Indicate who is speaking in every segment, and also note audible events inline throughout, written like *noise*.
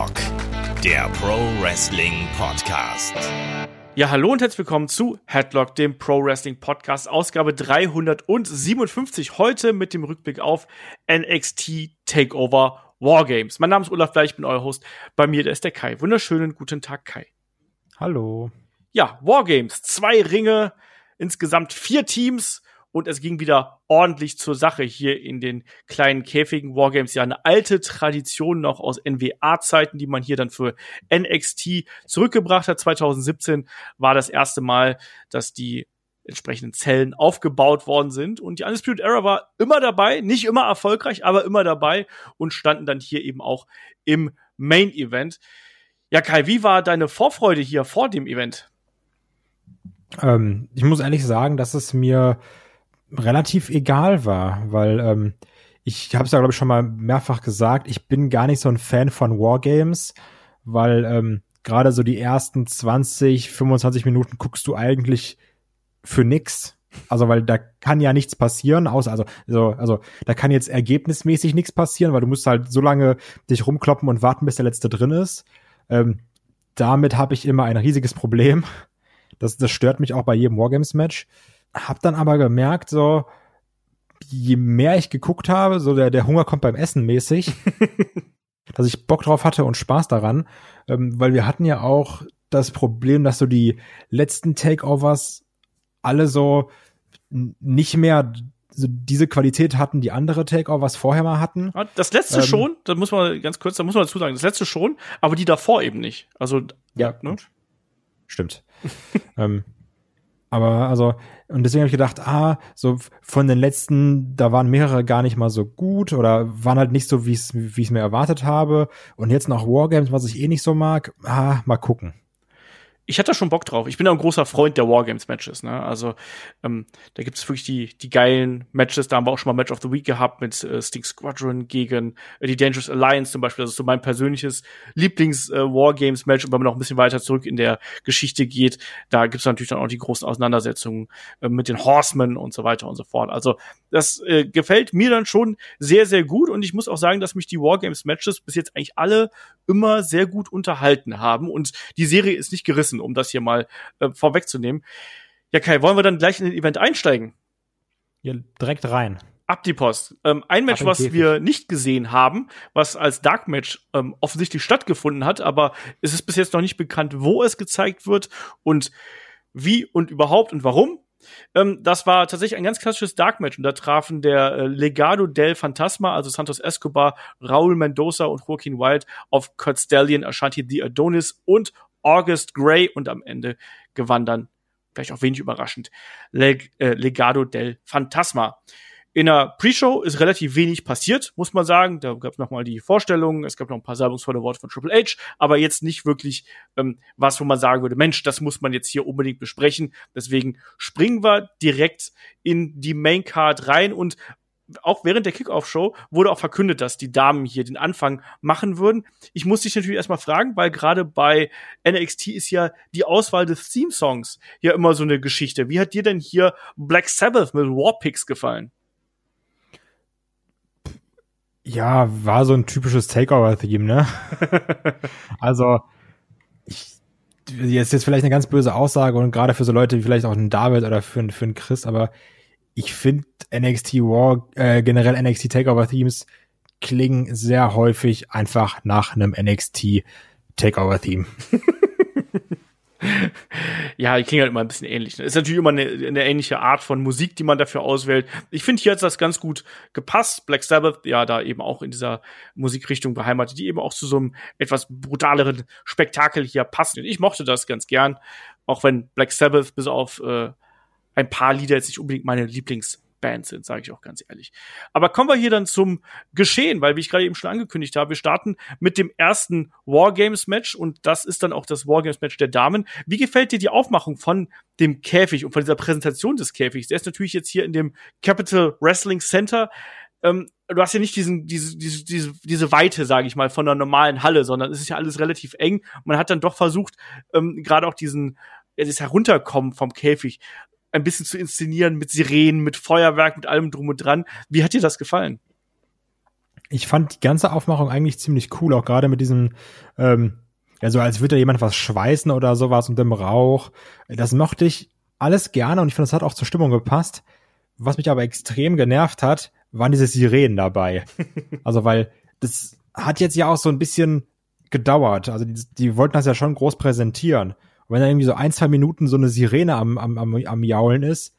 Speaker 1: Headlock, der Pro Wrestling Podcast.
Speaker 2: Ja, hallo und herzlich willkommen zu Headlock, dem Pro Wrestling Podcast, Ausgabe 357. Heute mit dem Rückblick auf NXT Takeover Wargames. Mein Name ist Olaf Bleich, ich bin euer Host. Bei mir ist der Kai. Wunderschönen guten Tag, Kai.
Speaker 3: Hallo.
Speaker 2: Ja, Wargames. Zwei Ringe, insgesamt vier Teams und es ging wieder ordentlich zur Sache hier in den kleinen Käfigen. Wargames ja eine alte Tradition noch aus NWA-Zeiten, die man hier dann für NXT zurückgebracht hat. 2017 war das erste Mal, dass die entsprechenden Zellen aufgebaut worden sind. Und die Undisputed Era war immer dabei, nicht immer erfolgreich, aber immer dabei und standen dann hier eben auch im Main Event. Ja, Kai, wie war deine Vorfreude hier vor dem Event?
Speaker 3: Ähm, ich muss ehrlich sagen, dass es mir relativ egal war, weil ähm, ich habe es ja, glaube ich, schon mal mehrfach gesagt, ich bin gar nicht so ein Fan von Wargames, weil ähm, gerade so die ersten 20, 25 Minuten guckst du eigentlich für nix. Also, weil da kann ja nichts passieren, außer, also, so, also, da kann jetzt ergebnismäßig nichts passieren, weil du musst halt so lange dich rumkloppen und warten, bis der letzte drin ist. Ähm, damit habe ich immer ein riesiges Problem. Das, das stört mich auch bei jedem Wargames-Match. Hab dann aber gemerkt, so, je mehr ich geguckt habe, so der, der Hunger kommt beim Essen mäßig, *laughs* dass ich Bock drauf hatte und Spaß daran, ähm, weil wir hatten ja auch das Problem, dass so die letzten Takeovers alle so nicht mehr so diese Qualität hatten, die andere Takeovers vorher mal hatten.
Speaker 2: Das letzte ähm, schon, da muss man ganz kurz, da muss man dazu sagen, das letzte schon, aber die davor eben nicht. Also
Speaker 3: ja, ne? stimmt. *laughs* ähm, aber also, und deswegen habe ich gedacht, ah, so von den letzten, da waren mehrere gar nicht mal so gut oder waren halt nicht so, wie ich es mir erwartet habe. Und jetzt noch Wargames, was ich eh nicht so mag, ah, mal gucken
Speaker 2: ich hatte schon Bock drauf. Ich bin auch ein großer Freund der Wargames-Matches. Ne? Also ähm, da gibt es wirklich die, die geilen Matches. Da haben wir auch schon mal Match of the Week gehabt mit äh, Sting Squadron gegen äh, die Dangerous Alliance zum Beispiel. Das ist so mein persönliches Lieblings-Wargames-Match. Äh, und wenn man noch ein bisschen weiter zurück in der Geschichte geht, da gibt es natürlich dann auch die großen Auseinandersetzungen äh, mit den Horsemen und so weiter und so fort. Also das äh, gefällt mir dann schon sehr, sehr gut. Und ich muss auch sagen, dass mich die Wargames-Matches bis jetzt eigentlich alle immer sehr gut unterhalten haben. Und die Serie ist nicht gerissen um das hier mal äh, vorwegzunehmen. Ja, Kai, wollen wir dann gleich in den Event einsteigen?
Speaker 3: Ja, direkt rein.
Speaker 2: Ab die Post. Ähm, ein Match, was wir nicht gesehen haben, was als Dark Match ähm, offensichtlich stattgefunden hat, aber es ist bis jetzt noch nicht bekannt, wo es gezeigt wird und wie und überhaupt und warum. Ähm, das war tatsächlich ein ganz klassisches Dark Match und da trafen der äh, Legado del Fantasma, also Santos Escobar, Raul Mendoza und Joaquin Wild auf Kurt Stallion, Ashanti the Adonis und August Gray und am Ende gewann dann, vielleicht auch wenig überraschend, Leg äh, Legado del Fantasma. In der Pre-Show ist relativ wenig passiert, muss man sagen. Da gab es nochmal die Vorstellungen, es gab noch ein paar salbungsvolle Worte von Triple H, aber jetzt nicht wirklich ähm, was, wo man sagen würde, Mensch, das muss man jetzt hier unbedingt besprechen. Deswegen springen wir direkt in die Main Card rein und auch während der Kickoff-Show wurde auch verkündet, dass die Damen hier den Anfang machen würden. Ich muss dich natürlich erstmal fragen, weil gerade bei NXT ist ja die Auswahl des Theme-Songs ja immer so eine Geschichte. Wie hat dir denn hier Black Sabbath mit Warpix gefallen?
Speaker 3: Ja, war so ein typisches Takeover-Theme, ne? *laughs* also, ich, jetzt ist vielleicht eine ganz böse Aussage und gerade für so Leute wie vielleicht auch einen David oder für, für einen Chris, aber ich finde NXT War, äh, generell NXT Takeover Themes klingen sehr häufig einfach nach einem NXT Takeover Theme. *laughs*
Speaker 2: ja, die klingen halt immer ein bisschen ähnlich. Ne? Ist natürlich immer eine, eine, ähnliche Art von Musik, die man dafür auswählt. Ich finde, hier hat das ganz gut gepasst. Black Sabbath, ja, da eben auch in dieser Musikrichtung beheimatet, die eben auch zu so einem etwas brutaleren Spektakel hier passen. Ich mochte das ganz gern, auch wenn Black Sabbath bis auf äh, ein paar Lieder jetzt nicht unbedingt meine Lieblingsband sind, sage ich auch ganz ehrlich. Aber kommen wir hier dann zum Geschehen, weil wie ich gerade eben schon angekündigt habe, wir starten mit dem ersten Wargames-Match und das ist dann auch das Wargames-Match der Damen. Wie gefällt dir die Aufmachung von dem Käfig und von dieser Präsentation des Käfigs? Der ist natürlich jetzt hier in dem Capital Wrestling Center. Ähm, du hast ja nicht diesen, diese, diese, diese, diese Weite, sage ich mal, von einer normalen Halle, sondern es ist ja alles relativ eng. Man hat dann doch versucht, ähm, gerade auch diesen das Herunterkommen vom Käfig ein bisschen zu inszenieren mit Sirenen, mit Feuerwerk, mit allem drum und dran. Wie hat dir das gefallen?
Speaker 3: Ich fand die ganze Aufmachung eigentlich ziemlich cool, auch gerade mit diesem, ähm, ja, so als würde da jemand was schweißen oder sowas und dem Rauch. Das mochte ich alles gerne und ich finde, das hat auch zur Stimmung gepasst. Was mich aber extrem genervt hat, waren diese Sirenen dabei. *laughs* also, weil das hat jetzt ja auch so ein bisschen gedauert. Also, die, die wollten das ja schon groß präsentieren. Und wenn da irgendwie so ein, zwei Minuten so eine Sirene am, am, am, am Jaulen ist,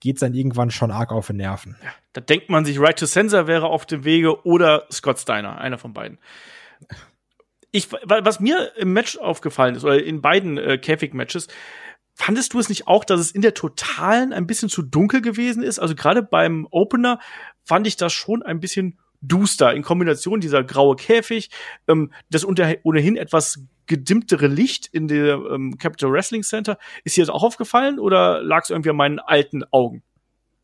Speaker 3: geht's dann irgendwann schon arg auf den Nerven.
Speaker 2: Ja, da denkt man sich, Right to Sensor wäre auf dem Wege oder Scott Steiner, einer von beiden. Ich, was mir im Match aufgefallen ist, oder in beiden äh, Käfig-Matches, Fandest du es nicht auch, dass es in der Totalen ein bisschen zu dunkel gewesen ist? Also gerade beim Opener fand ich das schon ein bisschen duster in Kombination dieser graue Käfig, ähm, das unter, ohnehin etwas gedimmtere Licht in der ähm, Capital Wrestling Center. Ist dir das auch aufgefallen oder lag es irgendwie an meinen alten Augen?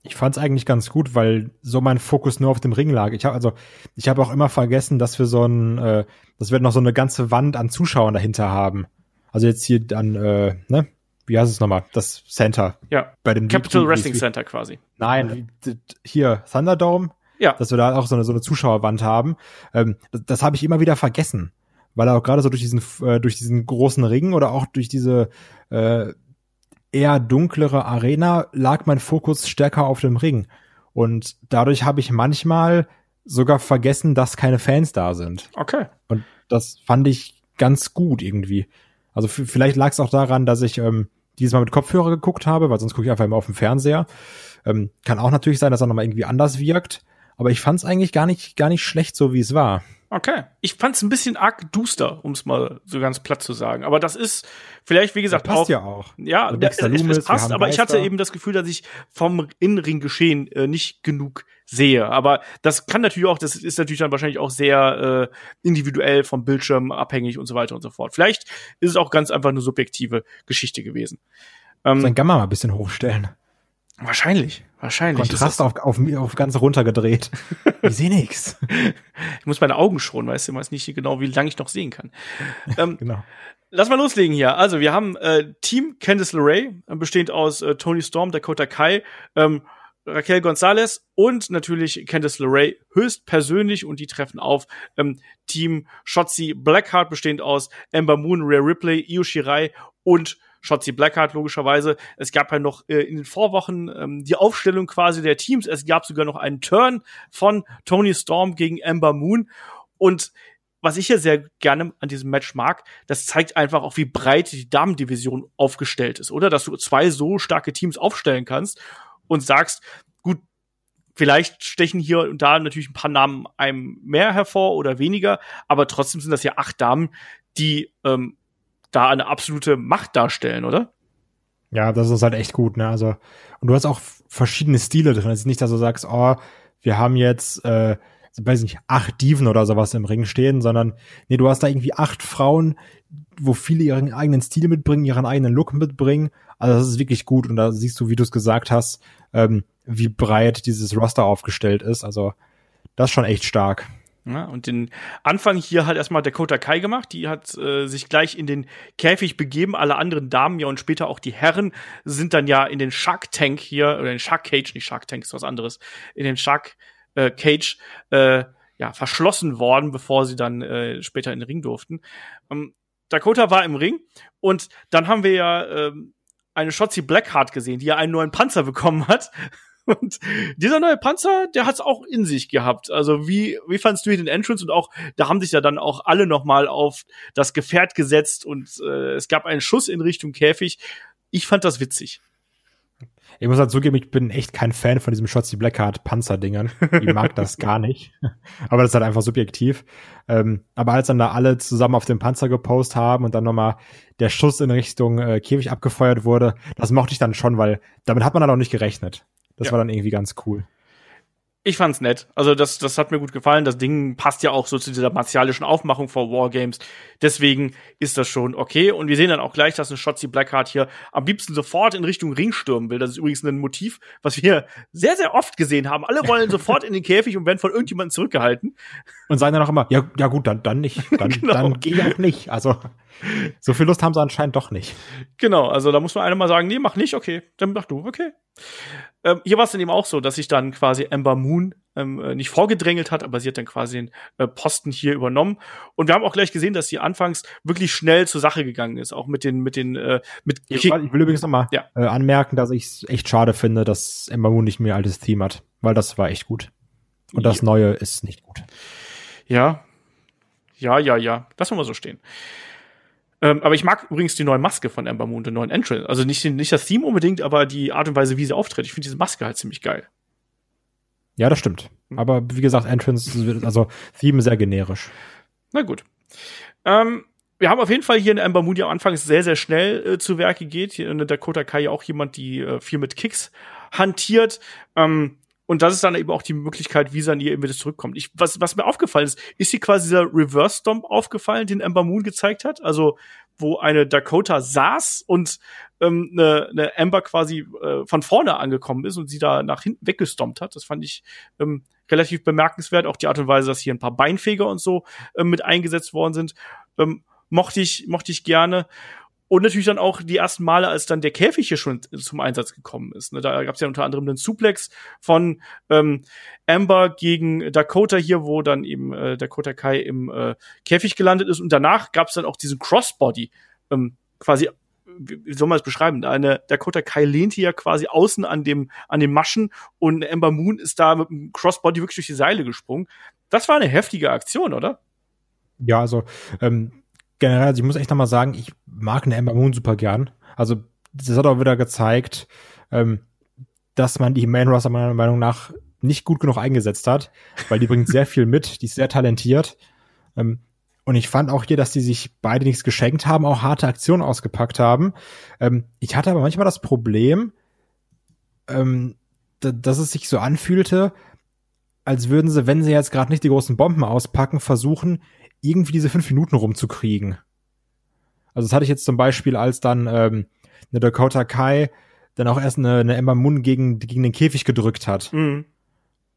Speaker 3: Ich fand es eigentlich ganz gut, weil so mein Fokus nur auf dem Ring lag. Ich habe also, ich habe auch immer vergessen, dass wir so ein, äh, dass wir noch so eine ganze Wand an Zuschauern dahinter haben. Also jetzt hier dann, äh, ne, wie heißt es nochmal? Das Center.
Speaker 2: Ja. Bei dem Capital Wrestling Center quasi.
Speaker 3: Nein, hier Thunderdome.
Speaker 2: Ja.
Speaker 3: Dass wir da auch so eine, so eine Zuschauerwand haben. Ähm, das das habe ich immer wieder vergessen. Weil auch gerade so durch diesen, äh, durch diesen großen Ring oder auch durch diese äh, eher dunklere Arena lag mein Fokus stärker auf dem Ring. Und dadurch habe ich manchmal sogar vergessen, dass keine Fans da sind.
Speaker 2: Okay.
Speaker 3: Und das fand ich ganz gut irgendwie. Also vielleicht lag es auch daran, dass ich ähm, dieses Mal mit Kopfhörer geguckt habe, weil sonst gucke ich einfach immer auf dem Fernseher. Ähm, kann auch natürlich sein, dass er nochmal irgendwie anders wirkt. Aber ich fand es eigentlich gar nicht, gar nicht schlecht, so wie es war.
Speaker 2: Okay. Ich fand es ein bisschen arg duster, um es mal so ganz platt zu sagen. Aber das ist vielleicht, wie gesagt,
Speaker 3: das passt
Speaker 2: auch.
Speaker 3: ja auch.
Speaker 2: Ja, also es, es, passt, aber ich hatte eben das Gefühl, dass ich vom Innenring-Geschehen äh, nicht genug sehe. Aber das kann natürlich auch, das ist natürlich dann wahrscheinlich auch sehr äh, individuell vom Bildschirm abhängig und so weiter und so fort. Vielleicht ist es auch ganz einfach eine subjektive Geschichte gewesen.
Speaker 3: Ähm, Sein Gamma mal ein bisschen hochstellen.
Speaker 2: Wahrscheinlich, wahrscheinlich.
Speaker 3: Kontrast auf, auf, auf ganz runtergedreht. *laughs* ich sehe nix.
Speaker 2: Ich muss meine Augen schonen, weißt du, ich weiß nicht genau, wie lange ich noch sehen kann. Ähm, *laughs* genau. Lass mal loslegen hier. Also, wir haben äh, Team Candice LeRae, bestehend aus äh, Tony Storm, Dakota Kai, ähm, Raquel Gonzalez und natürlich Candice LeRae höchstpersönlich und die treffen auf ähm, Team Shotzi Blackheart, bestehend aus Ember Moon, Rhea Ripley, Io Shirai und Shotzi Blackheart logischerweise. Es gab ja noch äh, in den Vorwochen ähm, die Aufstellung quasi der Teams. Es gab sogar noch einen Turn von Tony Storm gegen Ember Moon. Und was ich ja sehr gerne an diesem Match mag, das zeigt einfach auch, wie breit die Damendivision aufgestellt ist, oder? Dass du zwei so starke Teams aufstellen kannst und sagst, gut, vielleicht stechen hier und da natürlich ein paar Namen einem mehr hervor oder weniger, aber trotzdem sind das ja acht Damen, die ähm, da eine absolute Macht darstellen, oder?
Speaker 3: Ja, das ist halt echt gut, ne? Also, und du hast auch verschiedene Stile drin. Es ist nicht, dass du sagst, oh, wir haben jetzt, äh, weiß nicht, acht Diven oder sowas im Ring stehen, sondern nee, du hast da irgendwie acht Frauen, wo viele ihren eigenen Stil mitbringen, ihren eigenen Look mitbringen. Also das ist wirklich gut und da siehst du, wie du es gesagt hast, ähm, wie breit dieses Roster aufgestellt ist. Also das ist schon echt stark.
Speaker 2: Ja, und den Anfang hier hat erstmal Dakota Kai gemacht. Die hat äh, sich gleich in den Käfig begeben. Alle anderen Damen ja und später auch die Herren sind dann ja in den Shark Tank hier, oder in Shark Cage, nicht Shark Tank ist was anderes, in den Shark äh, Cage äh, ja, verschlossen worden, bevor sie dann äh, später in den Ring durften. Ähm, Dakota war im Ring und dann haben wir ja ähm, eine Shotzi Blackheart gesehen, die ja einen neuen Panzer bekommen hat. Und dieser neue Panzer, der hat's auch in sich gehabt. Also wie, wie fandst du den Entrance? Und auch, da haben sich ja dann auch alle nochmal auf das Gefährt gesetzt und äh, es gab einen Schuss in Richtung Käfig. Ich fand das witzig.
Speaker 3: Ich muss halt zugeben, ich bin echt kein Fan von diesem Shotzi Blackheart Panzerdingern. Ich mag das *laughs* gar nicht. Aber das ist halt einfach subjektiv. Ähm, aber als dann da alle zusammen auf dem Panzer gepostet haben und dann nochmal der Schuss in Richtung äh, Käfig abgefeuert wurde, das mochte ich dann schon, weil damit hat man dann auch nicht gerechnet. Das ja. war dann irgendwie ganz cool.
Speaker 2: Ich fand's nett. Also das, das hat mir gut gefallen. Das Ding passt ja auch so zu dieser martialischen Aufmachung vor Wargames. Deswegen ist das schon okay. Und wir sehen dann auch gleich, dass eine Shotzi Blackheart hier am liebsten sofort in Richtung Ring stürmen will. Das ist übrigens ein Motiv, was wir sehr, sehr oft gesehen haben. Alle wollen sofort in den Käfig und werden von irgendjemandem zurückgehalten.
Speaker 3: Und sagen dann auch immer, ja, ja gut, dann, dann nicht. *laughs* Dann, genau. dann geh auch nicht. Also so viel Lust haben sie anscheinend doch nicht.
Speaker 2: Genau, also da muss man einem mal sagen, nee, mach nicht, okay, dann mach du, okay. Ähm, hier war es dann eben auch so, dass sich dann quasi Amber Moon ähm, äh, nicht vorgedrängelt hat, aber sie hat dann quasi den äh, Posten hier übernommen. Und wir haben auch gleich gesehen, dass sie anfangs wirklich schnell zur Sache gegangen ist, auch mit den, mit den, äh, mit
Speaker 3: ich, ich will übrigens nochmal ja. äh, anmerken, dass ich es echt schade finde, dass Amber Moon nicht mehr altes Theme hat, weil das war echt gut. Und das ja. Neue ist nicht gut.
Speaker 2: Ja. Ja, ja, ja. Lass mal so stehen. Ähm, aber ich mag übrigens die neue Maske von Amber Moon, den neuen Entrance. Also nicht, nicht das Theme unbedingt, aber die Art und Weise, wie sie auftritt. Ich finde diese Maske halt ziemlich geil.
Speaker 3: Ja, das stimmt. Hm. Aber wie gesagt, Entrance, also Theme sehr generisch.
Speaker 2: Na gut. Ähm, wir haben auf jeden Fall hier in Amber Moon, die am Anfang sehr, sehr schnell äh, zu Werke geht. Hier in der Dakota Kai auch jemand, die äh, viel mit Kicks hantiert. Ähm, und das ist dann eben auch die Möglichkeit, wie sie an ihr eben wieder zurückkommt. Ich, was, was mir aufgefallen ist, ist sie quasi dieser Reverse Stomp aufgefallen, den Amber Moon gezeigt hat. Also, wo eine Dakota saß und ähm, eine, eine Amber quasi äh, von vorne angekommen ist und sie da nach hinten weggestompt hat. Das fand ich ähm, relativ bemerkenswert. Auch die Art und Weise, dass hier ein paar Beinfeger und so ähm, mit eingesetzt worden sind, ähm, mochte ich, mochte ich gerne. Und natürlich dann auch die ersten Male, als dann der Käfig hier schon zum Einsatz gekommen ist. Ne? Da gab es ja unter anderem den Suplex von ähm, Amber gegen Dakota hier, wo dann eben äh, Dakota Kai im äh, Käfig gelandet ist. Und danach gab es dann auch diesen Crossbody, ähm, quasi, wie soll man es beschreiben? Eine Dakota Kai lehnte ja quasi außen an dem an den Maschen und Amber Moon ist da mit dem Crossbody wirklich durch die Seile gesprungen. Das war eine heftige Aktion, oder?
Speaker 3: Ja, also ähm, generell, also ich muss echt nochmal sagen, ich mag eine Ember Moon super gern. Also, das hat auch wieder gezeigt, ähm, dass man die Main Roster meiner Meinung nach nicht gut genug eingesetzt hat, weil die bringt sehr *laughs* viel mit, die ist sehr talentiert. Ähm, und ich fand auch hier, dass die sich beide nichts geschenkt haben, auch harte Aktionen ausgepackt haben. Ähm, ich hatte aber manchmal das Problem, ähm, dass es sich so anfühlte, als würden sie, wenn sie jetzt gerade nicht die großen Bomben auspacken, versuchen, irgendwie diese fünf Minuten rumzukriegen. Also das hatte ich jetzt zum Beispiel, als dann ähm, eine Dakota Kai dann auch erst eine, eine Ember Moon gegen, gegen den Käfig gedrückt hat. Mhm.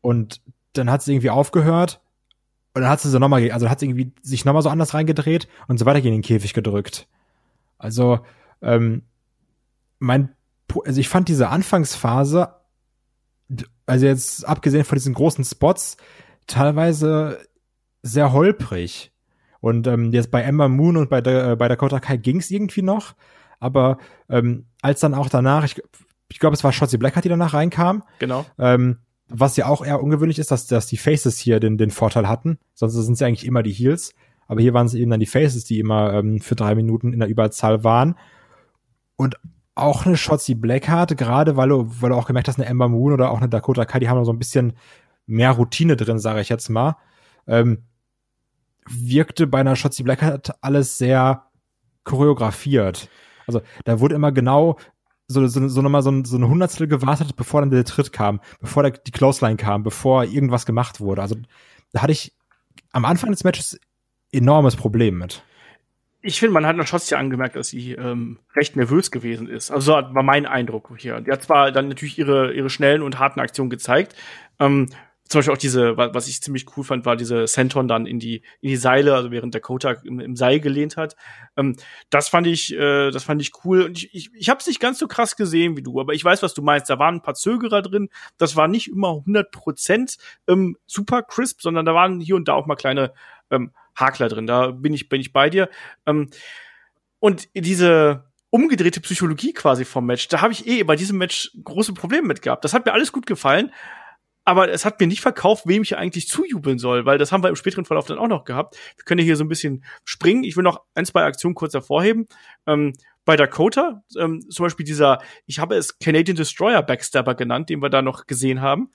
Speaker 3: Und dann hat sie irgendwie aufgehört und dann hat sie so nochmal, also hat sie irgendwie sich nochmal so anders reingedreht und so weiter gegen den Käfig gedrückt. Also, ähm, mein, also ich fand diese Anfangsphase, also jetzt abgesehen von diesen großen Spots, teilweise sehr holprig. Und ähm, jetzt bei Ember Moon und bei, der, äh, bei Dakota Kai ging's irgendwie noch. Aber ähm, als dann auch danach, ich, ich glaube, es war Shotzi Blackheart, die danach reinkam.
Speaker 2: Genau.
Speaker 3: Ähm, was ja auch eher ungewöhnlich ist, dass, dass die Faces hier den, den Vorteil hatten. Sonst sind sie eigentlich immer die Heels. Aber hier waren es eben dann die Faces, die immer ähm, für drei Minuten in der Überzahl waren. Und auch eine Shotzi Blackheart, gerade weil du, weil du auch gemerkt hast, eine Ember Moon oder auch eine Dakota Kai, die haben noch so ein bisschen mehr Routine drin, sage ich jetzt mal. Ähm, wirkte bei einer Shotzi Blackheart alles sehr choreografiert. Also da wurde immer genau so, so, so nochmal so, so eine Hundertstel gewartet, bevor dann der Tritt kam, bevor der, die Clothesline kam, bevor irgendwas gemacht wurde. Also da hatte ich am Anfang des Matches enormes Problem mit.
Speaker 2: Ich finde, man hat noch Shotzi angemerkt, dass sie ähm, recht nervös gewesen ist. Also war mein Eindruck hier. Die hat zwar dann natürlich ihre, ihre schnellen und harten Aktionen gezeigt, ähm, zum Beispiel auch diese, was ich ziemlich cool fand, war diese Senton dann in die, in die Seile, also während Dakota im, im Seil gelehnt hat. Ähm, das fand ich, äh, das fand ich cool. Und ich, ich, ich habe es nicht ganz so krass gesehen wie du, aber ich weiß, was du meinst. Da waren ein paar Zögerer drin. Das war nicht immer 100 Prozent ähm, super crisp, sondern da waren hier und da auch mal kleine ähm, Hakler drin. Da bin ich, bin ich bei dir. Ähm, und diese umgedrehte Psychologie quasi vom Match, da habe ich eh bei diesem Match große Probleme mit gehabt. Das hat mir alles gut gefallen, aber es hat mir nicht verkauft, wem ich eigentlich zujubeln soll, weil das haben wir im späteren Verlauf dann auch noch gehabt. Wir können hier so ein bisschen springen. Ich will noch ein, zwei Aktionen kurz hervorheben. Ähm, bei Dakota, ähm, zum Beispiel dieser, ich habe es Canadian Destroyer Backstabber genannt, den wir da noch gesehen haben.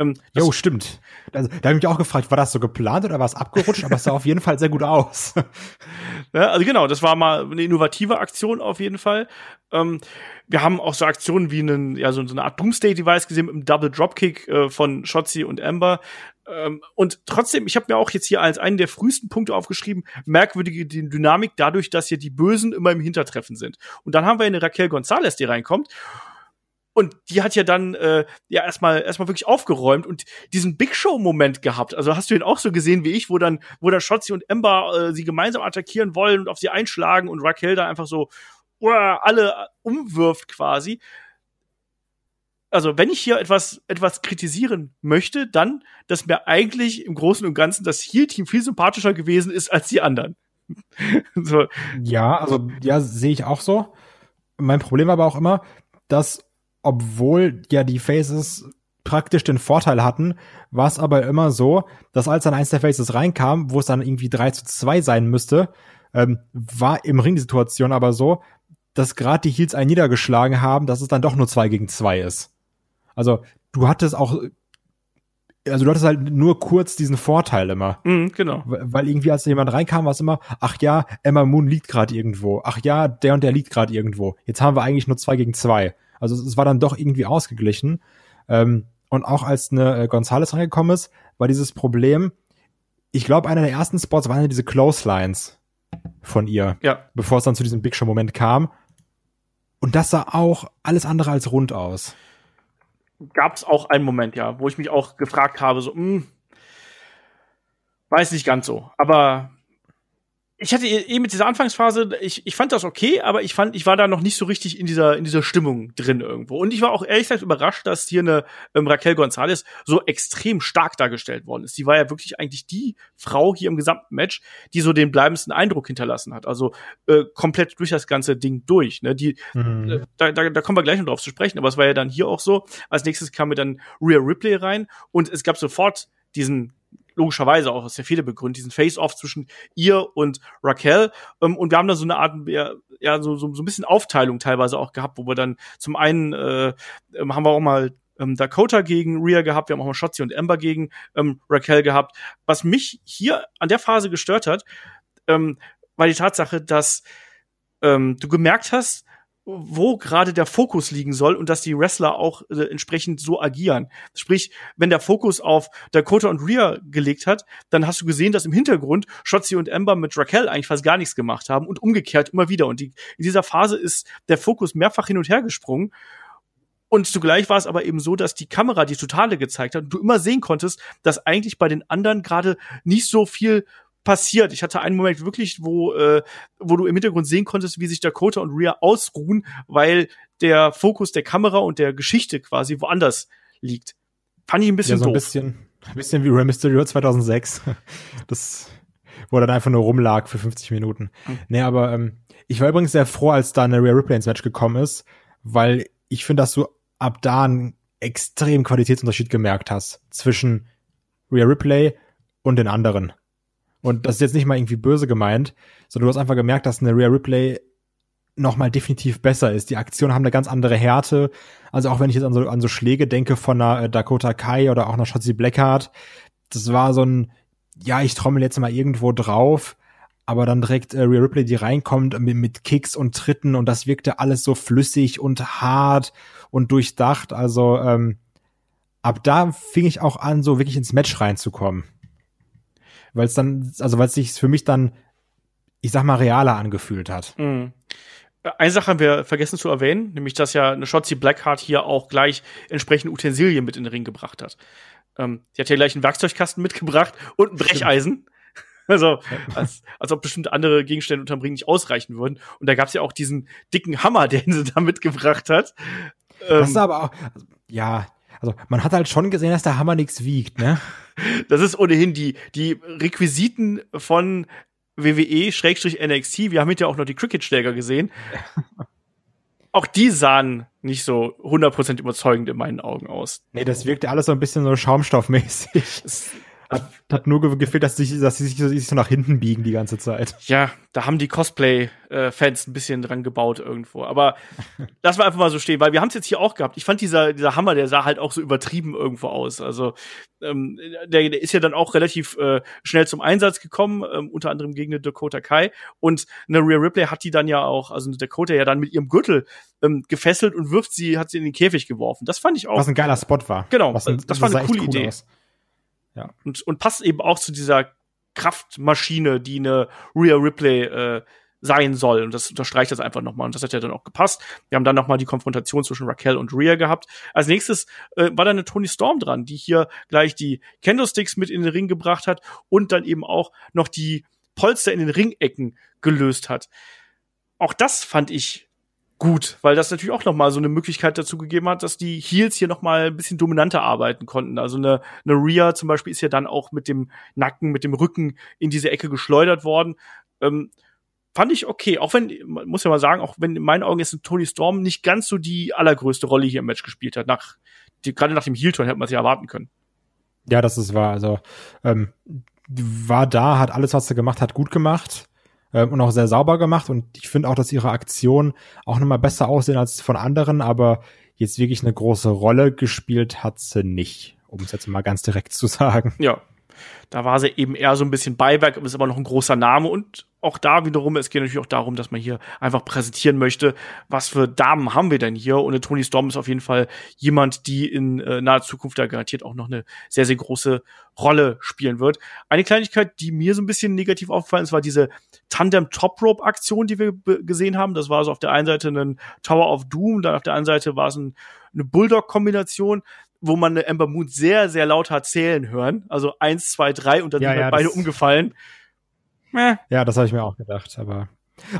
Speaker 3: Ähm, jo, stimmt. Also, da habe ich mich auch gefragt, war das so geplant oder war es abgerutscht? aber es sah auf jeden Fall sehr gut aus. *laughs*
Speaker 2: ja, also genau, das war mal eine innovative Aktion auf jeden Fall. Ähm, wir haben auch so Aktionen wie einen, ja, so, so eine Art Doomsday-Device gesehen mit einem Double Dropkick äh, von Shotzi und Amber. Ähm, und trotzdem, ich habe mir auch jetzt hier als einen der frühesten Punkte aufgeschrieben, merkwürdige Dynamik dadurch, dass hier die Bösen immer im Hintertreffen sind. Und dann haben wir eine Raquel Gonzalez, die reinkommt und die hat ja dann äh, ja erstmal erstmal wirklich aufgeräumt und diesen Big Show Moment gehabt. Also hast du ihn auch so gesehen wie ich, wo dann wo dann Shotzi und Ember äh, sie gemeinsam attackieren wollen und auf sie einschlagen und Raquel da einfach so uh, alle umwirft quasi. also wenn ich hier etwas, etwas kritisieren möchte, dann, dass mir eigentlich im Großen und Ganzen das Heal-Team viel sympathischer gewesen ist als die anderen. *laughs*
Speaker 3: so. Ja, also ja, sehe ich auch so. Mein Problem aber auch immer, dass obwohl ja die Faces praktisch den Vorteil hatten, war es aber immer so, dass als dann eins der Faces reinkam, wo es dann irgendwie 3 zu 2 sein müsste, ähm, war im Ring die Situation aber so, dass gerade die Heels einen niedergeschlagen haben, dass es dann doch nur 2 gegen 2 ist. Also du hattest auch also du hattest halt nur kurz diesen Vorteil immer.
Speaker 2: Mhm, genau.
Speaker 3: Weil irgendwie, als jemand reinkam, war es immer, ach ja, Emma Moon liegt gerade irgendwo. Ach ja, der und der liegt gerade irgendwo. Jetzt haben wir eigentlich nur zwei gegen zwei. Also es war dann doch irgendwie ausgeglichen. Ähm, und auch als eine äh, Gonzales reingekommen ist, war dieses Problem, ich glaube, einer der ersten Spots waren ja diese Clotheslines von ihr.
Speaker 2: Ja.
Speaker 3: Bevor es dann zu diesem Big Show-Moment kam. Und das sah auch alles andere als rund aus
Speaker 2: gab es auch einen Moment, ja, wo ich mich auch gefragt habe, so, mh, hm, weiß nicht ganz so. Aber ich hatte eben eh mit dieser Anfangsphase, ich, ich fand das okay, aber ich fand, ich war da noch nicht so richtig in dieser, in dieser Stimmung drin irgendwo. Und ich war auch ehrlich gesagt überrascht, dass hier eine ähm, Raquel Gonzalez so extrem stark dargestellt worden ist. Die war ja wirklich eigentlich die Frau hier im gesamten Match, die so den bleibendsten Eindruck hinterlassen hat. Also äh, komplett durch das ganze Ding durch. Ne? Die, mhm. äh, da, da, da kommen wir gleich noch drauf zu sprechen, aber es war ja dann hier auch so. Als nächstes kam mir dann Rhea Ripley rein und es gab sofort diesen logischerweise auch aus der Fehde begründet, diesen Face-Off zwischen ihr und Raquel. Ähm, und wir haben da so eine Art, ja, so, so, so ein bisschen Aufteilung teilweise auch gehabt, wo wir dann zum einen äh, ähm, haben wir auch mal ähm, Dakota gegen Rhea gehabt, wir haben auch mal Shotzi und Ember gegen ähm, Raquel gehabt. Was mich hier an der Phase gestört hat, ähm, war die Tatsache, dass ähm, du gemerkt hast, wo gerade der Fokus liegen soll und dass die Wrestler auch äh, entsprechend so agieren. Sprich, wenn der Fokus auf Dakota und Rhea gelegt hat, dann hast du gesehen, dass im Hintergrund Shotzi und Ember mit Raquel eigentlich fast gar nichts gemacht haben und umgekehrt immer wieder. Und die, in dieser Phase ist der Fokus mehrfach hin und her gesprungen. Und zugleich war es aber eben so, dass die Kamera die Totale gezeigt hat und du immer sehen konntest, dass eigentlich bei den anderen gerade nicht so viel passiert. Ich hatte einen Moment wirklich, wo, äh, wo du im Hintergrund sehen konntest, wie sich Dakota und Rhea ausruhen, weil der Fokus der Kamera und der Geschichte quasi woanders liegt. Fand ich ein bisschen
Speaker 3: ja, so
Speaker 2: ein
Speaker 3: doof. Bisschen, ein bisschen wie Rey Mysterio 2006. *laughs* Das, wo er dann einfach nur rumlag für 50 Minuten. Mhm. Nee, aber ähm, ich war übrigens sehr froh, als da eine Rhea Ripley ins Match gekommen ist, weil ich finde, dass du ab da einen extremen Qualitätsunterschied gemerkt hast zwischen Rhea Ripley und den anderen. Und das ist jetzt nicht mal irgendwie böse gemeint, sondern du hast einfach gemerkt, dass eine Rhea Ripley noch mal definitiv besser ist. Die Aktionen haben eine ganz andere Härte. Also auch wenn ich jetzt an so, an so Schläge denke von einer äh, Dakota Kai oder auch einer Shotzi Blackheart, das war so ein, ja, ich trommel jetzt mal irgendwo drauf, aber dann direkt äh, Rhea Ripley, die reinkommt mit, mit Kicks und Tritten und das wirkte alles so flüssig und hart und durchdacht. Also ähm, ab da fing ich auch an, so wirklich ins Match reinzukommen weil es dann, also weil es sich für mich dann, ich sag mal, realer angefühlt hat.
Speaker 2: Mhm. Eine Sache haben wir vergessen zu erwähnen, nämlich dass ja eine Shotzi Blackheart hier auch gleich entsprechende Utensilien mit in den Ring gebracht hat. Ähm, sie hat ja gleich einen Werkzeugkasten *laughs* mitgebracht und ein Brecheisen. *laughs* Also, als, als ob bestimmte andere Gegenstände unterm Ring nicht ausreichen würden. Und da gab es ja auch diesen dicken Hammer, *laughs* den sie da mitgebracht hat.
Speaker 3: Das ist ähm, aber auch, ja, also man hat halt schon gesehen, dass der Hammer nichts wiegt, ne? *laughs*
Speaker 2: Das ist ohnehin die, die Requisiten von WWE-NXT. Wir haben hinterher auch noch die Cricket-Schläger gesehen. *laughs* auch die sahen nicht so 100% überzeugend in meinen Augen aus.
Speaker 3: Nee, das wirkte alles so ein bisschen so schaumstoffmäßig. Hat, hat nur gefehlt, dass sie, dass sie sich, sich so nach hinten biegen die ganze Zeit.
Speaker 2: Ja, da haben die Cosplay-Fans ein bisschen dran gebaut irgendwo. Aber *laughs* lass mal einfach mal so stehen, weil wir haben es jetzt hier auch gehabt. Ich fand dieser, dieser Hammer, der sah halt auch so übertrieben irgendwo aus. Also ähm, der, der ist ja dann auch relativ äh, schnell zum Einsatz gekommen, ähm, unter anderem gegen eine Dakota Kai. Und eine Rhea Ripley hat die dann ja auch, also eine Dakota ja dann mit ihrem Gürtel ähm, gefesselt und wirft sie, hat sie in den Käfig geworfen. Das fand ich auch.
Speaker 3: Was ein geiler Spot war.
Speaker 2: Genau, ein, das, das war eine coole cool Idee. Aus.
Speaker 3: Ja.
Speaker 2: Und, und passt eben auch zu dieser Kraftmaschine, die eine Rhea Ripley äh, sein soll. Und das unterstreicht das einfach nochmal. Und das hat ja dann auch gepasst. Wir haben dann nochmal die Konfrontation zwischen Raquel und Rhea gehabt. Als nächstes äh, war dann eine Tony Storm dran, die hier gleich die Candlesticks mit in den Ring gebracht hat und dann eben auch noch die Polster in den Ringecken gelöst hat. Auch das fand ich gut, weil das natürlich auch noch mal so eine Möglichkeit dazu gegeben hat, dass die Heels hier noch mal ein bisschen dominanter arbeiten konnten. Also eine, eine Rhea zum Beispiel ist ja dann auch mit dem Nacken, mit dem Rücken in diese Ecke geschleudert worden. Ähm, fand ich okay, auch wenn, muss ja mal sagen, auch wenn in meinen Augen jetzt Tony Storm nicht ganz so die allergrößte Rolle hier im Match gespielt hat. Nach, die, gerade nach dem Heel-Turn hätte man ja erwarten können.
Speaker 3: Ja, das ist wahr. Also ähm, war da, hat alles, was sie gemacht hat, gut gemacht ähm, und auch sehr sauber gemacht. Und ich finde auch, dass ihre Aktionen auch nochmal besser aussehen als von anderen, aber jetzt wirklich eine große Rolle gespielt hat sie nicht, um es jetzt mal ganz direkt zu sagen.
Speaker 2: Ja, da war sie eben eher so ein bisschen Beiwerk, ist aber noch ein großer Name und auch da wiederum, es geht natürlich auch darum, dass man hier einfach präsentieren möchte, was für Damen haben wir denn hier? Und eine Tony Storm ist auf jeden Fall jemand, die in äh, naher Zukunft da garantiert auch noch eine sehr, sehr große Rolle spielen wird. Eine Kleinigkeit, die mir so ein bisschen negativ aufgefallen ist, war diese Tandem Top Rope Aktion, die wir gesehen haben. Das war so auf der einen Seite ein Tower of Doom, dann auf der anderen Seite war es ein, eine Bulldog Kombination wo man eine Ember Moon sehr, sehr laut hat zählen hören. Also eins, zwei, drei und dann ja, sind ja, beide umgefallen.
Speaker 3: Ja, das habe ich mir auch gedacht, aber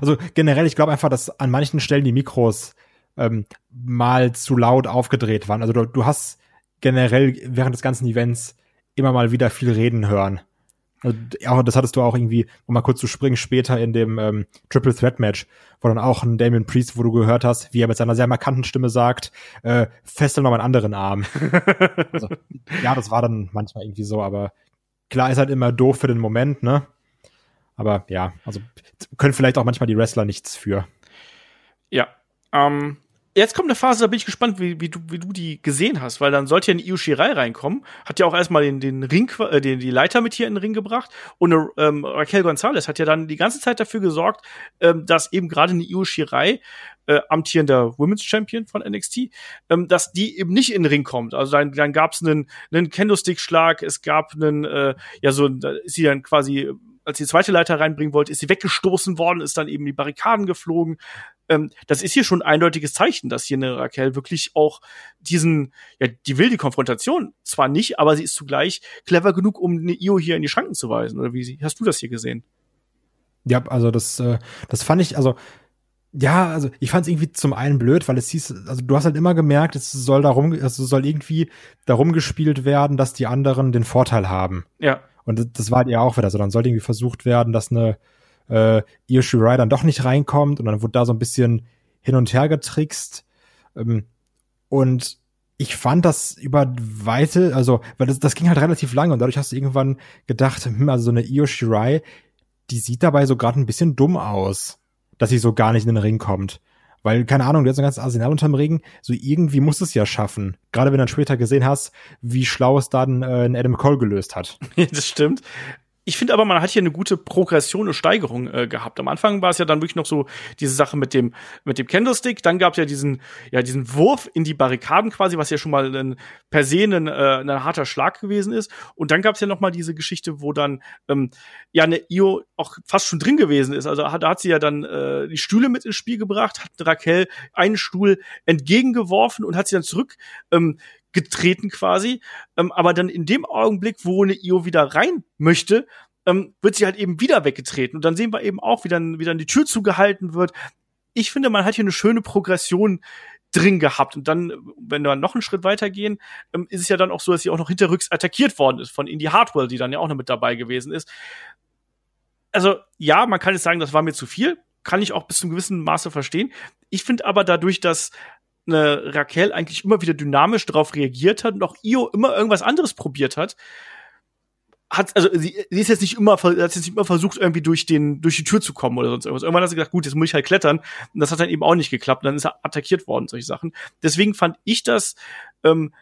Speaker 3: also generell, ich glaube einfach, dass an manchen Stellen die Mikros ähm, mal zu laut aufgedreht waren. Also du, du hast generell während des ganzen Events immer mal wieder viel reden hören. Also, ja, das hattest du auch irgendwie, um mal kurz zu springen, später in dem ähm, Triple Threat Match, wo dann auch ein Damien Priest, wo du gehört hast, wie er mit seiner sehr markanten Stimme sagt, äh, festel noch meinen anderen Arm. *laughs* also, ja, das war dann manchmal irgendwie so, aber klar ist halt immer doof für den Moment, ne? Aber ja, also können vielleicht auch manchmal die Wrestler nichts für.
Speaker 2: Ja. Ähm, jetzt kommt eine Phase, da bin ich gespannt, wie, wie, du, wie du die gesehen hast, weil dann sollte ja eine Io Shirai reinkommen. Hat ja auch erstmal den, den Ring, äh, den, die Leiter mit hier in den Ring gebracht. Und eine, ähm, Raquel Gonzalez hat ja dann die ganze Zeit dafür gesorgt, ähm, dass eben gerade eine Io Shirai, äh, amtierender Women's Champion von NXT, ähm, dass die eben nicht in den Ring kommt. Also dann, dann gab es einen, einen Candlestick-Schlag, es gab einen, äh, ja so, da ist sie dann quasi als die zweite Leiter reinbringen wollte, ist sie weggestoßen worden, ist dann eben die Barrikaden geflogen ähm, das ist hier schon ein eindeutiges Zeichen, dass hier eine Raquel wirklich auch diesen, ja, die will die Konfrontation zwar nicht, aber sie ist zugleich clever genug, um eine Io hier in die Schranken zu weisen. Oder wie hast du das hier gesehen?
Speaker 3: Ja, also das, äh, das fand ich, also ja, also ich fand es irgendwie zum einen blöd, weil es hieß, also du hast halt immer gemerkt, es soll darum, es soll irgendwie darum gespielt werden, dass die anderen den Vorteil haben.
Speaker 2: Ja.
Speaker 3: Und das war halt ja auch wieder so. Dann sollte irgendwie versucht werden, dass eine äh, Io Shirai dann doch nicht reinkommt und dann wurde da so ein bisschen hin und her getrickst. Ähm, und ich fand das über weite, also, weil das, das ging halt relativ lange und dadurch hast du irgendwann gedacht, hm, also so eine Io Shirai, die sieht dabei so gerade ein bisschen dumm aus, dass sie so gar nicht in den Ring kommt. Weil, keine Ahnung, du hast ein ganzes Arsenal unterm Ring, so irgendwie muss es ja schaffen. Gerade wenn du dann später gesehen hast, wie schlau es dann äh, Adam Cole gelöst hat. *laughs*
Speaker 2: das stimmt ich finde aber, man hat hier eine gute Progression und Steigerung äh, gehabt. Am Anfang war es ja dann wirklich noch so diese Sache mit dem mit dem Candlestick. Dann gab es ja diesen ja diesen Wurf in die Barrikaden quasi, was ja schon mal ein, per se ein, äh, ein harter Schlag gewesen ist. Und dann gab es ja noch mal diese Geschichte, wo dann ähm, ja eine Io auch fast schon drin gewesen ist. Also hat, da hat sie ja dann äh, die Stühle mit ins Spiel gebracht, hat Raquel einen Stuhl entgegengeworfen und hat sie dann zurück ähm, getreten quasi. Ähm, aber dann in dem Augenblick, wo eine Io wieder rein möchte, ähm, wird sie halt eben wieder weggetreten. Und dann sehen wir eben auch, wie dann, wie dann die Tür zugehalten wird. Ich finde, man hat hier eine schöne Progression drin gehabt. Und dann, wenn wir noch einen Schritt weitergehen, ähm, ist es ja dann auch so, dass sie auch noch hinterrücks attackiert worden ist von Indy Hartwell, die dann ja auch noch mit dabei gewesen ist. Also, ja, man kann jetzt sagen, das war mir zu viel. Kann ich auch bis zum gewissen Maße verstehen. Ich finde aber dadurch, dass eine Raquel eigentlich immer wieder dynamisch darauf reagiert hat und auch Io immer irgendwas anderes probiert hat, hat, also sie, sie ist jetzt nicht immer, hat jetzt nicht immer versucht, irgendwie durch den, durch die Tür zu kommen oder sonst irgendwas. Irgendwann hat sie gesagt, gut, jetzt muss ich halt klettern. Und das hat dann eben auch nicht geklappt. Und dann ist er attackiert worden, solche Sachen. Deswegen fand ich das ähm,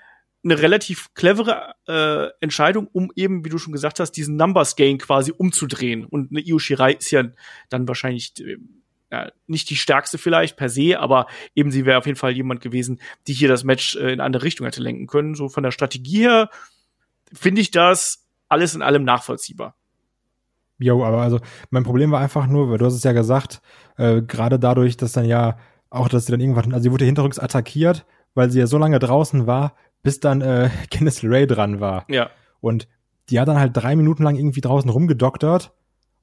Speaker 2: eine relativ clevere äh, Entscheidung, um eben, wie du schon gesagt hast, diesen Numbers Gain quasi umzudrehen. Und eine Io Shirai ist ja dann wahrscheinlich äh, ja, nicht die stärkste vielleicht per se, aber eben sie wäre auf jeden Fall jemand gewesen, die hier das Match äh, in andere Richtung hätte lenken können. So von der Strategie her finde ich das alles in allem nachvollziehbar.
Speaker 3: Jo, aber also mein Problem war einfach nur, weil du hast es ja gesagt, äh, gerade dadurch, dass dann ja auch, dass sie dann irgendwann, also sie wurde hinterrücks attackiert, weil sie ja so lange draußen war, bis dann äh, *laughs* Kenneth Ray dran war.
Speaker 2: Ja.
Speaker 3: Und die hat dann halt drei Minuten lang irgendwie draußen rumgedoktert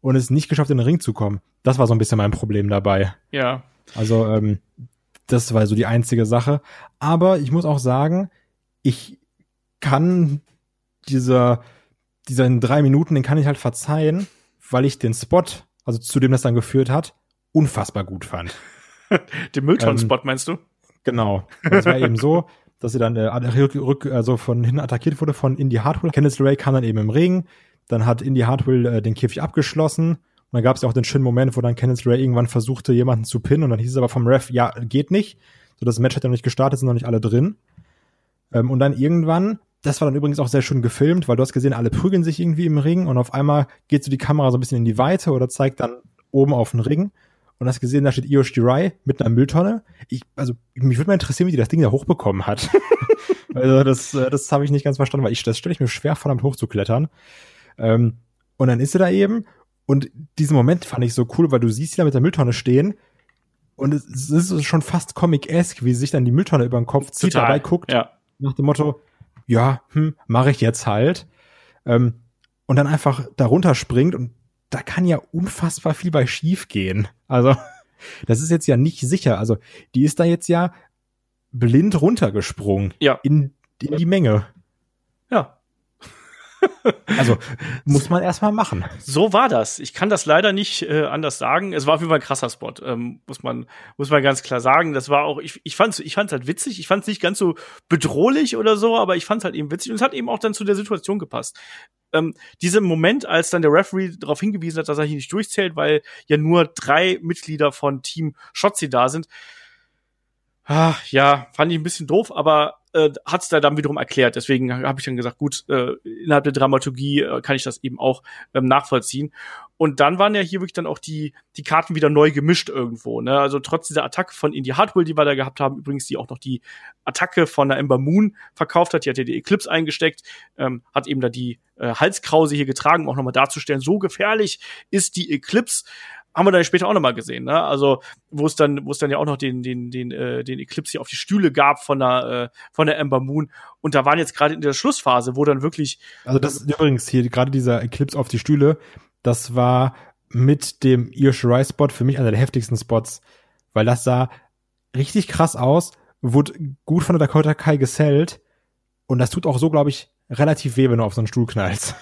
Speaker 3: und es nicht geschafft, in den Ring zu kommen. Das war so ein bisschen mein Problem dabei.
Speaker 2: Ja.
Speaker 3: Also, ähm, Das war so die einzige Sache. Aber ich muss auch sagen, ich kann dieser, diesen drei Minuten, den kann ich halt verzeihen, weil ich den Spot, also zu dem das dann geführt hat, unfassbar gut fand. *laughs*
Speaker 2: den Mülltonnen-Spot ähm, meinst du?
Speaker 3: Genau. Das war eben so, dass sie dann äh, rück, also von hinten attackiert wurde von Indy Hartwell. Kenneth Ray kam dann eben im Ring. Dann hat Indy Hartwell äh, den Käfig abgeschlossen. Und dann gab es ja auch den schönen Moment, wo dann Kenneth Ray irgendwann versuchte, jemanden zu pinnen. Und dann hieß es aber vom Ref, ja, geht nicht. So, das Match hat ja noch nicht gestartet, sind noch nicht alle drin. Ähm, und dann irgendwann, das war dann übrigens auch sehr schön gefilmt, weil du hast gesehen, alle prügeln sich irgendwie im Ring. Und auf einmal geht so die Kamera so ein bisschen in die Weite oder zeigt dann oben auf den Ring und hast gesehen, da steht Io Shirai mit einer Mülltonne. Ich, also, mich würde mal interessieren, wie die das Ding da hochbekommen hat. *laughs* also, das, äh, das habe ich nicht ganz verstanden, weil ich, das stelle ich mir schwer vor, damit hochzuklettern. Ähm, und dann ist sie da eben. Und diesen Moment fand ich so cool, weil du siehst sie da mit der Mülltonne stehen. Und es ist schon fast comic-esque, wie sie sich dann die Mülltonne über den Kopf zieht, Total, dabei guckt. Ja. Nach dem Motto, ja, hm, mache ich jetzt halt. Ähm, und dann einfach darunter springt und da kann ja unfassbar viel bei schief gehen. Also, *laughs* das ist jetzt ja nicht sicher. Also, die ist da jetzt ja blind runtergesprungen.
Speaker 2: Ja.
Speaker 3: In, in die Menge. *laughs* Also muss man erstmal machen.
Speaker 2: So war das. Ich kann das leider nicht äh, anders sagen. Es war auf jeden Fall ein krasser Spot, ähm, muss man muss man ganz klar sagen. Das war auch ich ich fand's ich fand's halt witzig. Ich fand's nicht ganz so bedrohlich oder so, aber ich fand's halt eben witzig und es hat eben auch dann zu der Situation gepasst ähm, dieser Moment, als dann der Referee darauf hingewiesen hat, dass er hier nicht durchzählt, weil ja nur drei Mitglieder von Team Shotzi da sind. Ah, ja, fand ich ein bisschen doof, aber äh, hat es da dann wiederum erklärt. Deswegen habe ich dann gesagt, gut, äh, innerhalb der Dramaturgie äh, kann ich das eben auch ähm, nachvollziehen. Und dann waren ja hier wirklich dann auch die, die Karten wieder neu gemischt irgendwo. Ne? Also trotz dieser Attacke von Indie Hardwell, die wir da gehabt haben, übrigens, die auch noch die Attacke von der Ember Moon verkauft hat, die hat ja die Eclipse eingesteckt, ähm, hat eben da die äh, Halskrause hier getragen, um auch nochmal darzustellen, so gefährlich ist die Eclipse haben wir dann später auch nochmal gesehen, ne? Also, wo es dann, wo es dann ja auch noch den, den, den, äh, den Eclipse hier auf die Stühle gab von der, äh, von der Ember Moon. Und da waren jetzt gerade in der Schlussphase, wo dann wirklich.
Speaker 3: Also das ist übrigens hier gerade dieser Eclipse auf die Stühle, das war mit dem Io Shirai Spot für mich einer der heftigsten Spots, weil das sah richtig krass aus, wurde gut von der Dakota Kai gesellt und das tut auch so, glaube ich, relativ weh, wenn du auf so einen Stuhl knallst.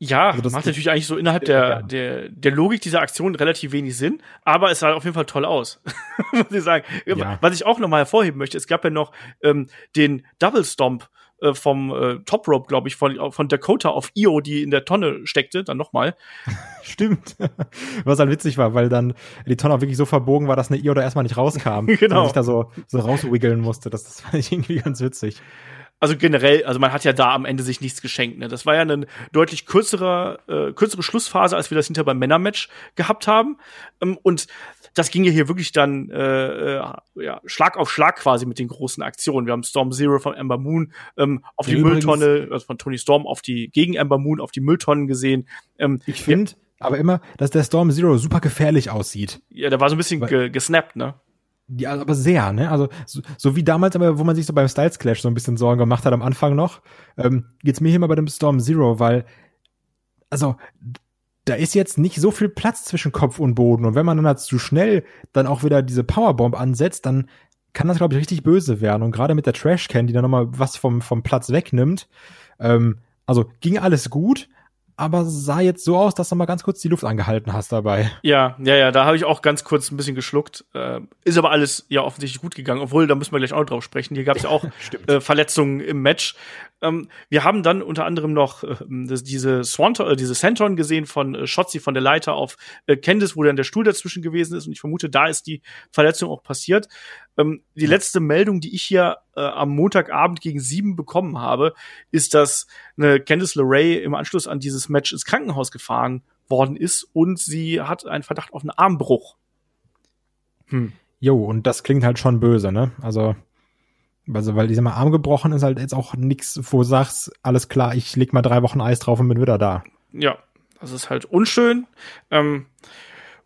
Speaker 2: Ja, also das macht natürlich eigentlich so innerhalb der, der, der Logik dieser Aktion relativ wenig Sinn, aber es sah auf jeden Fall toll aus, *laughs* muss ich sagen. Ja. Was ich auch nochmal hervorheben möchte, es gab ja noch ähm, den Double Stomp äh, vom äh, Top Rope, glaube ich, von, von Dakota auf Io, die in der Tonne steckte, dann nochmal. *laughs*
Speaker 3: Stimmt. Was halt witzig war, weil dann die Tonne auch wirklich so verbogen war, dass eine Io da erstmal nicht rauskam. *laughs* genau. Und sich da so, so rauswiggeln musste. Das, das fand ich irgendwie ganz witzig
Speaker 2: also generell, also man hat ja da am Ende sich nichts geschenkt. Ne? Das war ja eine deutlich kürzerer, äh, kürzere Schlussphase, als wir das hinter beim Männermatch gehabt haben. Ähm, und das ging ja hier wirklich dann äh, äh, ja, Schlag auf Schlag quasi mit den großen Aktionen. Wir haben Storm Zero von Ember Moon ähm, auf die Übrigens, Mülltonne, also von Tony Storm auf die gegen Ember Moon auf die Mülltonnen gesehen.
Speaker 3: Ähm, ich finde aber immer, dass der Storm Zero super gefährlich aussieht.
Speaker 2: Ja, der war so ein bisschen ge gesnappt, ne?
Speaker 3: Ja, aber sehr, ne? Also so, so wie damals, aber wo man sich so beim Styles Clash so ein bisschen Sorgen gemacht hat am Anfang noch, ähm, geht's mir hier mal bei dem Storm Zero, weil also da ist jetzt nicht so viel Platz zwischen Kopf und Boden. Und wenn man dann halt zu schnell dann auch wieder diese Powerbomb ansetzt, dann kann das glaube ich richtig böse werden. Und gerade mit der Trashcan, die dann nochmal was vom vom Platz wegnimmt, ähm, also ging alles gut, aber sah jetzt so aus, dass du mal ganz kurz die Luft angehalten hast dabei.
Speaker 2: Ja, ja, ja, da habe ich auch ganz kurz ein bisschen geschluckt. Äh, ist aber alles ja offensichtlich gut gegangen, obwohl, da müssen wir gleich auch drauf sprechen. Hier gab es ja auch *laughs* äh, Verletzungen im Match. Ähm, wir haben dann unter anderem noch äh, das, diese Swanton, äh, diese Senton gesehen von äh, Shotzi von der Leiter auf äh, Candice, wo dann der Stuhl dazwischen gewesen ist. Und ich vermute, da ist die Verletzung auch passiert. Ähm, die letzte Meldung, die ich hier äh, am Montagabend gegen sieben bekommen habe, ist, dass eine Candice LeRae im Anschluss an dieses Match ins Krankenhaus gefahren worden ist und sie hat einen Verdacht auf einen Armbruch.
Speaker 3: Hm. Jo, und das klingt halt schon böse, ne? Also also, weil dieser mal Arm gebrochen ist halt jetzt auch nix, wo du sagst, alles klar, ich leg mal drei Wochen Eis drauf und bin wieder da.
Speaker 2: Ja, das ist halt unschön. Ähm,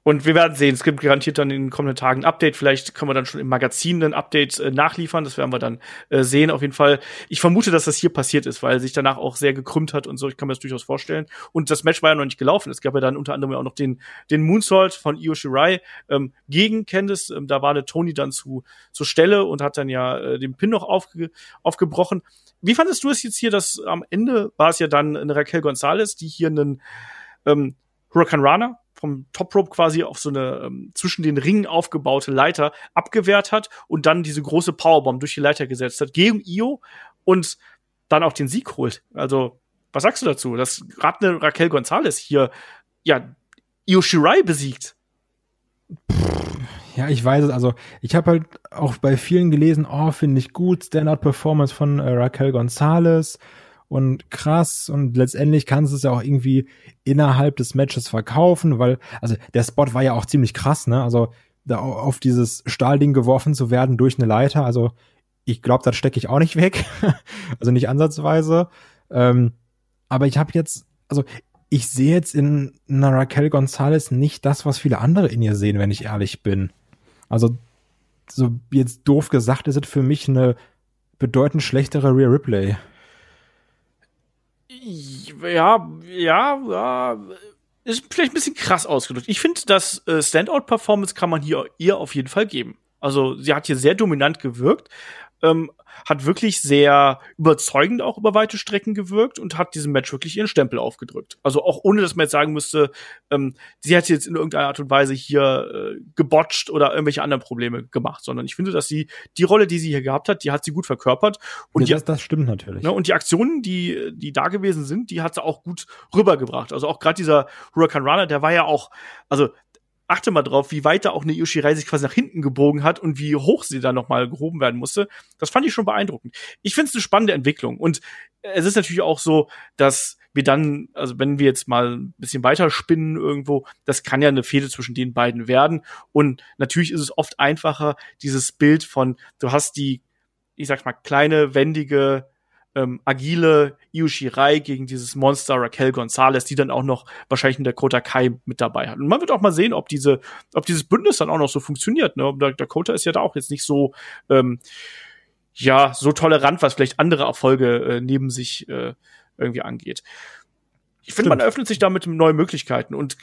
Speaker 2: Und wir werden sehen, es gibt garantiert dann in den kommenden Tagen ein Update. Vielleicht können wir dann schon im Magazin ein Update äh, nachliefern. Das werden wir dann äh, sehen. Auf jeden Fall. Ich vermute, dass das hier passiert ist, weil sich danach auch sehr gekrümmt hat und so. Ich kann mir das durchaus vorstellen. Und das Match war ja noch nicht gelaufen. Es gab ja dann unter anderem auch noch den, den Moonsault von Io Shirai ähm, gegen Candice. Ähm, da war eine Tony dann zu, zur Stelle und hat dann ja äh, den Pin noch aufge, aufgebrochen. Wie fandest du es jetzt hier, dass am Ende war es ja dann eine Raquel Gonzalez, die hier einen ähm, Huracan Rana vom Top Rope quasi auf so eine ähm, zwischen den Ringen aufgebaute Leiter abgewehrt hat und dann diese große Powerbomb durch die Leiter gesetzt hat gegen Io und dann auch den Sieg holt. Also, was sagst du dazu, dass gerade eine Raquel Gonzalez hier ja Io Shirai besiegt?
Speaker 3: Ja, ich weiß es. Also, ich habe halt auch bei vielen gelesen, oh, finde ich gut, Standout-Performance von äh, Raquel Gonzalez und krass und letztendlich kannst du es ja auch irgendwie innerhalb des Matches verkaufen, weil, also der Spot war ja auch ziemlich krass, ne? Also da auf dieses Stahlding geworfen zu werden durch eine Leiter, also ich glaube, das stecke ich auch nicht weg, *laughs* also nicht ansatzweise. Ähm, aber ich habe jetzt, also ich sehe jetzt in einer Raquel Gonzalez nicht das, was viele andere in ihr sehen, wenn ich ehrlich bin. Also so jetzt doof gesagt ist es für mich eine bedeutend schlechtere Rear Replay.
Speaker 2: Ja, ja, ja. Ist vielleicht ein bisschen krass ausgedrückt. Ich finde, das äh, Standout-Performance kann man hier ihr auf jeden Fall geben. Also sie hat hier sehr dominant gewirkt. Ähm, hat wirklich sehr überzeugend auch über weite Strecken gewirkt und hat diesem Match wirklich ihren Stempel aufgedrückt. Also auch ohne, dass man jetzt sagen müsste, ähm, sie hat jetzt in irgendeiner Art und Weise hier äh, gebotcht oder irgendwelche anderen Probleme gemacht, sondern ich finde, dass sie die Rolle, die sie hier gehabt hat, die hat sie gut verkörpert.
Speaker 3: Und ja, das, das stimmt natürlich.
Speaker 2: Ne, und die Aktionen, die, die da gewesen sind, die hat sie auch gut rübergebracht. Also auch gerade dieser Huracan Runner, der war ja auch, also achte mal drauf, wie weit da auch eine Yoshirai sich quasi nach hinten gebogen hat und wie hoch sie da nochmal gehoben werden musste. Das fand ich schon beeindruckend. Ich finde es eine spannende Entwicklung. Und es ist natürlich auch so, dass wir dann, also wenn wir jetzt mal ein bisschen weiter spinnen irgendwo, das kann ja eine Fehde zwischen den beiden werden. Und natürlich ist es oft einfacher, dieses Bild von, du hast die, ich sag mal, kleine, wendige, ähm, agile Io Shirai gegen dieses Monster Raquel Gonzalez, die dann auch noch wahrscheinlich in der Kota Kai mit dabei hat. Und man wird auch mal sehen, ob diese, ob dieses Bündnis dann auch noch so funktioniert. Ne? Der Dakota ist ja da auch jetzt nicht so, ähm, ja, so tolerant, was vielleicht andere Erfolge äh, neben sich äh, irgendwie angeht. Ich finde, man eröffnet sich damit neue Möglichkeiten und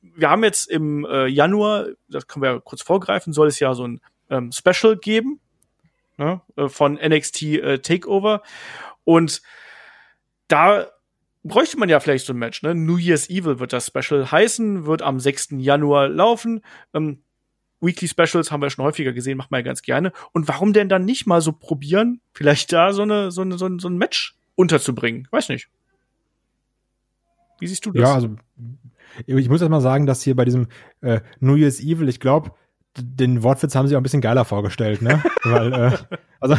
Speaker 2: wir haben jetzt im äh, Januar, das können wir ja kurz vorgreifen, soll es ja so ein ähm, Special geben ne, äh, von NXT äh, Takeover. Und da bräuchte man ja vielleicht so ein Match, ne? New Year's Evil wird das Special heißen, wird am 6. Januar laufen. Ähm, Weekly Specials haben wir schon häufiger gesehen, macht man ja ganz gerne. Und warum denn dann nicht mal so probieren, vielleicht da so eine, so eine, so ein, so ein Match unterzubringen? Weiß nicht. Wie siehst du das?
Speaker 3: Ja, also ich muss erst mal sagen, dass hier bei diesem äh, New Year's Evil, ich glaube, den Wortwitz haben sie auch ein bisschen geiler vorgestellt, ne? Weil, äh, also,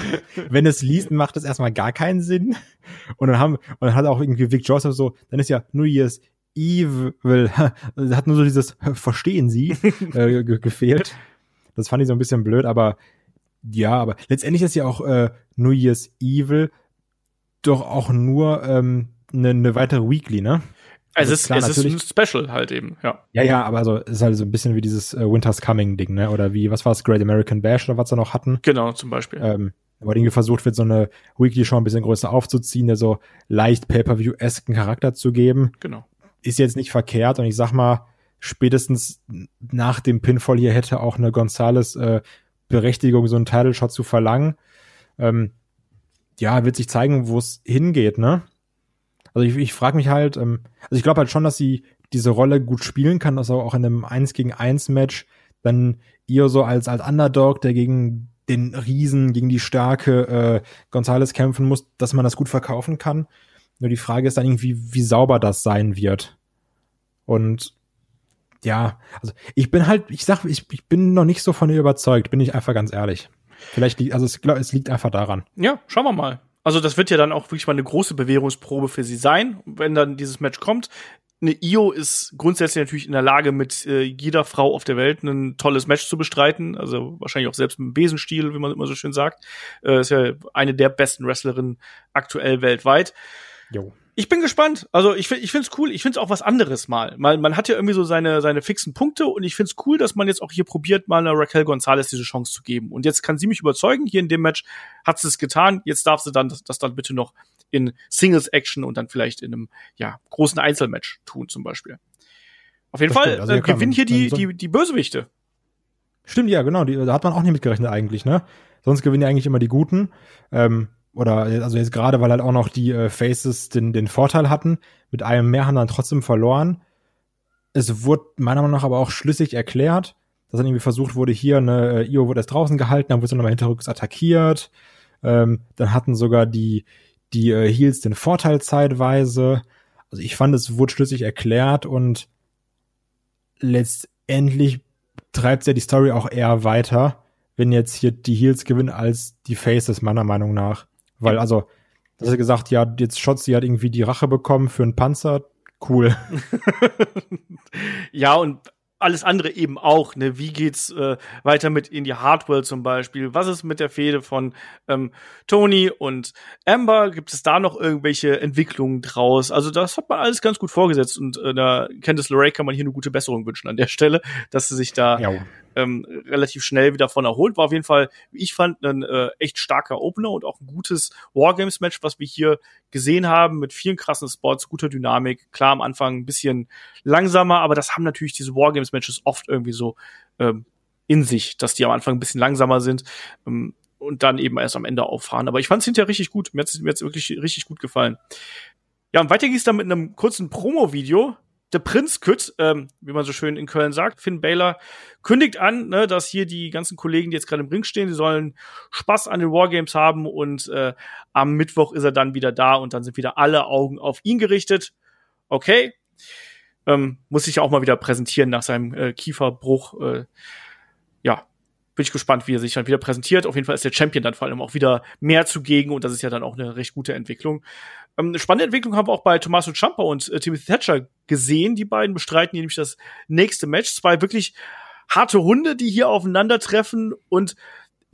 Speaker 3: wenn es liest, macht es erstmal gar keinen Sinn. Und dann haben, und dann hat auch irgendwie Vic Joseph so, dann ist ja New Year's Evil, *laughs* hat nur so dieses Verstehen Sie äh, gefehlt. Das fand ich so ein bisschen blöd, aber ja, aber letztendlich ist ja auch äh, New Year's Evil doch auch nur ähm, eine, eine weitere Weekly, ne?
Speaker 2: Also es, ist, klar, es ist ein Special halt eben, ja.
Speaker 3: Ja, ja, aber also es ist halt so ein bisschen wie dieses äh, Winter's Coming Ding, ne? Oder wie, was war es, Great American Bash oder was sie noch hatten?
Speaker 2: Genau, zum Beispiel.
Speaker 3: Ähm, wo irgendwie versucht wird, so eine Weekly schon ein bisschen größer aufzuziehen, der so leicht Pay-Per-View-esken Charakter zu geben.
Speaker 2: Genau.
Speaker 3: Ist jetzt nicht verkehrt und ich sag mal, spätestens nach dem Pinfall hier hätte auch eine Gonzales äh, Berechtigung, so einen Title-Shot zu verlangen. Ähm, ja, wird sich zeigen, wo es hingeht, ne? Also ich, ich frage mich halt, ähm, also ich glaube halt schon, dass sie diese Rolle gut spielen kann, dass auch in einem 1 gegen 1 Match dann ihr so als, als Underdog, der gegen den Riesen, gegen die starke äh, Gonzales kämpfen muss, dass man das gut verkaufen kann. Nur die Frage ist dann irgendwie, wie sauber das sein wird. Und ja, also ich bin halt, ich sag, ich, ich bin noch nicht so von ihr überzeugt, bin ich einfach ganz ehrlich. Vielleicht liegt, also es, es liegt einfach daran.
Speaker 2: Ja, schauen wir mal. Also das wird ja dann auch wirklich mal eine große Bewährungsprobe für sie sein, wenn dann dieses Match kommt. Eine Io ist grundsätzlich natürlich in der Lage, mit äh, jeder Frau auf der Welt ein tolles Match zu bestreiten. Also wahrscheinlich auch selbst mit dem Besenstiel, wie man immer so schön sagt. Äh, ist ja eine der besten Wrestlerinnen aktuell weltweit. Jo. Ich bin gespannt. Also ich, ich finde es cool. Ich finde es auch was anderes mal. mal. Man hat ja irgendwie so seine, seine fixen Punkte und ich finde es cool, dass man jetzt auch hier probiert, mal einer Raquel Gonzalez diese Chance zu geben. Und jetzt kann sie mich überzeugen. Hier in dem Match hat sie es getan. Jetzt darf sie dann das, das dann bitte noch in Singles-Action und dann vielleicht in einem ja, großen Einzelmatch tun, zum Beispiel. Auf jeden das Fall also äh, gewinnen hier die, die, die Bösewichte.
Speaker 3: Stimmt, ja, genau. Die, da hat man auch nicht mitgerechnet eigentlich, ne? Sonst gewinnen ja eigentlich immer die Guten. Ähm, oder also jetzt gerade, weil halt auch noch die äh, Faces den, den Vorteil hatten. Mit einem mehr haben dann trotzdem verloren. Es wurde meiner Meinung nach aber auch schlüssig erklärt, dass dann irgendwie versucht wurde, hier, ne, äh, Io wurde erst draußen gehalten, dann wurde sie nochmal hinterrücks attackiert. Ähm, dann hatten sogar die, die äh, Heels den Vorteil zeitweise. Also ich fand, es wurde schlüssig erklärt und letztendlich treibt ja die Story auch eher weiter, wenn jetzt hier die Heels gewinnen als die Faces, meiner Meinung nach. Weil, also, das hat gesagt, ja, jetzt Shotzi hat irgendwie die Rache bekommen für einen Panzer. Cool. *laughs* *laughs*
Speaker 2: ja, und alles andere eben auch. Ne? Wie geht's äh, weiter mit Indie Hardwell zum Beispiel? Was ist mit der Fehde von ähm, Tony und Amber? Gibt es da noch irgendwelche Entwicklungen draus? Also das hat man alles ganz gut vorgesetzt und äh, da Candice LeRae kann man hier eine gute Besserung wünschen an der Stelle, dass sie sich da ja ähm, relativ schnell wieder von erholt. War auf jeden Fall, wie ich fand, ein äh, echt starker Opener und auch ein gutes Wargames-Match, was wir hier gesehen haben, mit vielen krassen Spots, guter Dynamik. Klar, am Anfang ein bisschen langsamer, aber das haben natürlich diese Wargames-Matches oft irgendwie so ähm, in sich, dass die am Anfang ein bisschen langsamer sind. Ähm, und dann eben erst am Ende auffahren. Aber ich fand es hinterher richtig gut. Mir hat es wirklich richtig gut gefallen. Ja, und weiter ging es dann mit einem kurzen Promo-Video, der Prinz Kütt, ähm, wie man so schön in Köln sagt, Finn Baylor, kündigt an, ne, dass hier die ganzen Kollegen, die jetzt gerade im Ring stehen, die sollen Spaß an den Wargames haben und äh, am Mittwoch ist er dann wieder da und dann sind wieder alle Augen auf ihn gerichtet. Okay. Ähm, muss sich ja auch mal wieder präsentieren nach seinem äh, Kieferbruch. Äh, ja, bin ich gespannt, wie er sich dann wieder präsentiert. Auf jeden Fall ist der Champion dann vor allem auch wieder mehr zugegen und das ist ja dann auch eine recht gute Entwicklung. Ähm, eine spannende Entwicklung haben wir auch bei Tommaso Ciampa und äh, Timothy Thatcher gesehen. Die beiden bestreiten nämlich das nächste Match. Zwei wirklich harte Hunde, die hier aufeinandertreffen und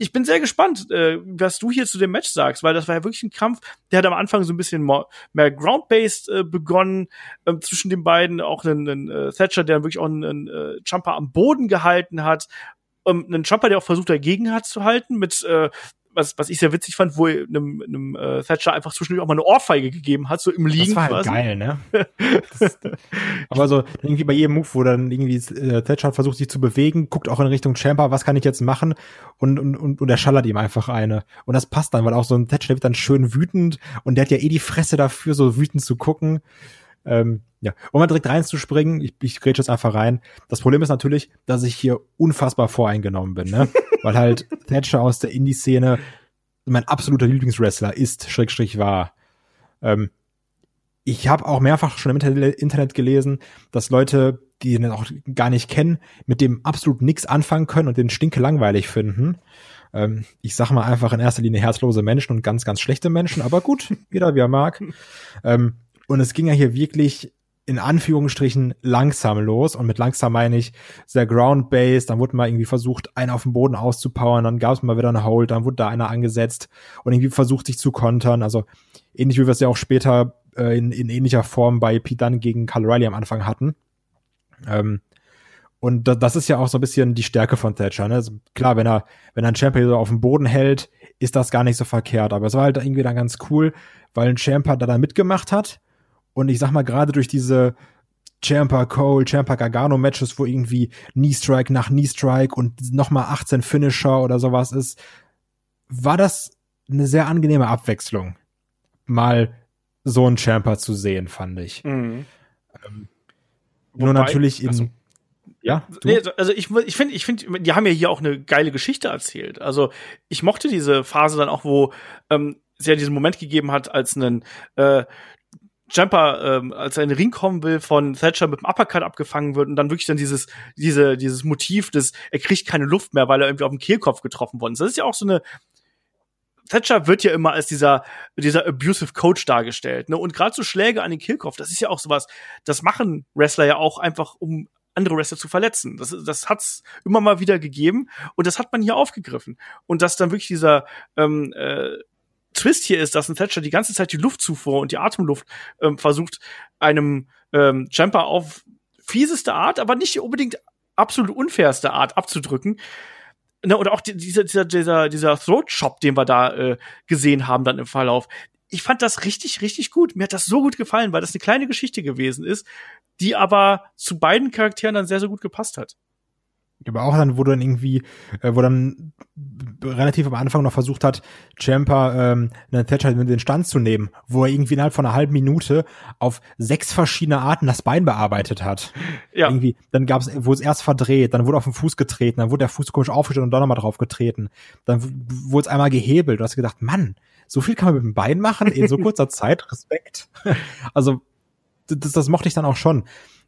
Speaker 2: ich bin sehr gespannt, äh, was du hier zu dem Match sagst, weil das war ja wirklich ein Kampf, der hat am Anfang so ein bisschen mehr ground-based äh, begonnen, ähm, zwischen den beiden auch einen, einen äh, Thatcher, der wirklich auch einen, einen äh, Jumper am Boden gehalten hat, ähm, einen Jumper, der auch versucht dagegen hat zu halten mit äh, was, was ich sehr witzig fand, wo einem, einem äh, Thatcher einfach zwischendurch auch mal eine Ohrfeige gegeben hat, so im Liegen. Das
Speaker 3: war halt quasi. geil, ne? *laughs* das, aber so irgendwie bei jedem Move, wo dann irgendwie äh, Thatcher versucht sich zu bewegen, guckt auch in Richtung Champa, was kann ich jetzt machen? Und, und, und, und er schallert ihm einfach eine. Und das passt dann, weil auch so ein Thatcher wird dann schön wütend und der hat ja eh die Fresse dafür, so wütend zu gucken. Ähm, ja, um mal direkt reinzuspringen, ich, ich grätsch jetzt einfach rein. Das Problem ist natürlich, dass ich hier unfassbar voreingenommen bin, ne? *laughs* Weil halt Thatcher aus der Indie-Szene mein absoluter Lieblingswrestler ist, Schrägstrich war. Ähm, ich habe auch mehrfach schon im Internet gelesen, dass Leute, die ihn auch gar nicht kennen, mit dem absolut nichts anfangen können und den stinke langweilig finden. Ähm, ich sag mal einfach in erster Linie herzlose Menschen und ganz, ganz schlechte Menschen, aber gut, jeder wie er mag. *laughs* Ähm, und es ging ja hier wirklich in Anführungsstrichen langsam los. Und mit langsam meine ich sehr ground-based. Dann wurde mal irgendwie versucht, einen auf dem Boden auszupowern. Dann gab es mal wieder einen Hold. Dann wurde da einer angesetzt und irgendwie versucht, sich zu kontern. Also ähnlich wie wir es ja auch später äh, in, in ähnlicher Form bei Pete Dunne gegen Carl Riley am Anfang hatten. Ähm, und da, das ist ja auch so ein bisschen die Stärke von Thatcher. Ne? Also klar, wenn er, wenn er einen Champion so auf dem Boden hält, ist das gar nicht so verkehrt. Aber es war halt irgendwie dann ganz cool, weil ein Champion da dann mitgemacht hat und ich sag mal, gerade durch diese Champa Cole, Champa Gargano Matches, wo irgendwie Knee Strike nach Knee Strike und nochmal 18 Finisher oder sowas ist, war das eine sehr angenehme Abwechslung, mal so einen Champa zu sehen, fand ich. Mhm. Ähm, Wobei, nur natürlich in, also,
Speaker 2: ja, nee, also ich, ich finde, ich finde, die haben ja hier auch eine geile Geschichte erzählt. Also ich mochte diese Phase dann auch, wo ähm, es ja diesen Moment gegeben hat, als ein äh, Jumper, ähm, als er in den Ring kommen will, von Thatcher mit dem Uppercut abgefangen wird und dann wirklich dann dieses, diese, dieses Motiv des, er kriegt keine Luft mehr, weil er irgendwie auf den Kehlkopf getroffen worden ist. Das ist ja auch so eine, Thatcher wird ja immer als dieser, dieser abusive Coach dargestellt, ne? Und gerade so Schläge an den Kehlkopf, das ist ja auch sowas, das machen Wrestler ja auch einfach, um andere Wrestler zu verletzen. Das, das hat's immer mal wieder gegeben und das hat man hier aufgegriffen. Und dass dann wirklich dieser ähm, äh, Twist hier ist, dass ein Thatcher die ganze Zeit die Luftzufuhr und die Atemluft ähm, versucht, einem ähm, Champer auf fieseste Art, aber nicht unbedingt absolut unfairste Art abzudrücken. Ne, oder auch dieser, dieser, dieser, dieser Throat-Shop, den wir da äh, gesehen haben dann im Verlauf. Ich fand das richtig, richtig gut. Mir hat das so gut gefallen, weil das eine kleine Geschichte gewesen ist, die aber zu beiden Charakteren dann sehr, sehr gut gepasst hat.
Speaker 3: Aber auch dann, wo dann irgendwie, äh, wo dann relativ am Anfang noch versucht hat, Champer ähm, einen Thatcher mit den Stand zu nehmen, wo er irgendwie innerhalb von einer halben Minute auf sechs verschiedene Arten das Bein bearbeitet hat. Ja. Irgendwie, dann gab es, wo es erst verdreht, dann wurde auf den Fuß getreten, dann wurde der Fuß komisch aufgestellt und dann nochmal drauf getreten. Dann wurde es einmal gehebelt. Du hast gedacht, Mann, so viel kann man mit dem Bein machen in so kurzer *laughs* Zeit. Respekt. also, das, das mochte ich dann auch schon.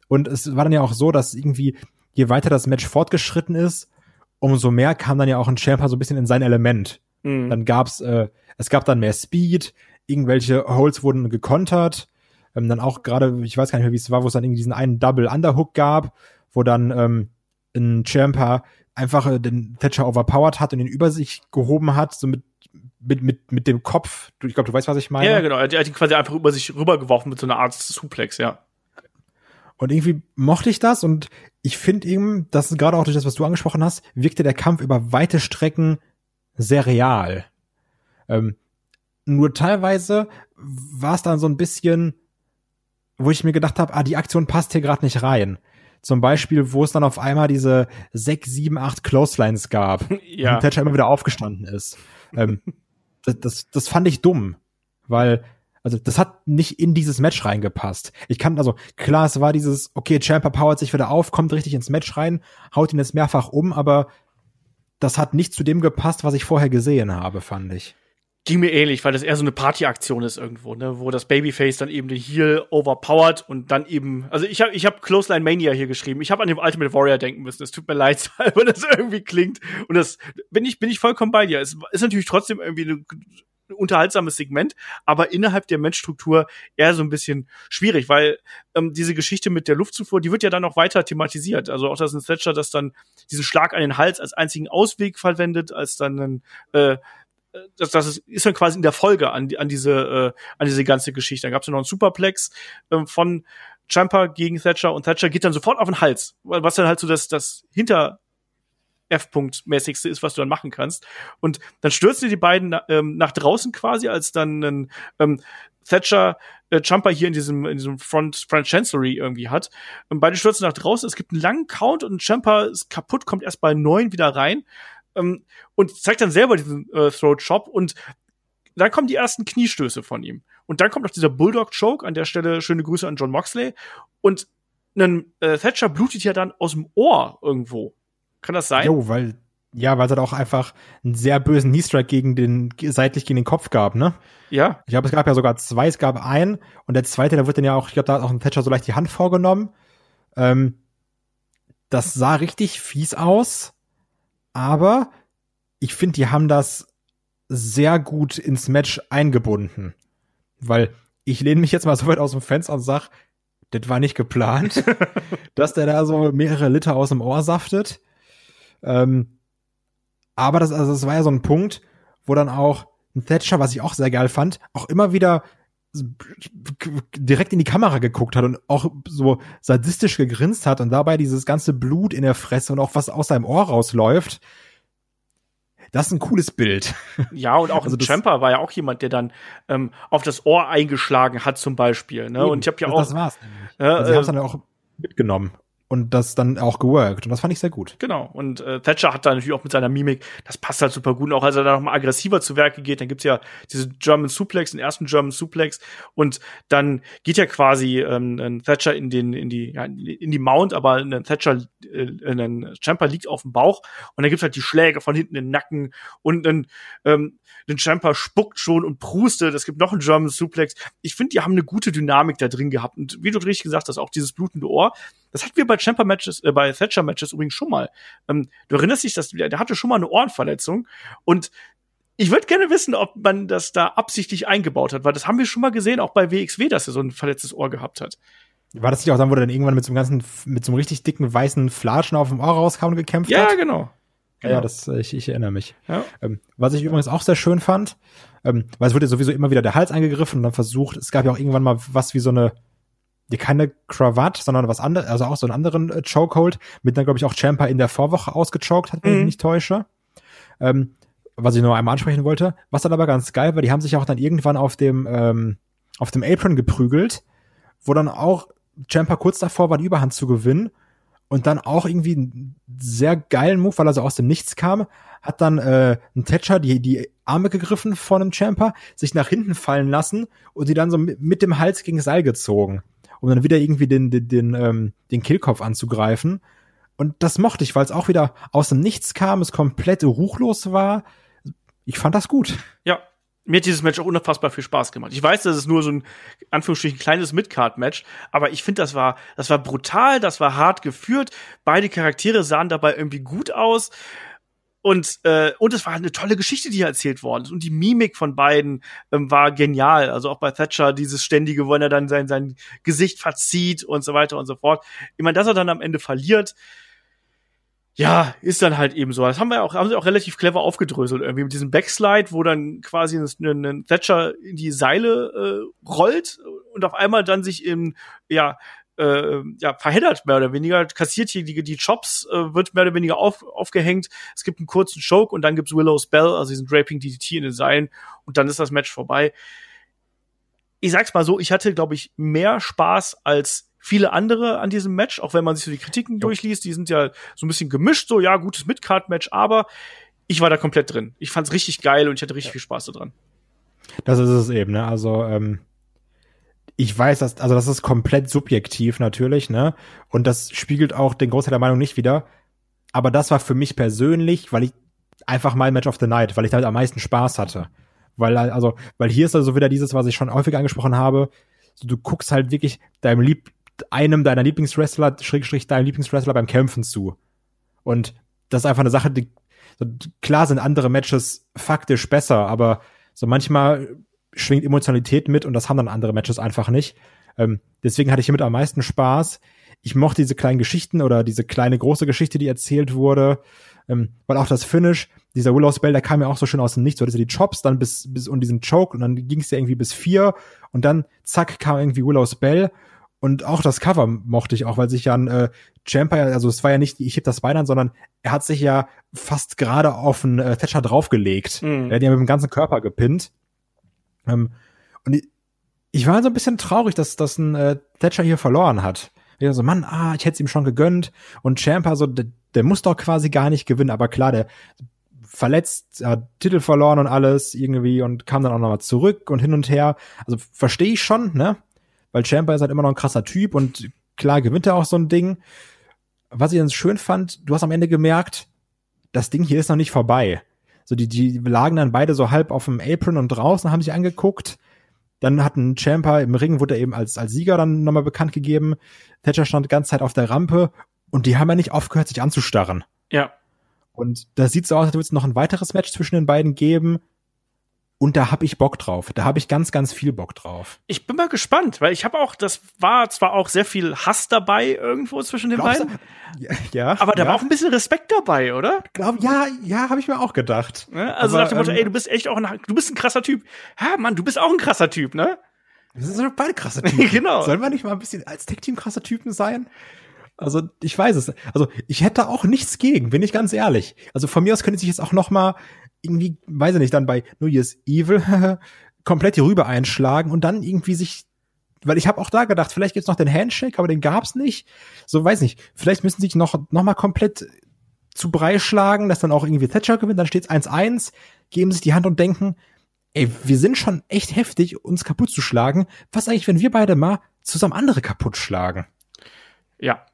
Speaker 3: Und es war dann ja auch so, dass irgendwie je weiter das Match fortgeschritten ist, umso mehr kam dann ja auch ein Champer so ein bisschen in sein Element. Mhm. Dann gab's, äh, es gab dann mehr Speed, irgendwelche Holes wurden gekontert, ähm, dann auch gerade, ich weiß gar nicht mehr, wie es war, wo es dann irgendwie diesen einen Double Underhook gab, wo dann ähm, ein Champer einfach äh, den Thatcher overpowered hat und ihn über sich gehoben hat, so mit mit, mit, mit dem Kopf. Ich glaube, du weißt, was ich meine.
Speaker 2: Ja, genau. Er hat ihn quasi einfach über sich rübergeworfen mit so einer Art Suplex, ja.
Speaker 3: Und irgendwie mochte ich das und ich finde eben, das ist gerade auch durch das, was du angesprochen hast, wirkte der Kampf über weite Strecken sehr real. Ähm, nur teilweise war es dann so ein bisschen, wo ich mir gedacht habe, ah, die Aktion passt hier gerade nicht rein. Zum Beispiel, wo es dann auf einmal diese sechs, sieben, acht Clotheslines gab, *laughs* ja. und Thatcher immer wieder aufgestanden ist. ähm, *laughs* das, das, das fand ich dumm, weil also das hat nicht in dieses Match reingepasst. Ich kann, also klar, es war dieses, okay, Champa powert sich wieder auf, kommt richtig ins Match rein, haut ihn jetzt mehrfach um, aber das hat nicht zu dem gepasst, was ich vorher gesehen habe, fand ich.
Speaker 2: Ging mir ähnlich, weil das eher so eine Partyaktion ist irgendwo, ne, wo das Babyface dann eben die Heal overpowered und dann eben, also ich habe ich hab Clothesline Mania hier geschrieben. Ich habe an den Ultimate Warrior denken müssen. Es tut mir leid, *laughs* weil das irgendwie klingt und das bin ich bin ich vollkommen bei dir. Es ist natürlich trotzdem irgendwie eine unterhaltsames Segment, aber innerhalb der Matchstruktur eher so ein bisschen schwierig, weil ähm, diese Geschichte mit der Luftzufuhr, die wird ja dann noch weiter thematisiert. Also auch, dass ein Thatcher das dann diesen Schlag an den Hals als einzigen Ausweg verwendet, als dann ein äh, das, das ist, dann quasi in der Folge an, an diese äh, an diese ganze Geschichte. Da gab es ja noch einen Superplex äh, von Jumper gegen Thatcher und Thatcher geht dann sofort auf den Hals, was dann halt so das das hinter F-Punkt-mäßigste ist, was du dann machen kannst. Und dann stürzen die beiden ähm, nach draußen quasi, als dann ein ähm, Thatcher äh, Jumper hier in diesem, in diesem Front, Front Chancery irgendwie hat. Und beide stürzen nach draußen. Es gibt einen langen Count und Jumper ist kaputt, kommt erst bei neun wieder rein ähm, und zeigt dann selber diesen äh, Throat Chop und dann kommen die ersten Kniestöße von ihm. Und dann kommt noch dieser Bulldog Choke. An der Stelle schöne Grüße an John Moxley. Und ein äh, Thatcher blutet ja dann aus dem Ohr irgendwo. Kann das sein?
Speaker 3: Jo, weil, ja, weil es halt auch einfach einen sehr bösen Knee-Strike gegen den, seitlich gegen den Kopf gab, ne?
Speaker 2: Ja.
Speaker 3: Ich glaube, es gab ja sogar zwei, es gab einen und der zweite, da wird dann ja auch, ich glaube, da hat auch ein Thatcher so leicht die Hand vorgenommen. Ähm, das sah richtig fies aus, aber ich finde, die haben das sehr gut ins Match eingebunden. Weil ich lehne mich jetzt mal *laughs* so weit aus dem Fenster und sag, das war nicht geplant, *laughs* dass der da so mehrere Liter aus dem Ohr saftet. Ähm, aber das, also das war ja so ein Punkt, wo dann auch ein Thatcher, was ich auch sehr geil fand, auch immer wieder direkt in die Kamera geguckt hat und auch so sadistisch gegrinst hat und dabei dieses ganze Blut in der Fresse und auch was aus seinem Ohr rausläuft. Das ist ein cooles Bild.
Speaker 2: Ja, und auch *laughs* also Champer war ja auch jemand, der dann ähm, auf das Ohr eingeschlagen hat, zum Beispiel. Ne? Eben, und ich habe ja auch.
Speaker 3: Das war's. Äh, also sie haben es dann auch mitgenommen und das dann auch geworkt. Und das fand ich sehr gut.
Speaker 2: Genau. Und äh, Thatcher hat da natürlich auch mit seiner Mimik, das passt halt super gut. Und auch als er da nochmal aggressiver zu Werke geht, dann gibt's ja diese German Suplex, den ersten German Suplex. Und dann geht ja quasi ähm, Thatcher in den, in die, ja, in die Mount, aber ein Thatcher, äh, ein Champer liegt auf dem Bauch. Und dann gibt's halt die Schläge von hinten in den Nacken und ein, ähm, den Champer spuckt schon und prustet. Es gibt noch einen German Suplex. Ich finde, die haben eine gute Dynamik da drin gehabt. Und wie du richtig gesagt hast, auch dieses blutende Ohr, das hatten wir bei Champer Matches, äh, bei Thatcher Matches übrigens schon mal. Ähm, du erinnerst dich, dass der, der hatte schon mal eine Ohrenverletzung und ich würde gerne wissen, ob man das da absichtlich eingebaut hat, weil das haben wir schon mal gesehen, auch bei WXW, dass er so ein verletztes Ohr gehabt hat.
Speaker 3: War das nicht auch dann, wo er dann irgendwann mit so einem ganzen, mit so einem richtig dicken weißen Flatschen auf dem Ohr rauskam und gekämpft
Speaker 2: ja,
Speaker 3: hat?
Speaker 2: Ja, genau.
Speaker 3: Genau. Ja, das, ich, ich erinnere mich. Ja. Ähm, was ich übrigens auch sehr schön fand, ähm, weil es wurde ja sowieso immer wieder der Hals angegriffen und dann versucht, es gab ja auch irgendwann mal was wie so eine, die keine Krawatte, sondern was anderes, also auch so einen anderen äh, Chokehold, mit dann, glaube ich, auch Champa in der Vorwoche ausgechoked hat, wenn mhm. ich mich nicht täusche. Ähm, was ich nur einmal ansprechen wollte. Was dann aber ganz geil war, die haben sich auch dann irgendwann auf dem, ähm, auf dem Apron geprügelt, wo dann auch Champa kurz davor war, die Überhand zu gewinnen und dann auch irgendwie einen sehr geilen Move, weil er so aus dem Nichts kam, hat dann äh, ein Thatcher die, die Arme gegriffen von einem Champer, sich nach hinten fallen lassen und sie dann so mit, dem Hals gegen Seil gezogen, um dann wieder irgendwie den, den, den, ähm, den Killkopf anzugreifen. Und das mochte ich, weil es auch wieder aus dem Nichts kam, es komplett ruchlos war. Ich fand das gut.
Speaker 2: Ja, mir hat dieses Match auch unfassbar viel Spaß gemacht. Ich weiß, das ist nur so ein Anführungsstrichen kleines Midcard-Match, aber ich finde, das war, das war brutal, das war hart geführt. Beide Charaktere sahen dabei irgendwie gut aus. Und, äh, und es war eine tolle Geschichte, die hier erzählt worden ist. Und die Mimik von beiden ähm, war genial. Also auch bei Thatcher dieses ständige, wo er dann sein, sein Gesicht verzieht und so weiter und so fort. Ich meine, dass er dann am Ende verliert, ja, ist dann halt eben so. Das haben wir auch, haben sie auch relativ clever aufgedröselt irgendwie mit diesem Backslide, wo dann quasi ein, ein Thatcher in die Seile äh, rollt und auf einmal dann sich im, ja, äh, ja, verheddert mehr oder weniger, kassiert hier die, die Chops, äh, wird mehr oder weniger auf, aufgehängt. Es gibt einen kurzen Choke und dann gibt's Willow's Bell, also diesen Draping DDT in den Seilen und dann ist das Match vorbei. Ich sag's mal so, ich hatte, glaube ich, mehr Spaß als viele andere an diesem Match, auch wenn man sich so die Kritiken durchliest, die sind ja so ein bisschen gemischt, so ja, gutes Midcard-Match, aber ich war da komplett drin. Ich fand's richtig geil und ich hatte richtig ja. viel Spaß daran.
Speaker 3: Das ist es eben, ne? Also, ähm, ich weiß, dass, also das ist komplett subjektiv natürlich, ne? Und das spiegelt auch den Großteil der Meinung nicht wieder. Aber das war für mich persönlich, weil ich einfach mein Match of the Night, weil ich damit am meisten Spaß hatte. Weil, also, weil hier ist also wieder dieses, was ich schon häufig angesprochen habe. So, du guckst halt wirklich deinem Lieb einem deiner Lieblingswrestler, Schrägstrich deinem Lieblingswrestler beim Kämpfen zu. Und das ist einfach eine Sache, die, klar sind andere Matches faktisch besser, aber so manchmal schwingt Emotionalität mit und das haben dann andere Matches einfach nicht. Ähm, deswegen hatte ich hiermit am meisten Spaß. Ich mochte diese kleinen Geschichten oder diese kleine große Geschichte, die erzählt wurde, ähm, weil auch das Finish, dieser Willow's Bell, der kam ja auch so schön aus dem Nichts, so die Chops dann bis bis und diesen Choke und dann ging es ja irgendwie bis vier und dann zack kam irgendwie Willow's Bell und auch das Cover mochte ich auch, weil sich ja ein äh, Champa, also es war ja nicht, ich heb das Bein an, sondern er hat sich ja fast gerade auf einen äh, Thatcher draufgelegt. Mhm. Er hat ja mit dem ganzen Körper gepinnt. Ähm, und ich, ich war so ein bisschen traurig, dass, dass ein äh, Thatcher hier verloren hat. Ich so, Mann, ah, ich hätte es ihm schon gegönnt. Und Champa, so, der, der muss doch quasi gar nicht gewinnen. Aber klar, der verletzt, hat Titel verloren und alles irgendwie und kam dann auch nochmal zurück und hin und her. Also verstehe ich schon, ne? Weil Champa ist halt immer noch ein krasser Typ und klar gewinnt er auch so ein Ding. Was ich ganz schön fand, du hast am Ende gemerkt, das Ding hier ist noch nicht vorbei. So, die, die lagen dann beide so halb auf dem Apron und draußen, haben sich angeguckt. Dann hat ein Champa im Ring, wurde er eben als, als Sieger dann nochmal bekannt gegeben. Thatcher stand die ganze Zeit auf der Rampe und die haben ja nicht aufgehört, sich anzustarren.
Speaker 2: Ja.
Speaker 3: Und da sieht so aus, als würde es noch ein weiteres Match zwischen den beiden geben. Und da habe ich Bock drauf. Da habe ich ganz, ganz viel Bock drauf.
Speaker 2: Ich bin mal gespannt, weil ich habe auch, das war zwar auch sehr viel Hass dabei irgendwo zwischen den Glaubst beiden. Ja, ja, aber da ja. war auch ein bisschen Respekt dabei, oder?
Speaker 3: Glaub, ja, ja, habe ich mir auch gedacht.
Speaker 2: Ja, also aber, nach dem Motto, ähm, ey, du bist echt auch ein, du bist ein krasser Typ. Ja, Mann, du bist auch ein krasser Typ, ne?
Speaker 3: Wir sind so beide krasse Typen. *laughs*
Speaker 2: genau.
Speaker 3: Sollen wir nicht mal ein bisschen als Tech-Team krasser Typen sein? Also ich weiß es. Also ich hätte auch nichts gegen, bin ich ganz ehrlich. Also von mir aus könnte sich jetzt auch noch mal irgendwie, weiß ich nicht, dann bei New Year's Evil *laughs* komplett hier rüber einschlagen und dann irgendwie sich weil ich habe auch da gedacht, vielleicht gibt's noch den Handshake, aber den gab's nicht. So weiß nicht. Vielleicht müssen sie sich noch noch mal komplett zu Brei schlagen, dass dann auch irgendwie Thatcher gewinnt, dann steht's 1-1, geben sich die Hand und denken, ey, wir sind schon echt heftig, uns kaputt zu schlagen. Was eigentlich, wenn wir beide mal zusammen andere kaputt schlagen?
Speaker 2: Ja,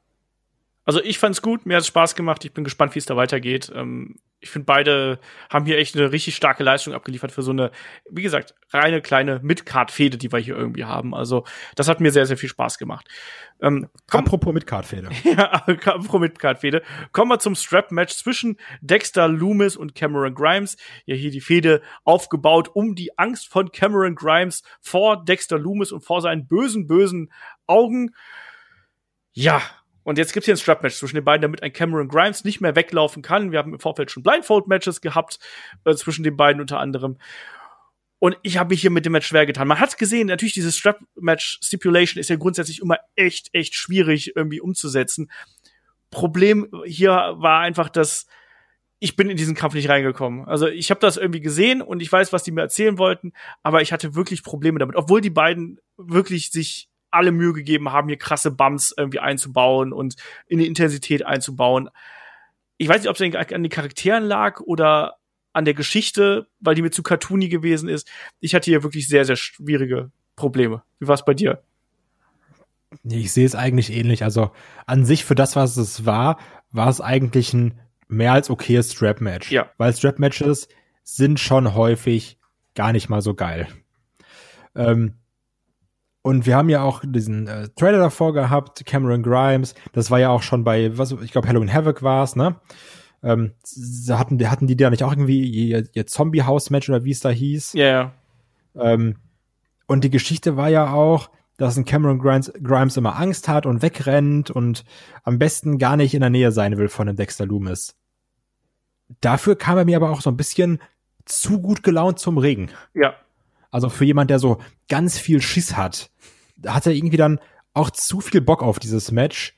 Speaker 2: also ich fand's gut, mir hat's Spaß gemacht. Ich bin gespannt, wie es da weitergeht. Ähm, ich finde, beide haben hier echt eine richtig starke Leistung abgeliefert für so eine, wie gesagt, reine kleine Midcard-Fehde, die wir hier irgendwie haben. Also das hat mir sehr, sehr viel Spaß gemacht.
Speaker 3: Ähm, apropos Midcard-Fehde. *laughs*
Speaker 2: ja, apropos Midcard-Fehde. Kommen wir zum Strap-Match zwischen Dexter Loomis und Cameron Grimes. Ja, hier die Fehde aufgebaut um die Angst von Cameron Grimes vor Dexter Loomis und vor seinen bösen, bösen Augen. Ja, Und jetzt gibt's hier ein Strap-Match zwischen den beiden, damit ein Cameron Grimes nicht mehr weglaufen kann. Wir haben im Vorfeld schon Blindfold-Matches gehabt äh, zwischen den beiden unter anderem. Und ich habe mich hier mit dem Match schwer getan. Man hat gesehen, natürlich dieses Strap-Match-Stipulation ist ja grundsätzlich immer echt, echt schwierig irgendwie umzusetzen. Problem hier war einfach, dass ich bin in diesen Kampf nicht reingekommen. Also ich habe das irgendwie gesehen und ich weiß, was die mir erzählen wollten, aber ich hatte wirklich Probleme damit, obwohl die beiden wirklich sich alle Mühe gegeben haben, hier krasse Bumps irgendwie einzubauen und in die Intensität einzubauen. Ich weiß nicht, ob es an den Charakteren lag oder an der Geschichte, weil die mir zu cartoony gewesen ist. Ich hatte hier wirklich sehr, sehr schwierige Probleme. Wie war es bei dir?
Speaker 3: Ich sehe es eigentlich ähnlich. Also an sich für das, was es war, war es eigentlich ein mehr als okayes Strap-Match.
Speaker 2: Ja.
Speaker 3: Weil Strap-Matches sind schon häufig gar nicht mal so geil. Ähm, und wir haben ja auch diesen äh, Trailer davor gehabt, Cameron Grimes. Das war ja auch schon bei, was ich glaube, Halloween Havoc war es, ne? Ähm, hatten, hatten die da nicht auch irgendwie ihr, ihr Zombie-House-Match oder wie es da hieß?
Speaker 2: Ja, yeah.
Speaker 3: Ähm, und die Geschichte war ja auch, dass ein Cameron Grimes, Grimes immer Angst hat und wegrennt und am besten gar nicht in der Nähe sein will von dem Dexter Loomis. Dafür kam er mir aber auch so ein bisschen zu gut gelaunt zum Regen.
Speaker 2: Ja.
Speaker 3: Also für jemand, der so ganz viel Schiss hat, hat er irgendwie dann auch zu viel Bock auf dieses Match.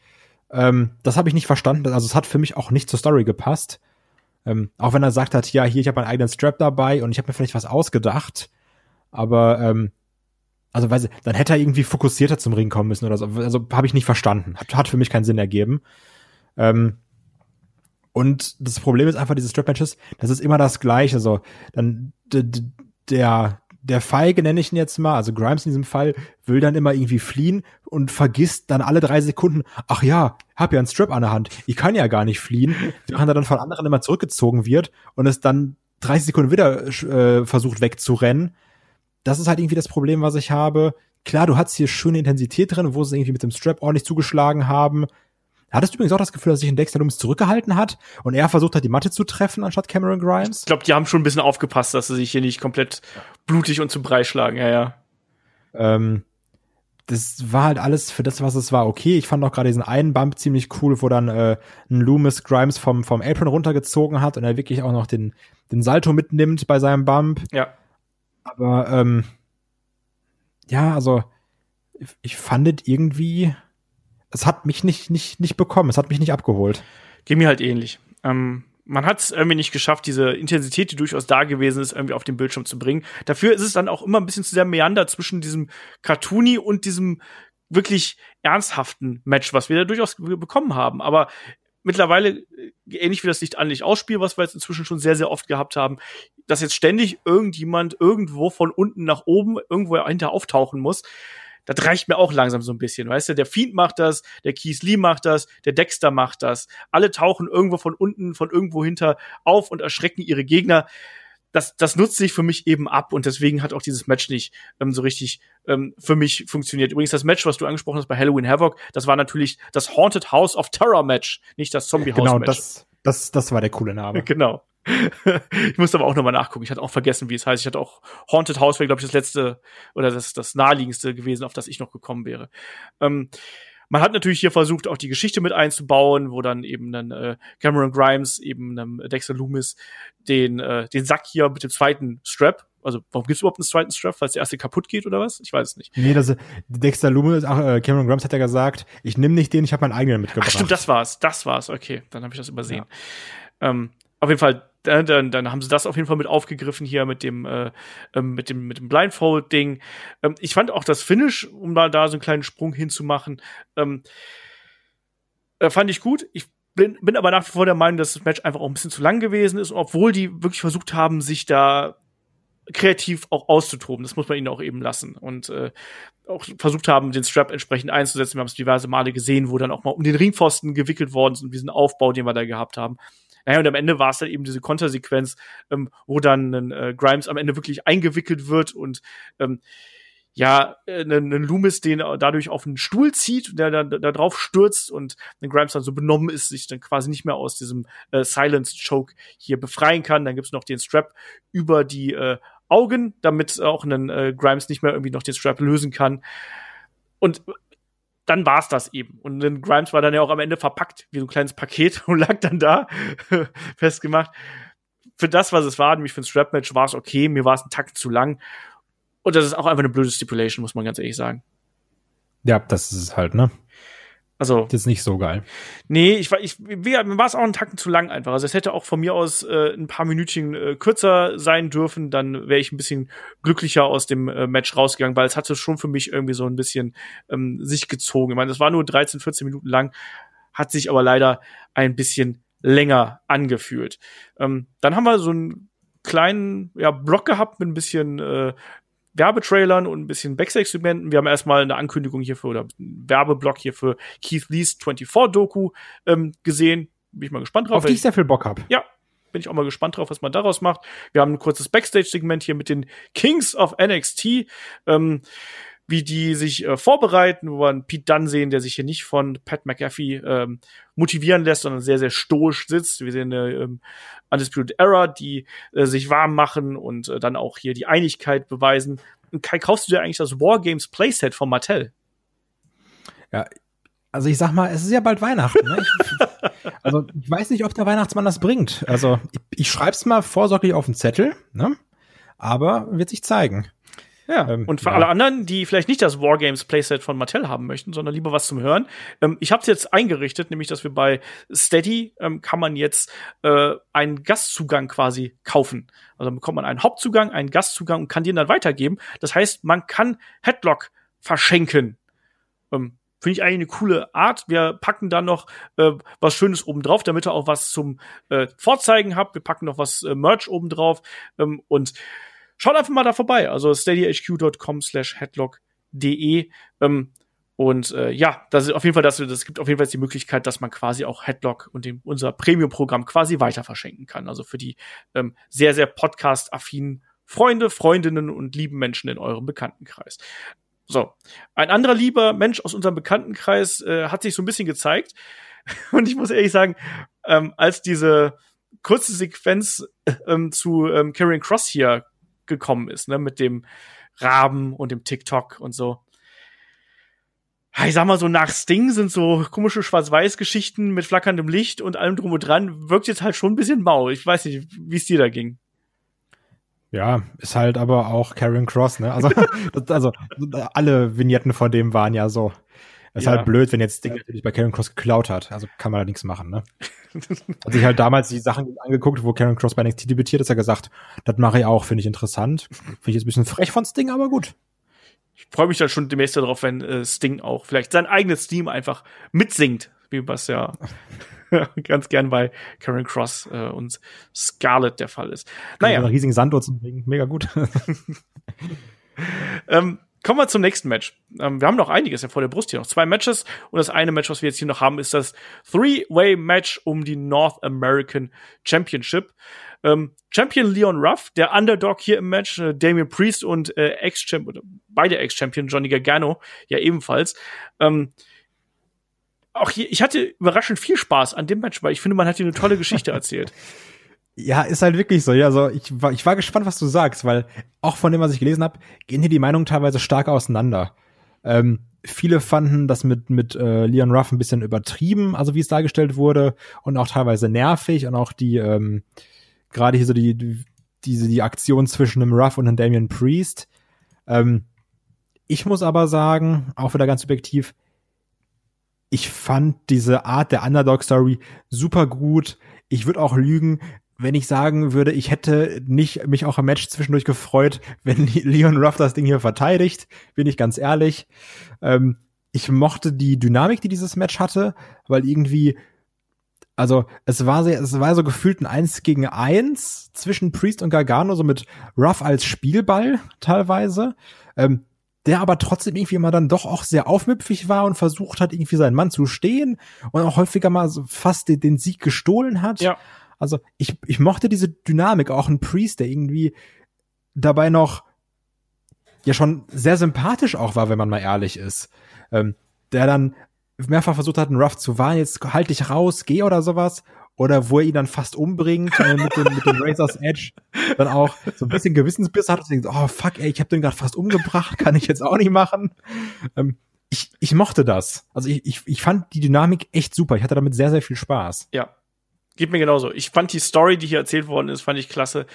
Speaker 3: Ähm, das habe ich nicht verstanden. Also es hat für mich auch nicht zur Story gepasst. Ähm, auch wenn er sagt hat, ja, hier, ich habe meinen eigenen Strap dabei und ich habe mir vielleicht was ausgedacht. Aber ähm, also weiß ich, dann hätte er irgendwie fokussierter zum Ring kommen müssen oder so. Also habe ich nicht verstanden. Hat, hat für mich keinen Sinn ergeben. Ähm, und das Problem ist einfach, diese Strap-Matches, das ist immer das Gleiche. So, dann der der Feige nenne ich ihn jetzt mal, also Grimes in diesem Fall, will dann immer irgendwie fliehen und vergisst dann alle drei Sekunden, ach ja, hab ja einen Strap an der Hand, ich kann ja gar nicht fliehen, *laughs* während er dann von anderen immer zurückgezogen wird und es dann 30 Sekunden wieder äh, versucht wegzurennen. Das ist halt irgendwie das Problem, was ich habe. Klar, du hast hier schöne Intensität drin, wo sie irgendwie mit dem Strap ordentlich zugeschlagen haben. Hattest du übrigens auch das Gefühl, dass sich ein Dexter Loomis zurückgehalten hat und er versucht hat, die Matte zu treffen, anstatt Cameron Grimes?
Speaker 2: Ich glaube, die haben schon ein bisschen aufgepasst, dass sie sich hier nicht komplett blutig und zum Brei schlagen, ja, ja.
Speaker 3: Ähm, das war halt alles für das, was es war, okay. Ich fand auch gerade diesen einen Bump ziemlich cool, wo dann äh, ein Loomis Grimes vom, vom Apron runtergezogen hat und er wirklich auch noch den, den Salto mitnimmt bei seinem Bump.
Speaker 2: Ja.
Speaker 3: Aber ähm, ja, also ich, ich fand irgendwie es hat mich nicht, nicht, nicht bekommen, es hat mich nicht abgeholt.
Speaker 2: Geht mir halt ähnlich. Ähm, man hat es irgendwie nicht geschafft, diese Intensität, die durchaus da gewesen ist, irgendwie auf den Bildschirm zu bringen. Dafür ist es dann auch immer ein bisschen zu sehr Meander zwischen diesem Cartoony und diesem wirklich ernsthaften Match, was wir da durchaus bekommen haben. Aber mittlerweile, äh, ähnlich wie das Licht an Licht ausspiel, was wir jetzt inzwischen schon sehr, sehr oft gehabt haben, dass jetzt ständig irgendjemand irgendwo von unten nach oben irgendwo hinter auftauchen muss, das reicht mir auch langsam so ein bisschen, weißt du? Der Fiend macht das, der Keith Lee macht das, der Dexter macht das. Alle tauchen irgendwo von unten, von irgendwo hinter auf und erschrecken ihre Gegner. Das, das nutzt sich für mich eben ab und deswegen hat auch dieses Match nicht ähm, so richtig ähm, für mich funktioniert. Übrigens, das Match, was du angesprochen hast bei Halloween Havoc, das war natürlich das Haunted House of Terror Match, nicht das Zombie House
Speaker 3: genau,
Speaker 2: Match.
Speaker 3: Genau, das, das, das war der coole Name. *laughs*
Speaker 2: Genau. *laughs* ich musste aber auch nochmal nachgucken. Ich hatte auch vergessen, wie es heißt. Ich hatte auch Haunted House wäre, glaube ich, das letzte oder das, das naheliegendste gewesen, auf das ich noch gekommen wäre. Ähm, man hat natürlich hier versucht, auch die Geschichte mit einzubauen, wo dann eben dann äh, Cameron Grimes eben ähm, Dexter Loomis den, äh, den Sack hier mit dem zweiten Strap also, warum gibt's überhaupt einen zweiten Strap, falls der erste kaputt geht oder was? Ich weiß es nicht.
Speaker 3: Nee, das Dexter Loomis, ach, äh, Cameron Grimes hat ja gesagt, ich nehme nicht den, ich habe meinen eigenen mitgebracht. Ach
Speaker 2: stimmt, das war's, das war's. Okay, dann habe ich das übersehen. Ja. Ähm, auf jeden Fall dann, dann, dann haben sie das auf jeden Fall mit aufgegriffen hier mit dem äh, ähm, mit dem mit dem Blindfold Ding. Ähm, ich fand auch das Finish, um mal da so einen kleinen Sprung hinzumachen, ähm, äh, fand ich gut. Ich bin, bin aber nach wie vor der Meinung, dass das Match einfach auch ein bisschen zu lang gewesen ist, obwohl die wirklich versucht haben, sich da kreativ auch auszutoben. Das muss man ihnen auch eben lassen. Und äh, auch versucht haben, den Strap entsprechend einzusetzen. Wir haben es diverse Male gesehen, wo dann auch mal um den Ringpfosten gewickelt worden ist und diesen Aufbau, den wir da gehabt haben. Naja, und am Ende war es dann eben diese Kontersequenz, ähm, wo dann äh, Grimes am Ende wirklich eingewickelt wird und ähm, ja, einen äh, Loomis den dadurch auf einen Stuhl zieht, der dann da drauf stürzt und den Grimes dann so benommen ist, sich dann quasi nicht mehr aus diesem äh, Silence Choke hier befreien kann. Dann gibt's noch den Strap über die äh, Augen, damit auch einen äh, Grimes nicht mehr irgendwie noch den Strap lösen kann. Und dann war's das eben. Und dann Grimes war dann ja auch am Ende verpackt, wie so ein kleines Paket *laughs* und lag dann da *laughs* festgemacht. Für das, was es war, nämlich für ein Strap-Match, war es okay. Mir war es ein Takt zu lang. Und das ist auch einfach eine blöde Stipulation, muss man ganz ehrlich sagen.
Speaker 3: Ja, das ist es halt, ne?
Speaker 2: Also.
Speaker 3: Das ist nicht so geil.
Speaker 2: Nee, ich war, ich, mir war es auch einen Tacken zu lang einfach. Also es hätte auch von mir aus äh, ein paar Minütchen äh, kürzer sein dürfen, dann wäre ich ein bisschen glücklicher aus dem äh, Match rausgegangen, weil es hatte schon für mich irgendwie so ein bisschen ähm, sich gezogen. Ich meine, es war nur 13, 14 Minuten lang, hat sich aber leider ein bisschen länger angefühlt. Ähm, dann haben wir so einen kleinen ja, Block gehabt mit ein bisschen äh, Werbetrailern und ein bisschen Backstage-Segmenten. Wir haben erstmal eine Ankündigung hierfür oder einen Werbeblock hier für Keith Lees 24-Doku ähm, gesehen. Bin ich mal gespannt drauf.
Speaker 3: Auf die ich sehr viel Bock hab.
Speaker 2: Ja, bin ich auch mal gespannt drauf, was man daraus macht. Wir haben ein kurzes Backstage-Segment hier mit den Kings of NXT. Ähm, wie die sich äh, vorbereiten, wo wir einen Pete Dunn sehen, der sich hier nicht von Pat McAfee ähm, motivieren lässt, sondern sehr, sehr stoisch sitzt. Wir sehen eine ähm, Undisputed Era, die äh, sich warm machen und äh, dann auch hier die Einigkeit beweisen. Und Kai, kaufst du dir eigentlich das Wargames Playset von Mattel?
Speaker 3: Ja, also ich sag mal, es ist ja bald Weihnachten. Ne? Ich, *laughs* also ich weiß nicht, ob der Weihnachtsmann das bringt. Also ich, ich schreib's mal vorsorglich auf den Zettel, ne? aber wird sich zeigen.
Speaker 2: Ja, ähm, und für ja. alle anderen, die vielleicht nicht das Wargames Playset von Mattel haben möchten, sondern lieber was zum Hören, ähm, ich habe es jetzt eingerichtet, nämlich dass wir bei Steady ähm, kann man jetzt äh, einen Gastzugang quasi kaufen. Also bekommt man einen Hauptzugang, einen Gastzugang und kann den dann weitergeben. Das heißt, man kann Headlock verschenken. Ähm, Finde ich eigentlich eine coole Art. Wir packen dann noch äh, was Schönes oben drauf, damit ihr auch was zum äh, Vorzeigen habt. Wir packen noch was äh, Merch oben drauf ähm, und schaut einfach mal da vorbei. Also steadyhq.com slash headlock.de. Ähm, und äh, ja, das ist auf jeden Fall, das, das gibt auf jeden Fall die Möglichkeit, dass man quasi auch Headlock und dem, unser Premium-Programm quasi weiter verschenken kann. Also für die ähm, sehr, sehr podcast-affinen Freunde, Freundinnen und lieben Menschen in eurem Bekanntenkreis. So, ein anderer lieber Mensch aus unserem Bekanntenkreis äh, hat sich so ein bisschen gezeigt. *laughs* Und ich muss ehrlich sagen, ähm, als diese kurze Sequenz ähm, zu ähm, Karen Cross hier gekommen ist, ne, mit dem Raben und dem TikTok und so. Ich sag mal so, nach Sting sind so komische Schwarz-Weiß-Geschichten mit flackerndem Licht und allem drum und dran, wirkt jetzt halt schon ein bisschen mau. Ich weiß nicht, wie es dir da ging.
Speaker 3: Ja, ist halt aber auch Karen Cross, ne? Also, *laughs* das, also alle Vignetten von dem waren ja so. Ist ja. halt blöd, wenn jetzt Ding natürlich bei Karen Cross geklaut hat. Also kann man da nichts machen, ne? Hat sich halt damals die Sachen angeguckt, wo Karen Cross bei NXT debütiert ist, er gesagt, das mache ich auch, finde ich interessant. Finde ich jetzt ein bisschen frech von Sting, aber gut.
Speaker 2: Ich freue mich dann schon demnächst darauf, wenn äh, Sting auch vielleicht sein eigenes Team einfach mitsingt, wie was ja *laughs* ganz gern bei Karen Cross äh, und Scarlett der Fall ist.
Speaker 3: Naja. Einen riesigen zum Bringen, mega gut. *laughs*
Speaker 2: ähm, Kommen wir zum nächsten Match. Ähm, wir haben noch einiges ja vor der Brust hier, noch zwei Matches. Und das eine Match, was wir jetzt hier noch haben, ist das Three-Way-Match um die North American Championship. Ähm, Champion Leon Ruff, der Underdog hier im Match, äh, Damien Priest und äh, Ex-Champion, beide Ex-Champion Johnny Gargano, ja ebenfalls. Ähm, auch hier, ich hatte überraschend viel Spaß an dem Match, weil ich finde, man hat hier eine tolle Geschichte erzählt. *laughs*
Speaker 3: Ja, ist halt wirklich so. Ja, so ich war, ich war gespannt, was du sagst, weil auch von dem, was ich gelesen habe, gehen hier die Meinungen teilweise stark auseinander. Ähm, viele fanden das mit mit äh, Leon Ruff ein bisschen übertrieben, also wie es dargestellt wurde und auch teilweise nervig und auch die ähm, gerade hier so die, die diese die Aktion zwischen dem Ruff und dem Damian Priest. Ähm, ich muss aber sagen, auch wieder ganz subjektiv, ich fand diese Art der Underdog Story super gut. Ich würde auch lügen, wenn ich sagen würde, ich hätte nicht mich auch im Match zwischendurch gefreut, wenn *laughs* Leon Ruff das Ding hier verteidigt, bin ich ganz ehrlich. Ähm, ich mochte die Dynamik, die dieses Match hatte, weil irgendwie, also es war sehr, es war so gefühlt ein Eins gegen Eins zwischen Priest und Gargano, so mit Ruff als Spielball teilweise. Ähm, der aber trotzdem irgendwie immer dann doch auch sehr aufmüpfig war und versucht hat, irgendwie seinen Mann zu stehen und auch häufiger mal so fast den, den Sieg gestohlen hat.
Speaker 2: Ja.
Speaker 3: Also ich, ich mochte diese Dynamik, auch ein Priest, der irgendwie dabei noch ja schon sehr sympathisch auch war, wenn man mal ehrlich ist. Ähm, der dann mehrfach versucht hat, einen Ruff zu warnen, jetzt halt dich raus, geh oder sowas. Oder wo er ihn dann fast umbringt äh, mit, dem, mit dem Razor's Edge. Dann auch so ein bisschen Gewissensbiss hat und denkt, oh fuck, ey, ich hab den gerade fast umgebracht, kann ich jetzt auch nicht machen. Ähm, ich, ich mochte das. Also ich, ich, ich fand die Dynamik echt super. Ich hatte damit sehr, sehr viel Spaß.
Speaker 2: Ja. Geht mir genauso. Ich fand die Story, die hier erzählt worden ist, fand ich klasse.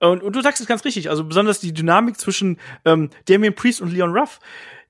Speaker 2: Und, und du sagst es ganz richtig. Also besonders die Dynamik zwischen ähm, Damien Priest und Leon Ruff,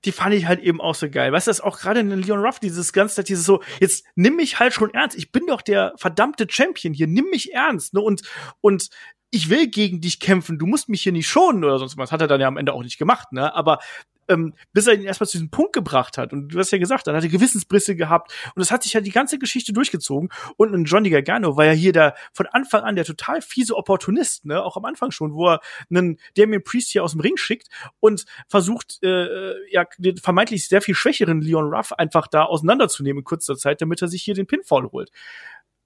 Speaker 2: die fand ich halt eben auch so geil. Weißt du, das auch gerade in Leon Ruff, dieses ganze, dieses so, jetzt nimm mich halt schon ernst. Ich bin doch der verdammte Champion hier. Nimm mich ernst. Ne? Und, und ich will gegen dich kämpfen, du musst mich hier nicht schonen oder sonst was. Hat er dann ja am Ende auch nicht gemacht, ne? Aber ähm, bis er ihn erstmal zu diesem Punkt gebracht hat. Und du hast ja gesagt, dann hat er Gewissensbrisse gehabt. Und das hat sich ja die ganze Geschichte durchgezogen. Und ein Johnny Gargano war ja hier der von Anfang an der total fiese Opportunist, ne? Auch am Anfang schon, wo er einen Damien Priest hier aus dem Ring schickt und versucht, äh, ja, den vermeintlich sehr viel schwächeren Leon Ruff einfach da auseinanderzunehmen in kurzer Zeit, damit er sich hier den Pinfall holt.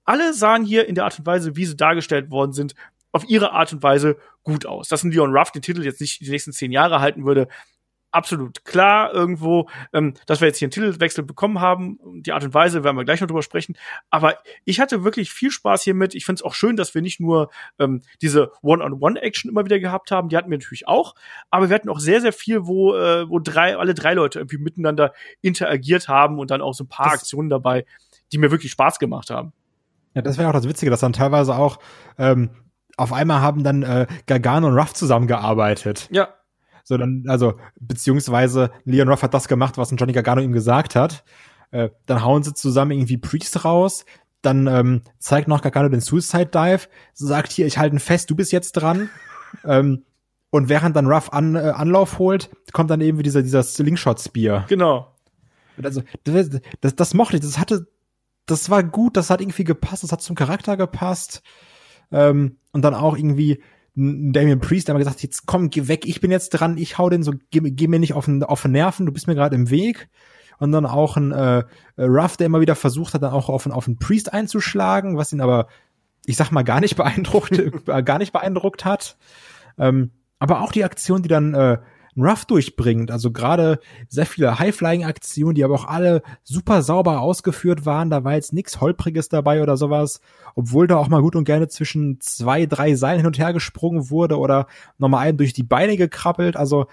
Speaker 2: Alle sahen hier in der Art und Weise, wie sie dargestellt worden sind, auf ihre Art und Weise gut aus. Dass ein Leon Ruff den Titel jetzt nicht die nächsten zehn Jahre halten würde, absolut klar irgendwo, ähm, dass wir jetzt hier einen Titelwechsel bekommen haben. Die Art und Weise werden wir gleich noch drüber sprechen. Aber ich hatte wirklich viel Spaß hiermit. Ich finde es auch schön, dass wir nicht nur ähm, diese One-on-One-Action immer wieder gehabt haben. Die hatten wir natürlich auch. Aber wir hatten auch sehr, sehr viel, wo, äh, wo drei, alle drei Leute irgendwie miteinander interagiert haben und dann auch so ein paar das Aktionen dabei, die mir wirklich Spaß gemacht haben.
Speaker 3: Ja, das wäre auch das Witzige, dass dann teilweise auch ähm, auf einmal haben dann äh, Gargano und Ruff zusammengearbeitet.
Speaker 2: Ja,
Speaker 3: so dann, also, beziehungsweise Leon Ruff hat das gemacht, was ein Johnny Gargano ihm gesagt hat. Äh, dann hauen sie zusammen irgendwie Priest raus. Dann ähm, zeigt noch Gargano den Suicide Dive, sagt hier, ich halte ihn fest, du bist jetzt dran. *laughs* ähm, und während dann Ruff an, äh, Anlauf holt, kommt dann eben dieser, dieser Slingshot-Spear.
Speaker 2: Genau.
Speaker 3: Also, das, das, das mochte ich, das hatte, das war gut, das hat irgendwie gepasst, das hat zum Charakter gepasst. Ähm, und dann auch irgendwie, Damien Priest hat gesagt, jetzt komm, geh weg, ich bin jetzt dran, ich hau den so, geh, geh mir nicht auf den, auf den Nerven, du bist mir gerade im Weg. Und dann auch ein äh, Ruff, der immer wieder versucht hat, dann auch auf, auf einen Priest einzuschlagen, was ihn aber, ich sag mal, gar nicht beeindruckt, *laughs* gar nicht beeindruckt hat. Ähm, aber auch die Aktion, die dann äh, Ruff durchbringt. Also gerade sehr viele High-Flying-Aktionen, die aber auch alle super sauber ausgeführt waren. Da war jetzt nichts Holpriges dabei oder sowas. Obwohl da auch mal gut und gerne zwischen zwei, drei Seilen hin und her gesprungen wurde oder nochmal einen durch die Beine gekrabbelt. Also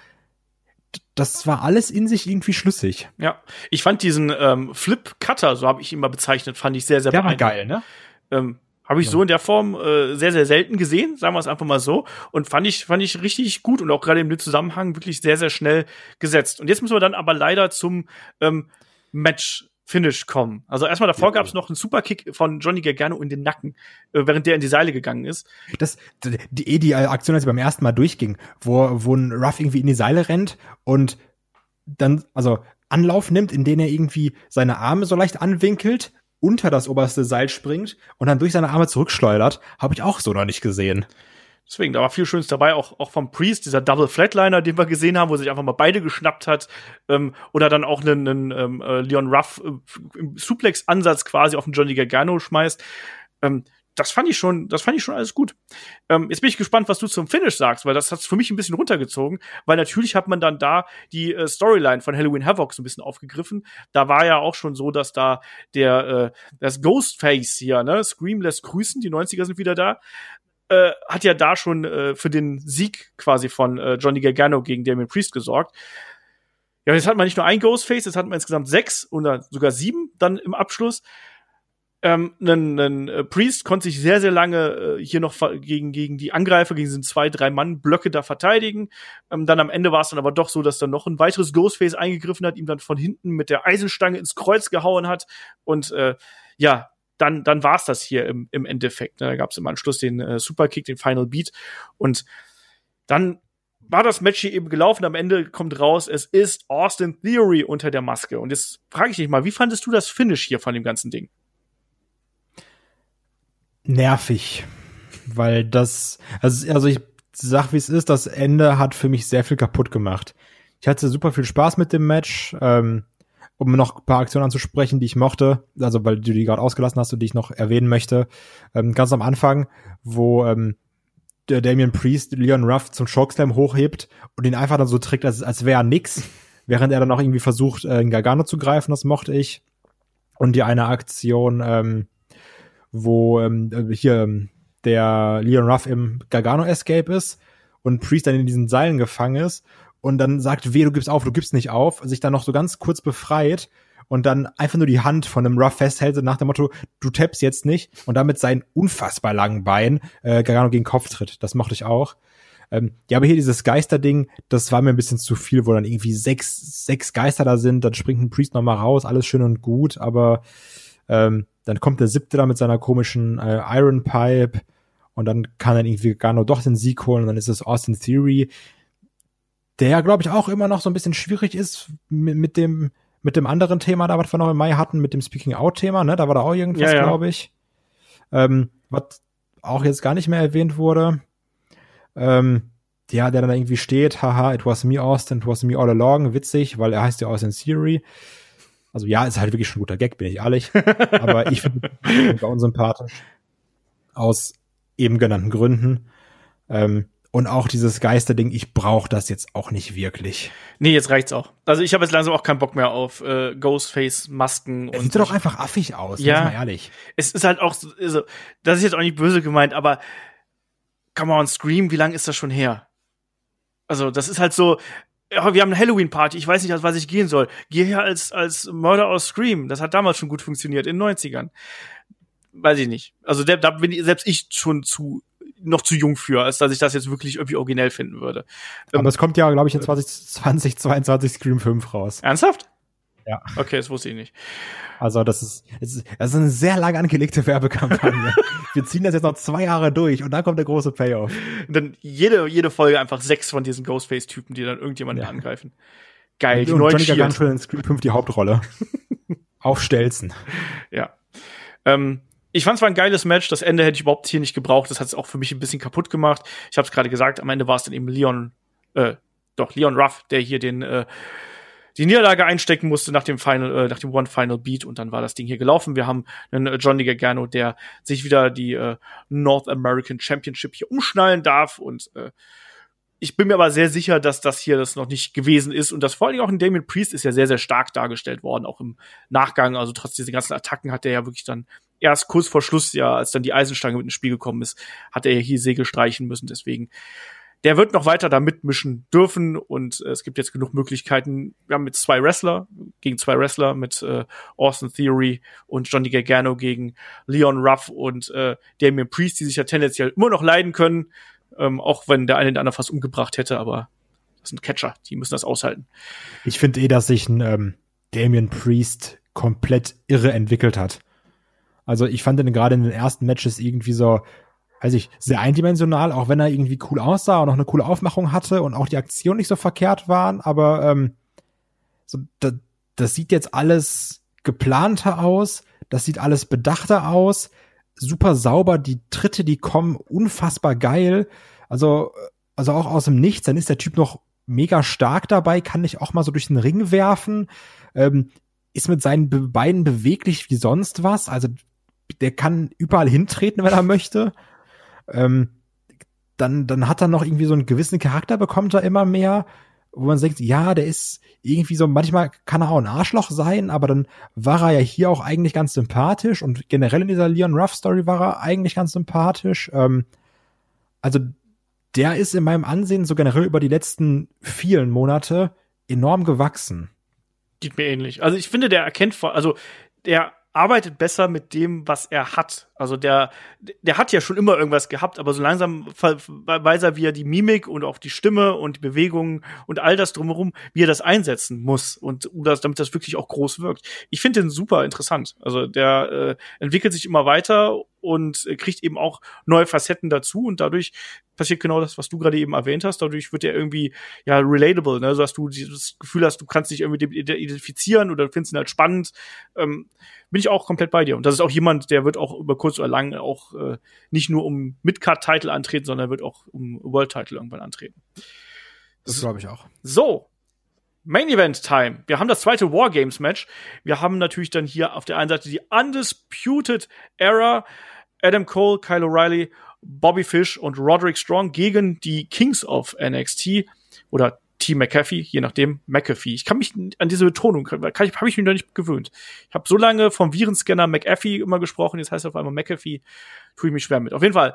Speaker 3: das war alles in sich irgendwie schlüssig.
Speaker 2: Ja, ich fand diesen ähm, Flip Cutter, so habe ich ihn mal bezeichnet, fand ich sehr, sehr
Speaker 3: Der war geil, ne?
Speaker 2: Ähm, habe ich ja. so in der Form äh, sehr, sehr selten gesehen, sagen wir es einfach mal so. Und fand ich, fand ich richtig gut und auch gerade im Zusammenhang wirklich sehr, sehr schnell gesetzt. Und jetzt müssen wir dann aber leider zum ähm, Match Finish kommen. Also erstmal davor ja, gab es noch einen Superkick von Johnny Gargano in den Nacken, äh, während der in die Seile gegangen ist.
Speaker 3: Das, die, die Aktion, als sie beim ersten Mal durchging, wo, wo ein Ruff irgendwie in die Seile rennt und dann, also Anlauf nimmt, in den er irgendwie seine Arme so leicht anwinkelt unter das oberste Seil springt und dann durch seine Arme zurückschleudert, habe ich auch so noch nicht gesehen.
Speaker 2: Deswegen, da war viel Schönes dabei, auch, auch vom Priest, dieser Double Flatliner, den wir gesehen haben, wo sich einfach mal beide geschnappt hat. Ähm, oder dann auch einen, einen ähm, äh, Leon Ruff äh, Suplex-Ansatz quasi auf den Johnny Gargano schmeißt. Ähm, das fand ich schon, das fand ich schon alles gut. Ähm, jetzt bin ich gespannt, was du zum Finish sagst, weil das hat für mich ein bisschen runtergezogen, weil natürlich hat man dann da die äh, Storyline von Halloween Havoc so ein bisschen aufgegriffen. Da war ja auch schon so, dass da der äh, das Ghostface hier, ne, Scream lässt grüßen, die 90er sind wieder da. Äh, hat ja da schon äh, für den Sieg quasi von äh, Johnny Gargano gegen Damien Priest gesorgt. Ja, jetzt hat man nicht nur ein Ghostface, jetzt hat man insgesamt sechs oder sogar sieben dann im Abschluss ähm, ein, ein äh, Priest konnte sich sehr, sehr lange äh, hier noch gegen, gegen die Angreifer, gegen diesen zwei, drei Mann-Blöcke da verteidigen. Ähm, dann am Ende war es dann aber doch so, dass dann noch ein weiteres Ghostface eingegriffen hat, ihm dann von hinten mit der Eisenstange ins Kreuz gehauen hat. Und äh, ja, dann, dann war es das hier im, im Endeffekt. Ne? Da gab es im Anschluss den äh, Superkick, den Final Beat. Und dann war das Match hier eben gelaufen. Am Ende kommt raus, es ist Austin Theory unter der Maske. Und jetzt frage ich dich mal, wie fandest du das Finish hier von dem ganzen Ding?
Speaker 3: Nervig, weil das, also, also ich sag wie es ist, das Ende hat für mich sehr viel kaputt gemacht. Ich hatte super viel Spaß mit dem Match, ähm, um noch ein paar Aktionen anzusprechen, die ich mochte, also weil du die gerade ausgelassen hast und die ich noch erwähnen möchte. Ähm, ganz am Anfang, wo ähm, der Damien Priest Leon Ruff zum Chokeslam hochhebt und ihn einfach dann so trägt, als, als wäre nix, während er dann auch irgendwie versucht, äh, in Gargano zu greifen, das mochte ich. Und die eine Aktion, ähm, wo ähm, äh, hier ähm, der Leon Ruff im Gargano Escape ist und Priest dann in diesen Seilen gefangen ist und dann sagt, weh, du gibst auf, du gibst nicht auf, sich dann noch so ganz kurz befreit und dann einfach nur die Hand von einem Ruff festhält nach dem Motto, du tappst jetzt nicht und damit seinen unfassbar langen Bein äh, Gargano gegen Kopf tritt. Das mochte ich auch. Ähm, ja, aber hier dieses Geisterding, das war mir ein bisschen zu viel, wo dann irgendwie sechs, sechs Geister da sind, dann springt ein Priest nochmal raus, alles schön und gut, aber ähm, dann kommt der siebte da mit seiner komischen äh, Iron Pipe und dann kann dann irgendwie Gargano doch den Sieg holen und dann ist es Austin Theory, der glaube ich, auch immer noch so ein bisschen schwierig ist mit, mit dem mit dem anderen Thema da, was wir noch im Mai hatten, mit dem Speaking Out-Thema, ne? Da war da auch irgendwas, ja, ja. glaube ich. Ähm, was auch jetzt gar nicht mehr erwähnt wurde. Ähm, ja, der dann irgendwie steht, haha, it was me Austin, it was me all along, witzig, weil er heißt ja Austin Theory. Also ja, ist halt wirklich schon ein guter Gag, bin ich ehrlich. *laughs* Aber ich finde ihn unsympathisch. Aus eben genannten Gründen. Ähm, und auch dieses Geisterding, ich brauche das jetzt auch nicht wirklich.
Speaker 2: Nee, jetzt reicht's auch. Also ich habe jetzt langsam auch keinen Bock mehr auf äh, Ghostface-Masken.
Speaker 3: Sieht doch einfach affig aus,
Speaker 2: ja, mal ehrlich. Es ist halt auch, so, also, das ist jetzt auch nicht böse gemeint, aber come on, Scream, wie lange ist das schon her? Also das ist halt so, ja, wir haben eine Halloween-Party, ich weiß nicht, was ich gehen soll. Geh her als, als Mörder aus Scream. Das hat damals schon gut funktioniert, in den 90ern. Weiß ich nicht. Also da, bin ich, selbst ich schon zu noch zu jung für, als dass ich das jetzt wirklich irgendwie originell finden würde.
Speaker 3: Aber ähm, es kommt ja, glaube ich, in 2022 20, Scream 5 raus.
Speaker 2: Ernsthaft?
Speaker 3: Ja.
Speaker 2: Okay, das wusste ich nicht.
Speaker 3: Also das ist, das ist, das ist eine sehr lang angelegte Werbekampagne. *laughs* Wir ziehen das jetzt noch zwei Jahre durch und dann kommt der große Payoff.
Speaker 2: Und dann jede, jede Folge einfach sechs von diesen Ghostface-Typen, die dann irgendjemanden ja. angreifen. Geil,
Speaker 3: und, die neuen Johnny Gargano in Scream 5 die Hauptrolle. *laughs* Auf Stelzen.
Speaker 2: Ja. Ähm, ich fand es war ein geiles Match. Das Ende hätte ich überhaupt hier nicht gebraucht. Das hat es auch für mich ein bisschen kaputt gemacht. Ich habe es gerade gesagt. Am Ende war es dann eben Leon, äh, doch Leon Ruff, der hier den äh, die Niederlage einstecken musste nach dem Final, äh, nach dem One Final Beat und dann war das Ding hier gelaufen. Wir haben einen äh, Johnny Gargano, der sich wieder die äh, North American Championship hier umschnallen darf und äh, ich bin mir aber sehr sicher, dass das hier das noch nicht gewesen ist und das vor Dingen auch in Damien Priest ist ja sehr, sehr stark dargestellt worden, auch im Nachgang. Also trotz dieser ganzen Attacken hat er ja wirklich dann erst kurz vor Schluss, ja, als dann die Eisenstange mit ins Spiel gekommen ist, hat er ja hier Segel streichen müssen. Deswegen, der wird noch weiter da mitmischen dürfen und äh, es gibt jetzt genug Möglichkeiten. Wir haben mit zwei Wrestler, gegen zwei Wrestler, mit äh, Austin Theory und Johnny Gargano gegen Leon Ruff und äh, Damien Priest, die sich ja tendenziell immer noch leiden können, ähm, auch wenn der eine den anderen fast umgebracht hätte, aber das sind Catcher, die müssen das aushalten.
Speaker 3: Ich finde eh, dass sich ein ähm, Damien Priest komplett irre entwickelt hat. Also ich fand ihn gerade in den ersten Matches irgendwie so, weiß ich, sehr eindimensional, auch wenn er irgendwie cool aussah und auch eine coole Aufmachung hatte und auch die Aktionen nicht so verkehrt waren, aber ähm, so, das, das sieht jetzt alles geplanter aus, das sieht alles bedachter aus, super sauber, die Tritte, die kommen, unfassbar geil. Also, also auch aus dem Nichts, dann ist der Typ noch mega stark dabei, kann nicht auch mal so durch den Ring werfen, ähm, ist mit seinen Be Beinen beweglich wie sonst was. Also der kann überall hintreten, wenn er möchte. Ähm, dann, dann hat er noch irgendwie so einen gewissen Charakter, bekommt er immer mehr, wo man denkt, ja, der ist irgendwie so, manchmal kann er auch ein Arschloch sein, aber dann war er ja hier auch eigentlich ganz sympathisch und generell in dieser Leon Ruff Story war er eigentlich ganz sympathisch. Ähm, also der ist in meinem Ansehen so generell über die letzten vielen Monate enorm gewachsen.
Speaker 2: Geht mir ähnlich. Also ich finde, der erkennt, also der arbeitet besser mit dem, was er hat. Also der, der hat ja schon immer irgendwas gehabt, aber so langsam weiß er, wie er die Mimik und auch die Stimme und die Bewegungen und all das drumherum, wie er das einsetzen muss und das, damit das wirklich auch groß wirkt. Ich finde den super interessant. Also der äh, entwickelt sich immer weiter und kriegt eben auch neue Facetten dazu und dadurch passiert genau das, was du gerade eben erwähnt hast. Dadurch wird er irgendwie ja relatable, ne? so dass du dieses Gefühl hast, du kannst dich irgendwie identifizieren oder findest ihn halt spannend. Ähm, bin ich auch komplett bei dir. Und das ist auch jemand, der wird auch über kurz oder lang auch äh, nicht nur um Midcard-Title antreten, sondern wird auch um World-Title irgendwann antreten.
Speaker 3: Das glaube ich auch.
Speaker 2: So, Main Event Time. Wir haben das zweite Wargames Match. Wir haben natürlich dann hier auf der einen Seite die Undisputed Era. Adam Cole, Kyle O'Reilly, Bobby Fish und Roderick Strong gegen die Kings of NXT oder Team McAfee, je nachdem, McAfee. Ich kann mich an diese Betonung, kann habe ich mich noch nicht gewöhnt. Ich habe so lange vom Virenscanner McAfee immer gesprochen, jetzt heißt er auf einmal McAfee, tue ich mich schwer mit. Auf jeden Fall,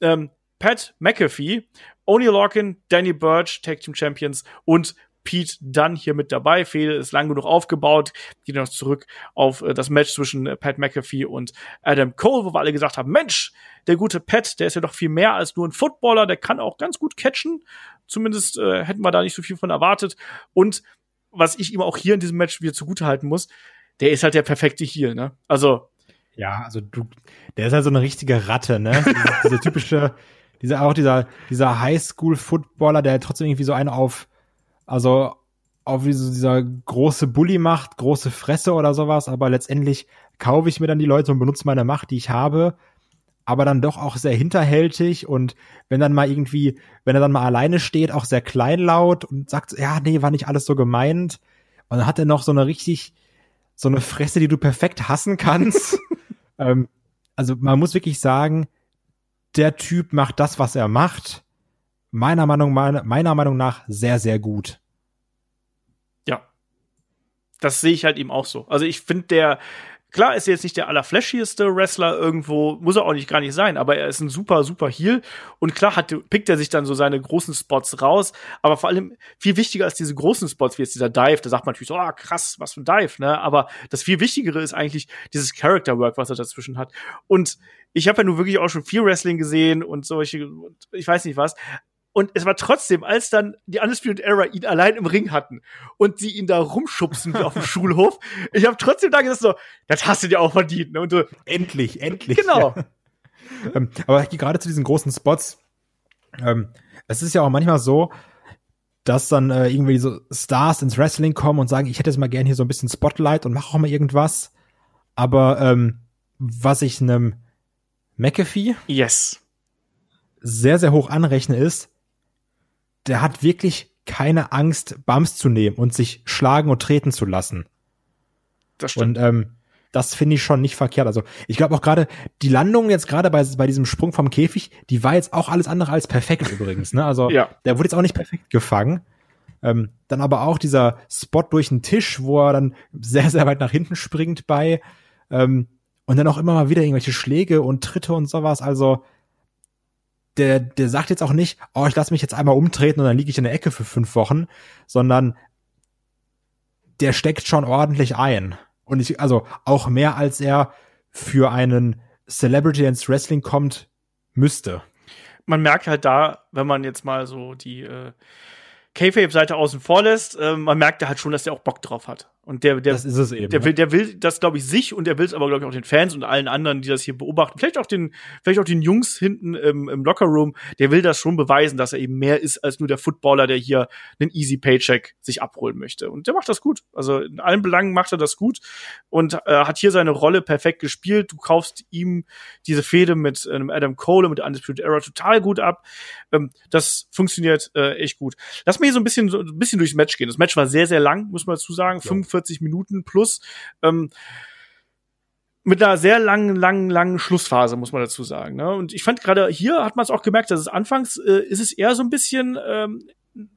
Speaker 2: ähm, Pat McAfee, O'Neill Larkin, Danny Burch, Tag Team Champions und Pete Dunn hier mit dabei. Fehde ist lang genug aufgebaut. Geht noch zurück auf äh, das Match zwischen äh, Pat McAfee und Adam Cole, wo wir alle gesagt haben, Mensch, der gute Pat, der ist ja doch viel mehr als nur ein Footballer, der kann auch ganz gut catchen. Zumindest äh, hätten wir da nicht so viel von erwartet. Und was ich ihm auch hier in diesem Match wieder zugutehalten muss, der ist halt der perfekte Heel, ne? Also.
Speaker 3: Ja, also du, der ist halt so eine richtige Ratte, ne? diese, diese typische, *laughs* dieser, auch dieser, dieser Highschool-Footballer, der halt trotzdem irgendwie so einen auf, also auf wie so dieser große Bully macht, große Fresse oder sowas, aber letztendlich kaufe ich mir dann die Leute und benutze meine Macht, die ich habe, aber dann doch auch sehr hinterhältig und wenn dann mal irgendwie, wenn er dann mal alleine steht, auch sehr kleinlaut und sagt, ja, nee, war nicht alles so gemeint. Und dann hat er noch so eine richtig, so eine Fresse, die du perfekt hassen kannst. *laughs* ähm, also man muss wirklich sagen, der Typ macht das, was er macht meiner Meinung, meiner, Meinung nach sehr, sehr gut.
Speaker 2: Ja. Das sehe ich halt eben auch so. Also ich finde, der, Klar ist er jetzt nicht der allerflashieste Wrestler irgendwo, muss er auch nicht gar nicht sein, aber er ist ein super, super Heel. Und klar hat, pickt er sich dann so seine großen Spots raus, aber vor allem viel wichtiger als diese großen Spots, wie jetzt dieser Dive, da sagt man natürlich so, oh, krass, was für ein Dive, ne? Aber das viel Wichtigere ist eigentlich dieses Character Work, was er dazwischen hat. Und ich habe ja nun wirklich auch schon viel Wrestling gesehen und solche, ich weiß nicht was, und es war trotzdem, als dann die Undisputed Era ihn allein im Ring hatten und sie ihn da rumschubsen auf dem *laughs* Schulhof, ich habe trotzdem da gesagt so, das hast du dir auch verdient. Ne? Und so,
Speaker 3: endlich, endlich.
Speaker 2: Genau.
Speaker 3: Ja. *laughs* ähm, aber gerade zu diesen großen Spots, ähm, es ist ja auch manchmal so, dass dann äh, irgendwie so Stars ins Wrestling kommen und sagen, ich hätte jetzt mal gern hier so ein bisschen Spotlight und mach auch mal irgendwas. Aber ähm, was ich einem McAfee
Speaker 2: yes.
Speaker 3: sehr, sehr hoch anrechne, ist, der hat wirklich keine Angst, Bums zu nehmen und sich schlagen und treten zu lassen.
Speaker 2: Das stimmt.
Speaker 3: Und ähm, das finde ich schon nicht verkehrt. Also ich glaube auch gerade die Landung jetzt gerade bei, bei diesem Sprung vom Käfig, die war jetzt auch alles andere als perfekt übrigens. Ne? Also
Speaker 2: ja.
Speaker 3: der wurde jetzt auch nicht perfekt gefangen. Ähm, dann aber auch dieser Spot durch den Tisch, wo er dann sehr, sehr weit nach hinten springt bei. Ähm, und dann auch immer mal wieder irgendwelche Schläge und Tritte und sowas. Also der, der sagt jetzt auch nicht, oh, ich lasse mich jetzt einmal umtreten und dann liege ich in der Ecke für fünf Wochen, sondern der steckt schon ordentlich ein. Und ich, also auch mehr als er für einen Celebrity ins Wrestling kommt, müsste.
Speaker 2: Man merkt halt da, wenn man jetzt mal so die äh, K-Fape-Seite außen vor lässt, äh, man merkt da halt schon, dass der auch Bock drauf hat. Und der, der,
Speaker 3: das ist es eben,
Speaker 2: der, will, der will das, glaube ich, sich und der will es aber, glaube ich, auch den Fans und allen anderen, die das hier beobachten. Vielleicht auch den, vielleicht auch den Jungs hinten im, im Lockerroom. Der will das schon beweisen, dass er eben mehr ist als nur der Footballer, der hier einen easy Paycheck sich abholen möchte. Und der macht das gut. Also in allen Belangen macht er das gut und äh, hat hier seine Rolle perfekt gespielt. Du kaufst ihm diese Fehde mit ähm, Adam Cole, mit Undisputed Era total gut ab. Ähm, das funktioniert äh, echt gut. Lass mich so ein bisschen, so ein bisschen durchs Match gehen. Das Match war sehr, sehr lang, muss man dazu sagen. Ja. 45 45 Minuten plus. Ähm, mit einer sehr langen, langen, langen Schlussphase, muss man dazu sagen. Ne? Und ich fand gerade hier hat man es auch gemerkt, dass es anfangs äh, ist es eher so ein bisschen ähm,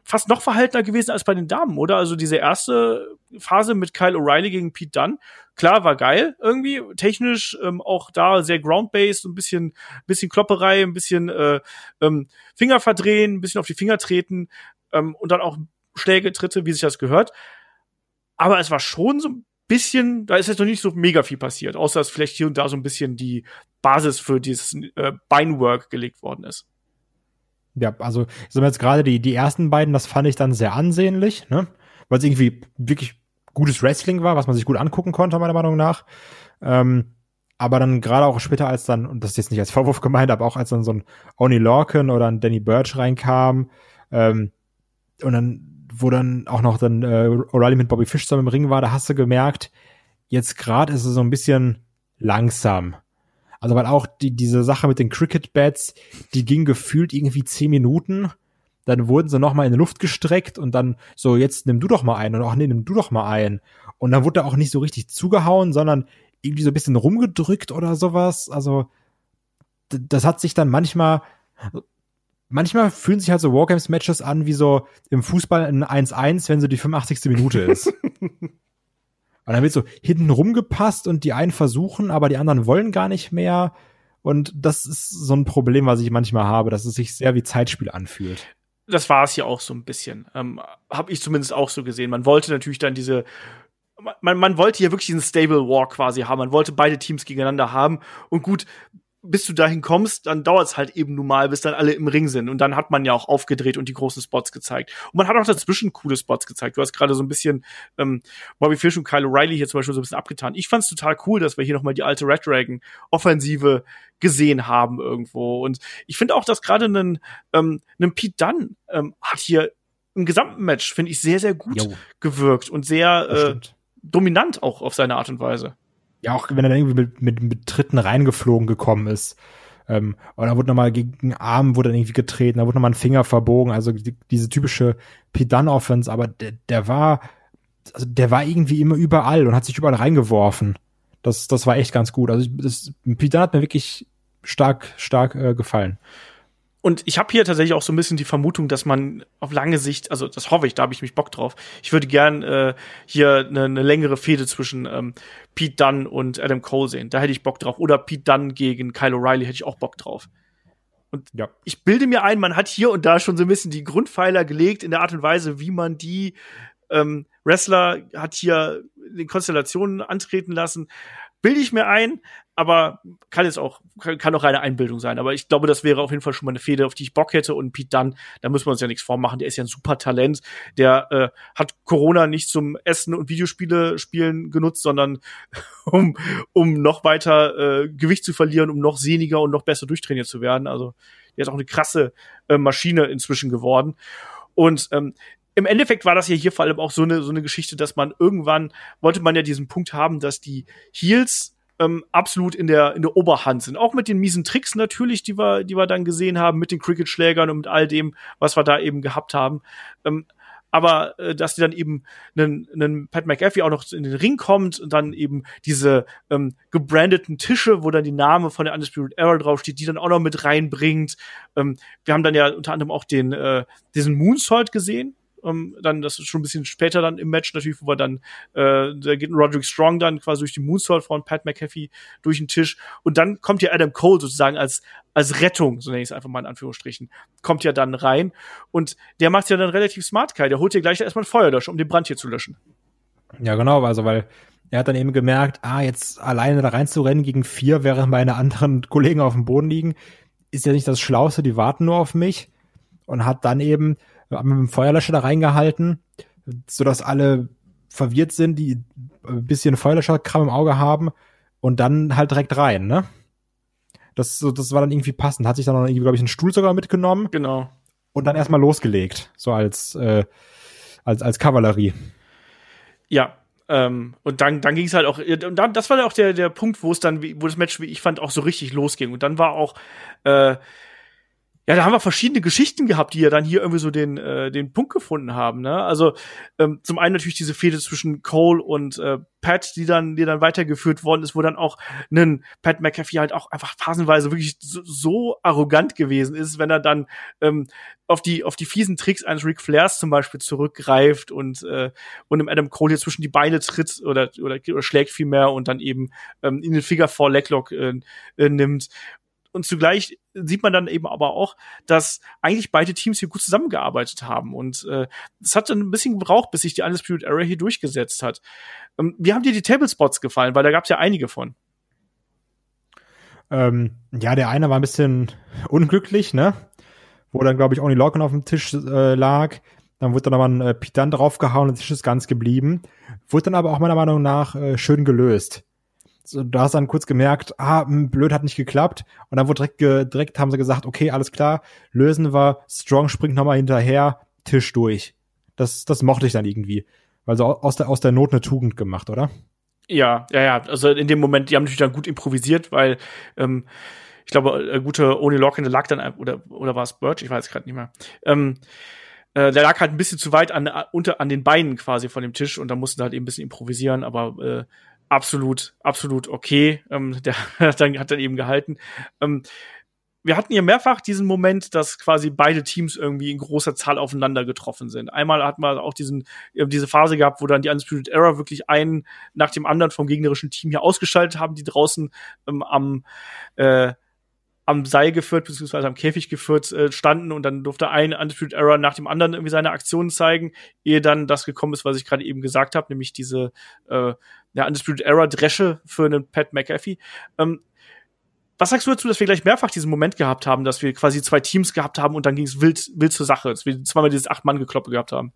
Speaker 2: fast noch verhaltener gewesen als bei den Damen, oder? Also diese erste Phase mit Kyle O'Reilly gegen Pete Dunn, klar, war geil irgendwie, technisch ähm, auch da sehr ground-based, ein bisschen, bisschen Klopperei, ein bisschen äh, ähm, Finger verdrehen, ein bisschen auf die Finger treten ähm, und dann auch Schläge, Tritte, wie sich das gehört aber es war schon so ein bisschen, da ist jetzt noch nicht so mega viel passiert, außer dass vielleicht hier und da so ein bisschen die Basis für dieses äh, Beinwork gelegt worden ist.
Speaker 3: Ja, also sind jetzt gerade die, die ersten beiden, das fand ich dann sehr ansehnlich, ne? Weil es irgendwie wirklich gutes Wrestling war, was man sich gut angucken konnte, meiner Meinung nach. Ähm, aber dann gerade auch später, als dann, und das ist jetzt nicht als Vorwurf gemeint, aber auch als dann so ein Oni Lorcan oder ein Danny Birch reinkam, ähm, und dann wo dann auch noch dann äh, O'Reilly mit Bobby Fish zusammen im Ring war, da hast du gemerkt, jetzt gerade ist es so ein bisschen langsam. Also weil auch die, diese Sache mit den Cricket Bats, die ging gefühlt irgendwie zehn Minuten. Dann wurden sie noch mal in die Luft gestreckt und dann so, jetzt nimm du doch mal ein und auch nee, nimm du doch mal ein. Und dann wurde auch nicht so richtig zugehauen, sondern irgendwie so ein bisschen rumgedrückt oder sowas. Also das hat sich dann manchmal manchmal fühlen sich halt so Wargames-Matches an wie so im Fußball ein 1-1, wenn so die 85. Minute ist. *laughs* und dann wird so hinten rumgepasst und die einen versuchen, aber die anderen wollen gar nicht mehr. Und das ist so ein Problem, was ich manchmal habe, dass es sich sehr wie Zeitspiel anfühlt.
Speaker 2: Das war es ja auch so ein bisschen. Ähm, Habe ich zumindest auch so gesehen. Man wollte natürlich dann diese man, man wollte hier wirklich einen Stable War quasi haben. Man wollte beide Teams gegeneinander haben. Und gut, bis du dahin kommst, dann dauert es halt eben nun mal, bis dann alle im Ring sind. Und dann hat man ja auch aufgedreht und die großen Spots gezeigt. Und man hat auch dazwischen coole Spots gezeigt. Du hast gerade so ein bisschen ähm, Bobby Fish und Kyle O'Reilly hier zum Beispiel so ein bisschen abgetan. Ich fand's total cool, dass wir hier nochmal die alte Red Dragon Offensive gesehen haben irgendwo. Und ich finde auch, dass gerade ein, ähm, ein Pete Dunn ähm, hat hier im gesamten Match, finde ich, sehr, sehr gut jo. gewirkt und sehr äh, dominant auch auf seine Art und Weise.
Speaker 3: Ja, auch wenn er dann irgendwie mit, mit, mit Tritten reingeflogen gekommen ist. Ähm, da wurde nochmal gegen den Arm wurde dann irgendwie getreten, da wurde nochmal ein Finger verbogen, also die, diese typische Pidan-Offense, aber der, der war, also der war irgendwie immer überall und hat sich überall reingeworfen. Das, das war echt ganz gut. Also das, Pidan hat mir wirklich stark, stark äh, gefallen.
Speaker 2: Und ich habe hier tatsächlich auch so ein bisschen die Vermutung, dass man auf lange Sicht, also das hoffe ich, da habe ich mich Bock drauf. Ich würde gern äh, hier eine ne längere Fehde zwischen ähm, Pete Dunn und Adam Cole sehen. Da hätte ich Bock drauf. Oder Pete Dunn gegen Kyle O'Reilly hätte ich auch Bock drauf. Und ja. ich bilde mir ein, man hat hier und da schon so ein bisschen die Grundpfeiler gelegt in der Art und Weise, wie man die ähm, Wrestler hat hier in Konstellationen antreten lassen bilde ich mir ein, aber kann jetzt auch, kann auch reine Einbildung sein. Aber ich glaube, das wäre auf jeden Fall schon mal eine Fehde, auf die ich Bock hätte. Und Pete Dunn, da müssen wir uns ja nichts vormachen. Der ist ja ein super Talent. Der äh, hat Corona nicht zum Essen und Videospiele spielen genutzt, sondern *laughs* um, um noch weiter äh, Gewicht zu verlieren, um noch sehniger und noch besser durchtrainiert zu werden. Also, der ist auch eine krasse äh, Maschine inzwischen geworden. Und ähm, im Endeffekt war das ja hier vor allem auch so eine, so eine Geschichte, dass man irgendwann wollte man ja diesen Punkt haben, dass die Heels ähm, absolut in der, in der Oberhand sind. Auch mit den miesen Tricks natürlich, die wir, die wir dann gesehen haben, mit den Cricket-Schlägern und mit all dem, was wir da eben gehabt haben. Ähm, aber äh, dass die dann eben einen, einen Pat McAfee auch noch in den Ring kommt und dann eben diese ähm, gebrandeten Tische, wo dann die Name von der Undisputed Era draufsteht, die dann auch noch mit reinbringt. Ähm, wir haben dann ja unter anderem auch den äh, diesen Moonsault gesehen, ähm, dann, das ist schon ein bisschen später dann im Match natürlich, wo wir dann, äh, da geht Roderick Strong dann quasi durch die Moonsault von Pat McAfee durch den Tisch. Und dann kommt ja Adam Cole sozusagen als, als Rettung, so nenne ich es einfach mal in Anführungsstrichen, kommt ja dann rein. Und der macht ja dann relativ smart, Kai, der holt ja gleich erstmal ein Feuerlöscher, um den Brand hier zu löschen.
Speaker 3: Ja, genau, also weil er hat dann eben gemerkt, ah, jetzt alleine da reinzurennen gegen vier, während meine anderen *laughs* Kollegen auf dem Boden liegen, ist ja nicht das Schlauste, die warten nur auf mich. Und hat dann eben haben mit dem Feuerlöscher da reingehalten, sodass alle verwirrt sind, die ein bisschen Feuerlöscherkram im Auge haben und dann halt direkt rein, ne? Das, das war dann irgendwie passend. Hat sich dann noch irgendwie, glaube ich, einen Stuhl sogar mitgenommen.
Speaker 2: Genau.
Speaker 3: Und dann erstmal losgelegt, so als, äh, als, als Kavallerie.
Speaker 2: Ja, ähm, und dann, dann ging es halt auch, und dann, das war dann auch der, der Punkt, wo es dann, wo das Match, wie ich fand, auch so richtig losging. Und dann war auch, äh, ja, da haben wir verschiedene Geschichten gehabt, die ja dann hier irgendwie so den, äh, den Punkt gefunden haben. Ne? Also ähm, zum einen natürlich diese Fehde zwischen Cole und äh, Pat, die dann, die dann weitergeführt worden ist, wo dann auch ein Pat McAfee halt auch einfach phasenweise wirklich so, so arrogant gewesen ist, wenn er dann ähm, auf die auf die fiesen Tricks eines Ric Flairs zum Beispiel zurückgreift und äh, und im Adam Cole hier zwischen die Beine tritt oder oder, oder schlägt viel mehr und dann eben ähm, in den Figure Four Leglock äh, äh, nimmt und zugleich sieht man dann eben aber auch, dass eigentlich beide Teams hier gut zusammengearbeitet haben. Und äh, es hat dann ein bisschen gebraucht, bis sich die Undisputed Era hier durchgesetzt hat. Ähm, wie haben dir die Tablespots gefallen? Weil da gab es ja einige von.
Speaker 3: Ähm, ja, der eine war ein bisschen unglücklich, ne? Wo dann, glaube ich, Oni Lorcan auf dem Tisch äh, lag. Dann wurde dann aber ein äh, Pitan draufgehauen und ist ganz geblieben. Wurde dann aber auch meiner Meinung nach äh, schön gelöst so, du hast dann kurz gemerkt, ah, hm, blöd hat nicht geklappt. Und dann wurde direkt, direkt haben sie gesagt, okay, alles klar, lösen wir, Strong springt nochmal hinterher, Tisch durch. Das, das mochte ich dann irgendwie. Weil so aus der, aus der Not eine Tugend gemacht, oder?
Speaker 2: Ja, ja, ja. Also in dem Moment, die haben natürlich dann gut improvisiert, weil ähm, ich glaube, der gute Oni Locke lag dann, oder, oder war es Birch? Ich weiß gerade nicht mehr. Ähm, äh, der lag halt ein bisschen zu weit an, unter, an den Beinen quasi von dem Tisch und da mussten halt eben ein bisschen improvisieren, aber äh, absolut, absolut okay. Ähm, *laughs* der hat dann, hat dann eben gehalten. Ähm, wir hatten hier mehrfach diesen Moment, dass quasi beide Teams irgendwie in großer Zahl aufeinander getroffen sind. Einmal hat man auch diesen, äh, diese Phase gehabt, wo dann die Undisputed Era wirklich einen nach dem anderen vom gegnerischen Team hier ausgeschaltet haben, die draußen ähm, am, äh, am Seil geführt, beziehungsweise am Käfig geführt äh, standen und dann durfte ein Undisputed Error nach dem anderen irgendwie seine Aktionen zeigen, ehe dann das gekommen ist, was ich gerade eben gesagt habe, nämlich diese äh, ja, Undisputed Error Dresche für einen Pat McAfee. Ähm, was sagst du dazu, dass wir gleich mehrfach diesen Moment gehabt haben, dass wir quasi zwei Teams gehabt haben und dann ging es wild, wild zur Sache, dass wir zweimal dieses Acht-Mann-Gekloppe gehabt haben?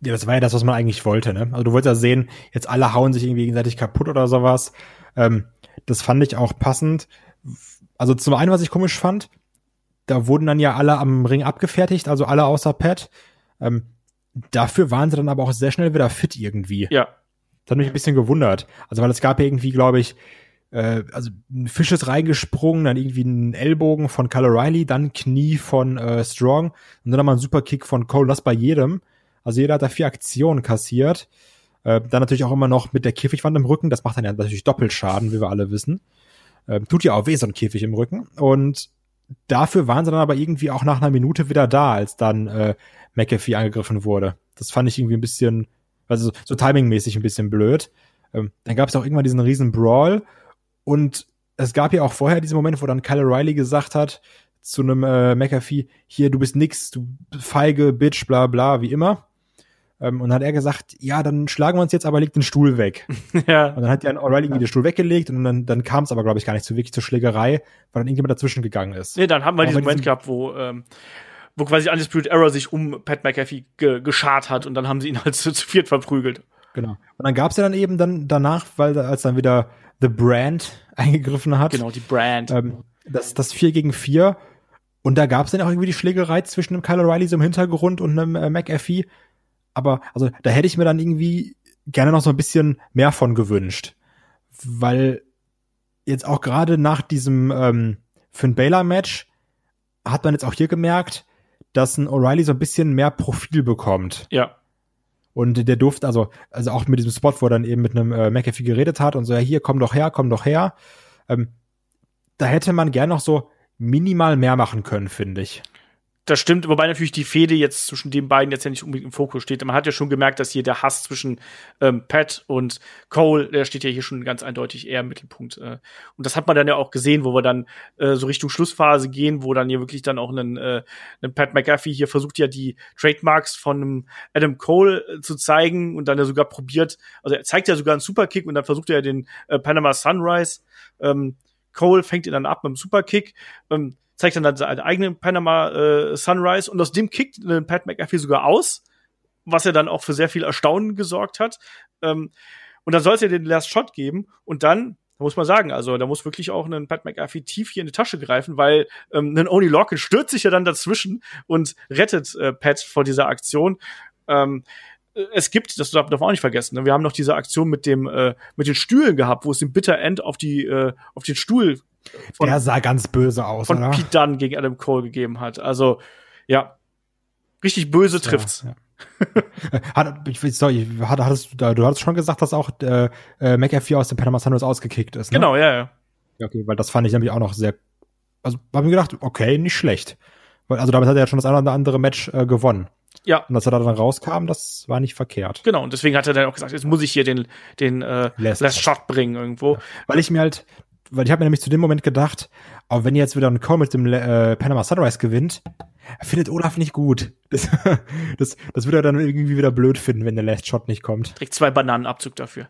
Speaker 3: Ja, das war ja das, was man eigentlich wollte, ne? Also du wolltest ja sehen, jetzt alle hauen sich irgendwie gegenseitig kaputt oder sowas. Ähm, das fand ich auch passend. Also zum einen, was ich komisch fand, da wurden dann ja alle am Ring abgefertigt, also alle außer Pat. Ähm, dafür waren sie dann aber auch sehr schnell wieder fit irgendwie.
Speaker 2: Ja.
Speaker 3: Das hat mich ein bisschen gewundert. Also weil es gab ja irgendwie, glaube ich, äh, also ein Fisch ist reingesprungen, dann irgendwie ein Ellbogen von Kyle O'Reilly, dann Knie von äh, Strong und dann nochmal ein Superkick von Cole, das bei jedem. Also jeder hat da vier Aktionen kassiert. Äh, dann natürlich auch immer noch mit der Käfigwand im Rücken, das macht dann ja natürlich Doppelschaden, wie wir alle wissen. Äh, tut ja auch weh, so ein Käfig im Rücken. Und dafür waren sie dann aber irgendwie auch nach einer Minute wieder da, als dann äh, McAfee angegriffen wurde. Das fand ich irgendwie ein bisschen, also so timingmäßig ein bisschen blöd. Ähm, dann gab es auch irgendwann diesen riesen Brawl und es gab ja auch vorher diesen Moment, wo dann Kyle Riley gesagt hat zu einem äh, McAfee, hier, du bist nix, du feige Bitch, bla bla, wie immer. Ähm, und dann hat er gesagt, ja, dann schlagen wir uns jetzt, aber leg den Stuhl weg. *laughs* ja. Und dann hat ja O'Reilly irgendwie den Stuhl weggelegt und dann, dann kam es aber, glaube ich, gar nicht so wirklich zur Schlägerei, weil dann irgendjemand dazwischen gegangen ist.
Speaker 2: Nee, dann haben wir aber diesen Moment gehabt, wo, ähm, wo quasi Undisputed Error sich um Pat McAfee ge geschart hat und dann haben sie ihn halt *laughs* zu, zu viert verprügelt.
Speaker 3: Genau. Und dann gab es ja dann eben dann danach, weil als dann wieder The Brand *laughs* eingegriffen hat.
Speaker 2: Genau, die Brand.
Speaker 3: Ähm, das, das 4 gegen 4. Und da gab es dann auch irgendwie die Schlägerei zwischen einem Kyle O'Reilly so im Hintergrund und einem äh, McAfee. Aber also da hätte ich mir dann irgendwie gerne noch so ein bisschen mehr von gewünscht. Weil jetzt auch gerade nach diesem ähm, Finn Baylor Match hat man jetzt auch hier gemerkt, dass ein O'Reilly so ein bisschen mehr Profil bekommt.
Speaker 2: Ja.
Speaker 3: Und der durfte, also, also auch mit diesem Spot, wo er dann eben mit einem äh, McAfee geredet hat und so, ja, hier, komm doch her, komm doch her. Ähm, da hätte man gern noch so minimal mehr machen können, finde ich.
Speaker 2: Das stimmt, wobei natürlich die Fehde jetzt zwischen den beiden jetzt ja nicht unbedingt im Fokus steht. Man hat ja schon gemerkt, dass hier der Hass zwischen ähm, Pat und Cole, der steht ja hier schon ganz eindeutig eher im Mittelpunkt. Äh. Und das hat man dann ja auch gesehen, wo wir dann äh, so Richtung Schlussphase gehen, wo dann hier wirklich dann auch einen, äh, einen Pat McAfee hier versucht ja die Trademarks von Adam Cole äh, zu zeigen und dann ja sogar probiert, also er zeigt ja sogar einen Superkick und dann versucht er den äh, Panama Sunrise. Ähm, Cole fängt ihn dann ab mit einem Superkick. Ähm, zeigt dann seinen eigenen Panama äh, Sunrise und aus dem kickt äh, Pat McAfee sogar aus, was ja dann auch für sehr viel Erstaunen gesorgt hat. Ähm, und dann soll es ja den Last Shot geben und dann da muss man sagen, also da muss wirklich auch ein Pat McAfee tief hier in die Tasche greifen, weil ähm, ein Oni Lorcan stürzt sich ja dann dazwischen und rettet äh, Pat vor dieser Aktion. Ähm, es gibt, das darf man auch nicht vergessen, ne? wir haben noch diese Aktion mit dem äh, mit den Stühlen gehabt, wo es den Bitter End auf die äh, auf den Stuhl
Speaker 3: von, der sah ganz böse aus,
Speaker 2: von oder? Pete Dunne gegen Adam Cole gegeben hat. Also, ja, richtig böse trifft's. Ja, *laughs*
Speaker 3: hat, ich, sorry, hat, hattest du, du hattest schon gesagt, dass auch äh, äh, McAfee aus dem Panama Sunrise ausgekickt ist.
Speaker 2: Ne? Genau, ja, ja.
Speaker 3: Ja, okay, weil das fand ich nämlich auch noch sehr. Also habe mir gedacht, okay, nicht schlecht. Weil, also damit hat er ja schon das eine oder andere Match äh, gewonnen.
Speaker 2: Ja.
Speaker 3: Und dass er da dann rauskam, das war nicht verkehrt.
Speaker 2: Genau, und deswegen hat er dann auch gesagt, jetzt muss ich hier den, den äh, Last, Last Shot bringen irgendwo. Ja.
Speaker 3: Weil ich mir halt, weil ich habe mir nämlich zu dem Moment gedacht, auch wenn jetzt wieder ein Call mit dem äh, Panama Sunrise gewinnt, findet Olaf nicht gut. *laughs* Das, das, das würde er dann irgendwie wieder blöd finden, wenn der Last Shot nicht kommt.
Speaker 2: Kriegt zwei Bananenabzug dafür.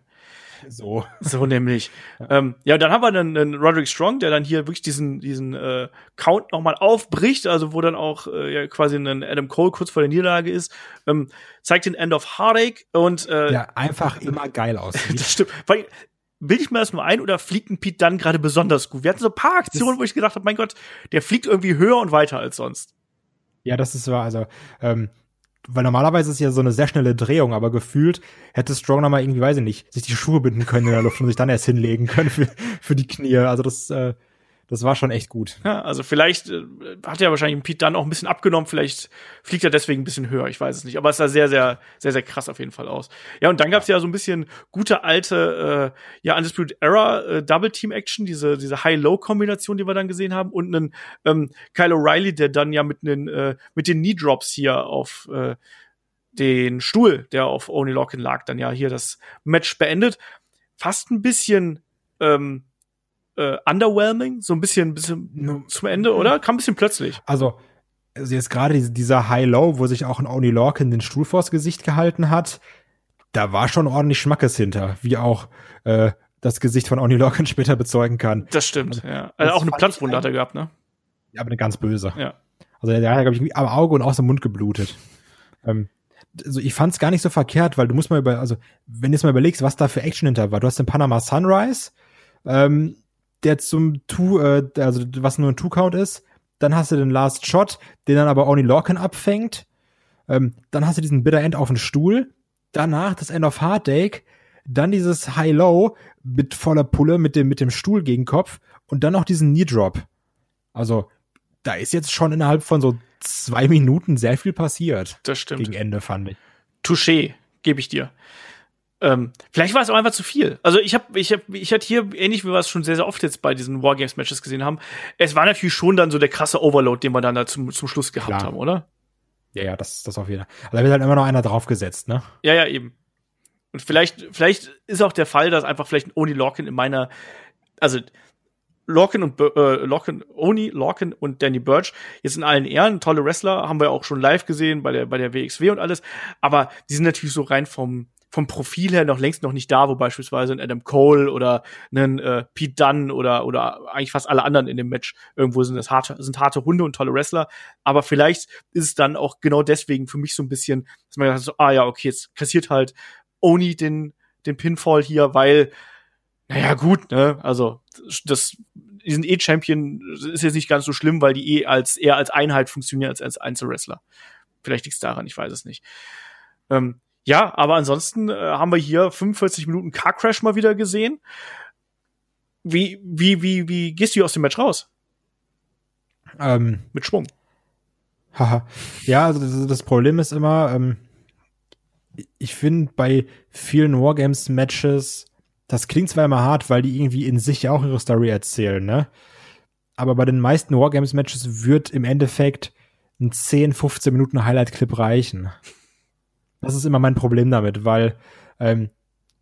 Speaker 3: So.
Speaker 2: So nämlich. Ja, ähm, ja dann haben wir dann einen Roderick Strong, der dann hier wirklich diesen, diesen äh, Count nochmal aufbricht, also wo dann auch äh, ja, quasi ein Adam Cole kurz vor der Niederlage ist, ähm, zeigt den End of Heartache und äh,
Speaker 3: Ja, einfach immer geil aussieht. *laughs*
Speaker 2: das stimmt. Weil bilde ich mir das nur ein oder fliegt ein Pete dann gerade besonders gut? Wir hatten so ein paar Aktionen, wo ich gedacht habe, mein Gott, der fliegt irgendwie höher und weiter als sonst.
Speaker 3: Ja, das ist wahr. Also, ähm, weil normalerweise ist ja so eine sehr schnelle Drehung, aber gefühlt hätte Strong nochmal irgendwie, weiß ich nicht, sich die Schuhe binden können in der Luft und sich dann erst hinlegen können für, für die Knie. Also das, äh, das war schon echt gut.
Speaker 2: Ja, also vielleicht äh, hat er wahrscheinlich Pete dann auch ein bisschen abgenommen, vielleicht fliegt er deswegen ein bisschen höher, ich weiß es nicht. Aber es sah sehr, sehr, sehr, sehr krass auf jeden Fall aus. Ja, und dann gab's ja so ein bisschen gute alte, äh, ja, Undisputed Era äh, Double Team Action, diese, diese High-Low-Kombination, die wir dann gesehen haben, und einen ähm, Kyle O'Reilly, der dann ja mit, einen, äh, mit den Knee-Drops hier auf äh, den Stuhl, der auf Oni Lockin lag, dann ja hier das Match beendet. Fast ein bisschen ähm, äh, underwhelming, so ein bisschen, bisschen no. zum Ende, oder? Kam ein bisschen plötzlich.
Speaker 3: Also, also jetzt gerade dieser High-Low, wo sich auch ein Oni Lorcan den Stuhl vors Gesicht gehalten hat, da war schon ordentlich Schmackes hinter, wie auch äh, das Gesicht von Oni Lorcan *laughs* später bezeugen kann.
Speaker 2: Das stimmt, also, ja. Also auch eine Platzwunde hat er gehabt, ne?
Speaker 3: Ja, aber eine ganz böse.
Speaker 2: Ja.
Speaker 3: Also der hat, glaube ich, am Auge und aus dem Mund geblutet. Ähm, also ich fand es gar nicht so verkehrt, weil du musst mal über, also wenn du jetzt mal überlegst, was da für Action hinter war. Du hast den Panama Sunrise, ähm, der zum Two, äh, also was nur ein Two-Count ist. Dann hast du den Last Shot, den dann aber Oni Lorcan abfängt. Ähm, dann hast du diesen Bitter End auf den Stuhl. Danach das End of Heartache. Dann dieses High-Low mit voller Pulle mit dem, mit dem Stuhl gegen Kopf. Und dann noch diesen Knee Drop. Also, da ist jetzt schon innerhalb von so zwei Minuten sehr viel passiert.
Speaker 2: Das stimmt.
Speaker 3: Gegen Ende fand ich.
Speaker 2: Touché, gebe ich dir. Ähm, vielleicht war es auch einfach zu viel. Also ich habe, ich habe, ich hatte hier ähnlich wie wir es schon sehr, sehr oft jetzt bei diesen Wargames Matches gesehen haben. Es war natürlich schon dann so der krasse Overload, den wir dann da zum, zum Schluss gehabt Klar. haben, oder?
Speaker 3: Ja, ja, das, das auf jeden Fall. Also da wird halt immer noch einer draufgesetzt, ne?
Speaker 2: Ja, ja, eben. Und vielleicht, vielleicht ist auch der Fall, dass einfach vielleicht Oni Lorcan in meiner, also Lorcan und äh, Lorcan, Oni, Lorcan und Danny Birch jetzt in allen Ehren, tolle Wrestler, haben wir auch schon live gesehen bei der bei der WXW und alles, aber die sind natürlich so rein vom vom Profil her noch längst noch nicht da, wo beispielsweise ein Adam Cole oder ein äh, Pete Dunne oder oder eigentlich fast alle anderen in dem Match irgendwo sind das harte sind harte Hunde und tolle Wrestler, aber vielleicht ist es dann auch genau deswegen für mich so ein bisschen, dass man sagt so, ah ja, okay, jetzt kassiert halt Oni den den Pinfall hier, weil naja, gut, ne? Also das die sind eh ist jetzt nicht ganz so schlimm, weil die eh als eher als Einheit funktionieren als als Einzelwrestler. Vielleicht liegt's daran, ich weiß es nicht. Ähm, ja, aber ansonsten äh, haben wir hier 45 Minuten Car Crash mal wieder gesehen. Wie wie wie wie gehst du aus dem Match raus?
Speaker 3: Ähm,
Speaker 2: Mit Schwung.
Speaker 3: Haha. ja, also das, das Problem ist immer, ähm, ich finde bei vielen Wargames-Matches das klingt zwar immer hart, weil die irgendwie in sich ja auch ihre Story erzählen, ne? Aber bei den meisten Wargames-Matches wird im Endeffekt ein 10, 15 Minuten Highlight-Clip reichen. Das ist immer mein Problem damit, weil ähm,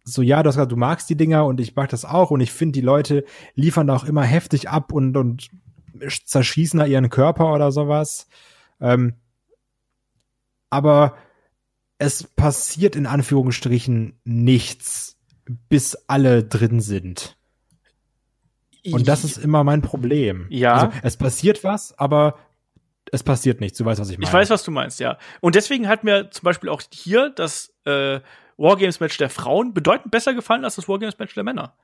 Speaker 3: so ja, du, hast gesagt, du magst die Dinger und ich mag das auch und ich finde, die Leute liefern da auch immer heftig ab und, und zerschießen da ihren Körper oder sowas. Ähm, aber es passiert in Anführungsstrichen nichts bis alle drin sind. Und das ist immer mein Problem.
Speaker 2: Ja.
Speaker 3: Also, es passiert was, aber es passiert nichts. Du weißt, was ich meine.
Speaker 2: Ich weiß, was du meinst, ja. Und deswegen hat mir zum Beispiel auch hier das äh, Wargames-Match der Frauen bedeutend besser gefallen als das Wargames-Match der Männer.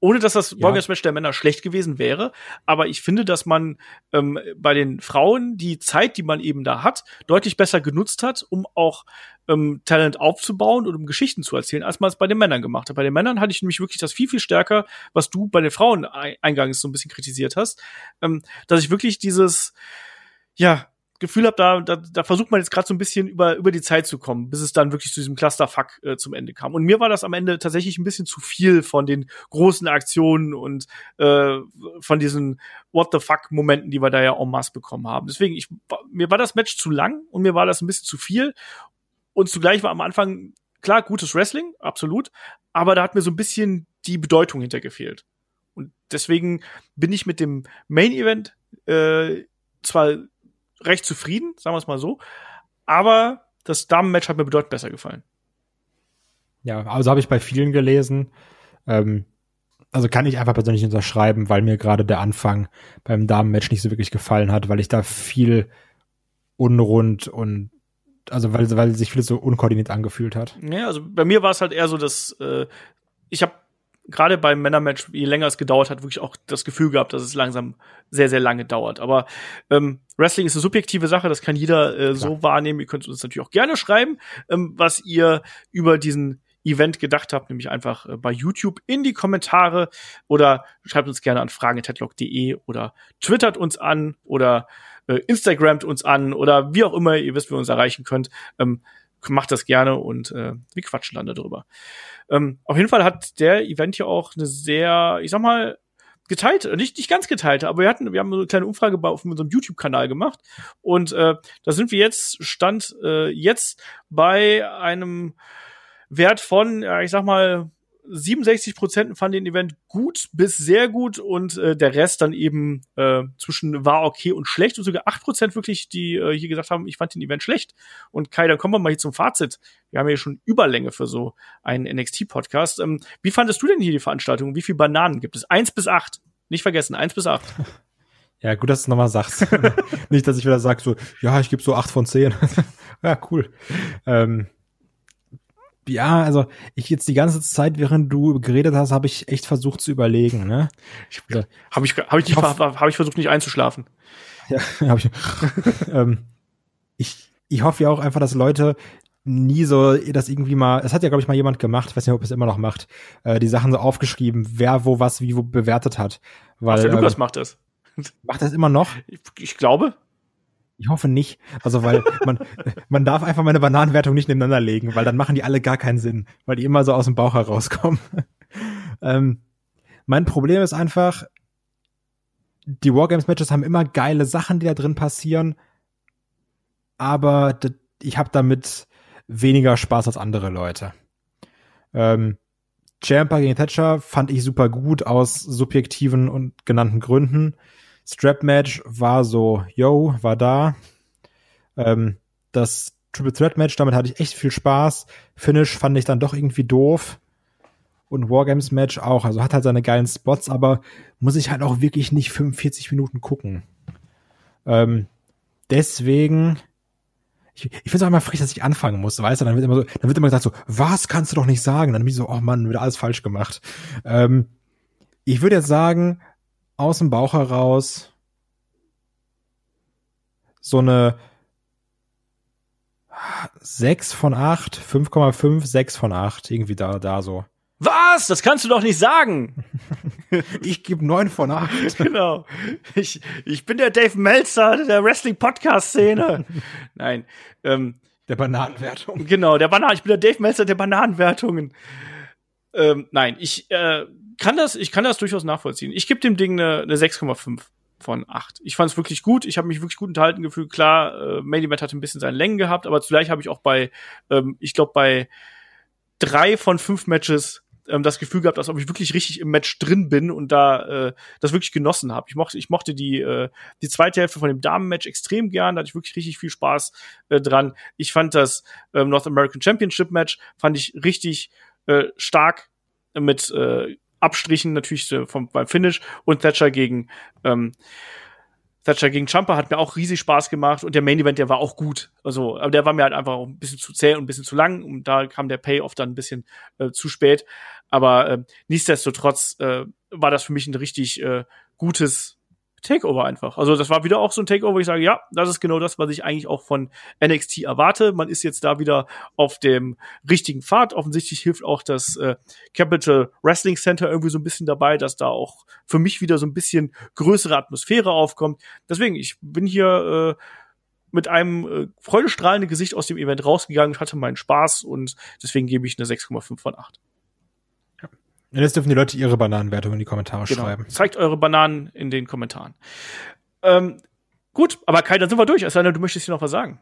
Speaker 2: Ohne dass das ja. Wargames-Match der Männer schlecht gewesen wäre. Aber ich finde, dass man ähm, bei den Frauen die Zeit, die man eben da hat, deutlich besser genutzt hat, um auch ähm, Talent aufzubauen und um Geschichten zu erzählen, als man es bei den Männern gemacht hat. Bei den Männern hatte ich nämlich wirklich das viel, viel stärker, was du bei den Frauen eingangs so ein bisschen kritisiert hast, ähm, dass ich wirklich dieses, ja, Gefühl habe, da, da, da versucht man jetzt gerade so ein bisschen über, über die Zeit zu kommen, bis es dann wirklich zu diesem Clusterfuck äh, zum Ende kam. Und mir war das am Ende tatsächlich ein bisschen zu viel von den großen Aktionen und äh, von diesen What the fuck-Momenten, die wir da ja en masse bekommen haben. Deswegen, ich, mir war das Match zu lang und mir war das ein bisschen zu viel. Und zugleich war am Anfang, klar, gutes Wrestling, absolut, aber da hat mir so ein bisschen die Bedeutung hinter gefehlt. Und deswegen bin ich mit dem Main Event äh, zwar recht zufrieden, sagen wir es mal so. Aber das Damenmatch hat mir bedeutend besser gefallen.
Speaker 3: Ja, also habe ich bei vielen gelesen. Ähm, also kann ich einfach persönlich unterschreiben, weil mir gerade der Anfang beim Damenmatch nicht so wirklich gefallen hat, weil ich da viel unrund und also weil, weil sich vieles so unkoordiniert angefühlt hat.
Speaker 2: Ja, also bei mir war es halt eher so, dass äh, ich habe gerade beim Männermatch, je länger es gedauert hat, wirklich auch das Gefühl gehabt, dass es langsam sehr, sehr lange dauert. Aber ähm, Wrestling ist eine subjektive Sache, das kann jeder äh, so wahrnehmen. Ihr könnt uns natürlich auch gerne schreiben, ähm, was ihr über diesen Event gedacht habt, nämlich einfach äh, bei YouTube in die Kommentare oder schreibt uns gerne an fragen.headlock.de oder twittert uns an oder äh, Instagramt uns an oder wie auch immer ihr wisst, wie ihr uns erreichen könnt. Ähm, macht das gerne und äh, wir quatschen dann darüber. Ähm, auf jeden Fall hat der Event ja auch eine sehr, ich sag mal, geteilte, nicht, nicht ganz geteilte, aber wir hatten, wir haben eine kleine Umfrage auf unserem YouTube-Kanal gemacht und äh, da sind wir jetzt, stand äh, jetzt bei einem Wert von, ja, ich sag mal, 67 Prozent fanden den Event gut bis sehr gut und äh, der Rest dann eben äh, zwischen war okay und schlecht und sogar 8 Prozent wirklich, die äh, hier gesagt haben, ich fand den Event schlecht. Und Kai, dann kommen wir mal hier zum Fazit. Wir haben ja schon Überlänge für so einen NXT-Podcast. Ähm, wie fandest du denn hier die Veranstaltung? Wie viele Bananen gibt es? Eins bis acht. Nicht vergessen, eins bis acht. *laughs*
Speaker 3: Ja, gut, dass du nochmal sagst. *laughs* Nicht, dass ich wieder sag so, ja, ich gebe so acht von zehn. *laughs* ja, cool. Ähm, ja, also ich jetzt die ganze Zeit, während du geredet hast, habe ich echt versucht zu überlegen. Ne?
Speaker 2: Ich, also, habe ich, hab ich, ich, hab ich versucht, nicht einzuschlafen.
Speaker 3: Ja, *laughs* habe ich. ähm, ich. Ich hoffe ja auch einfach, dass Leute nie so das irgendwie mal, es hat ja glaube ich mal jemand gemacht, weiß nicht, ob es immer noch macht, äh, die Sachen so aufgeschrieben, wer wo was wie wo bewertet hat.
Speaker 2: Weil, Ach, der Lukas ähm, macht das.
Speaker 3: Macht das immer noch?
Speaker 2: Ich, ich glaube.
Speaker 3: Ich hoffe nicht. Also, weil man, *laughs* man darf einfach meine Bananenwertung nicht nebeneinander legen, weil dann machen die alle gar keinen Sinn, weil die immer so aus dem Bauch herauskommen. *laughs* ähm, mein Problem ist einfach, die Wargames-Matches haben immer geile Sachen, die da drin passieren, aber ich habe damit weniger Spaß als andere Leute. Ähm, Champa gegen Thatcher fand ich super gut aus subjektiven und genannten Gründen. Strap-Match war so, yo, war da. Ähm, das Triple Threat Match, damit hatte ich echt viel Spaß. Finish fand ich dann doch irgendwie doof. Und Wargames Match auch. Also hat halt seine geilen Spots, aber muss ich halt auch wirklich nicht 45 Minuten gucken. Ähm, deswegen, ich, ich finde es auch immer frech, dass ich anfangen muss, weißt du? Dann wird immer so, dann wird immer gesagt so, was kannst du doch nicht sagen? Dann bin ich so, oh Mann, wieder alles falsch gemacht. Ähm, ich würde jetzt sagen, aus dem Bauch heraus so eine 6 von 8, 5,5, 6 von 8, irgendwie da, da so.
Speaker 2: Was? Das kannst du doch nicht sagen. *laughs*
Speaker 3: ich gebe 9 von 8. *laughs*
Speaker 2: Genau. Ich, ich bin der Dave Meltzer der Wrestling-Podcast-Szene. *laughs* Nein. Ähm,
Speaker 3: der Bananenwertung.
Speaker 2: Genau, der Banan ich bin der Dave Meltzer der Bananenwertungen. Ähm, nein, ich äh, kann das, ich kann das durchaus nachvollziehen. Ich gebe dem Ding eine, eine 6,5 von 8. Ich fand es wirklich gut. Ich habe mich wirklich gut unterhalten gefühlt. Klar, äh, Event hatte ein bisschen seine Längen gehabt, aber zugleich habe ich auch bei, ähm, ich glaube, bei drei von fünf Matches ähm, das Gefühl gehabt, als ob ich wirklich richtig im Match drin bin und da äh, das wirklich genossen habe. Ich mochte, ich mochte die, äh, die zweite Hälfte von dem Damenmatch extrem gern, da hatte ich wirklich richtig viel Spaß äh, dran. Ich fand das äh, North American Championship Match, fand ich richtig äh, stark mit äh, Abstrichen natürlich vom, beim Finish und Thatcher gegen ähm, Thatcher gegen Champa hat mir auch riesig Spaß gemacht und der Main Event, der war auch gut. Also, aber der war mir halt einfach ein bisschen zu zäh und ein bisschen zu lang und da kam der Payoff dann ein bisschen äh, zu spät. Aber äh, nichtsdestotrotz äh, war das für mich ein richtig äh, gutes Takeover einfach. Also das war wieder auch so ein Takeover, wo ich sage, ja, das ist genau das, was ich eigentlich auch von NXT erwarte. Man ist jetzt da wieder auf dem richtigen Pfad. Offensichtlich hilft auch das äh, Capital Wrestling Center irgendwie so ein bisschen dabei, dass da auch für mich wieder so ein bisschen größere Atmosphäre aufkommt. Deswegen, ich bin hier äh, mit einem äh, freudestrahlenden Gesicht aus dem Event rausgegangen, ich hatte meinen Spaß und deswegen gebe ich eine 6,5 von 8.
Speaker 3: Und jetzt dürfen die Leute ihre Bananenwertung in die Kommentare
Speaker 2: genau.
Speaker 3: schreiben.
Speaker 2: Zeigt eure Bananen in den Kommentaren. Ähm, gut, aber Kai, dann sind wir durch. Es sei denn, du möchtest hier noch was sagen.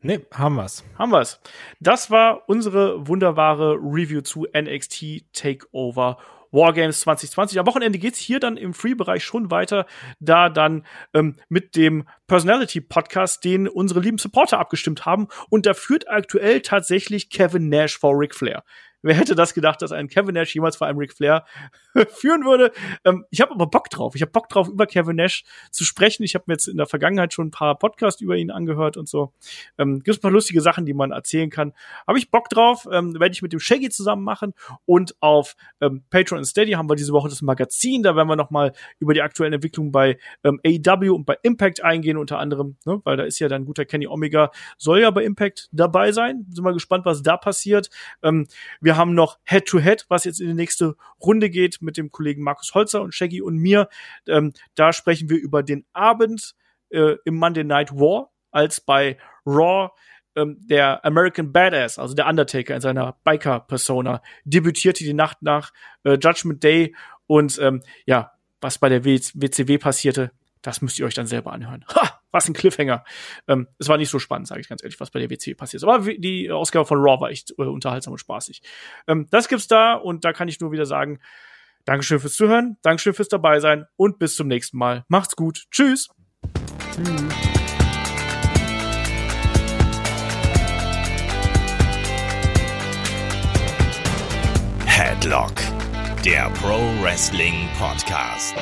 Speaker 3: Nee, haben wir's.
Speaker 2: Haben wir's. Das war unsere wunderbare Review zu NXT Takeover Wargames 2020. Am Wochenende geht's hier dann im Free-Bereich schon weiter, da dann ähm, mit dem Personality-Podcast, den unsere lieben Supporter abgestimmt haben. Und da führt aktuell tatsächlich Kevin Nash vor Ric Flair. Wer hätte das gedacht, dass ein Kevin Nash jemals vor einem Ric Flair *laughs* führen würde? Ähm, ich habe aber Bock drauf. Ich habe Bock drauf, über Kevin Nash zu sprechen. Ich habe mir jetzt in der Vergangenheit schon ein paar Podcasts über ihn angehört und so. Ähm, Gibt ein paar lustige Sachen, die man erzählen kann. Habe ich Bock drauf. Ähm, Werde ich mit dem Shaggy zusammen machen. Und auf ähm, Patreon und Steady haben wir diese Woche das Magazin. Da werden wir noch mal über die aktuellen Entwicklungen bei ähm, AEW und bei Impact eingehen, unter anderem, ne? weil da ist ja dann guter Kenny Omega, soll ja bei Impact dabei sein. Sind wir gespannt, was da passiert. Ähm, wir haben noch Head-to-Head, -Head, was jetzt in die nächste Runde geht mit dem Kollegen Markus Holzer und Shaggy und mir. Ähm, da sprechen wir über den Abend äh, im Monday Night War, als bei Raw ähm, der American Badass, also der Undertaker in seiner Biker-Persona, debütierte die Nacht nach äh, Judgment Day und ähm, ja, was bei der WCW passierte, das müsst ihr euch dann selber anhören. Ha! Was ein Cliffhanger. Ähm, es war nicht so spannend, sage ich ganz ehrlich, was bei der WC passiert ist. Aber die Ausgabe von Raw war echt äh, unterhaltsam und spaßig. Ähm, das gibt's da und da kann ich nur wieder sagen, Dankeschön fürs Zuhören, Dankeschön fürs dabei sein und bis zum nächsten Mal. Macht's gut. Tschüss. Tschüss.
Speaker 1: Headlock, der Pro Wrestling Podcast.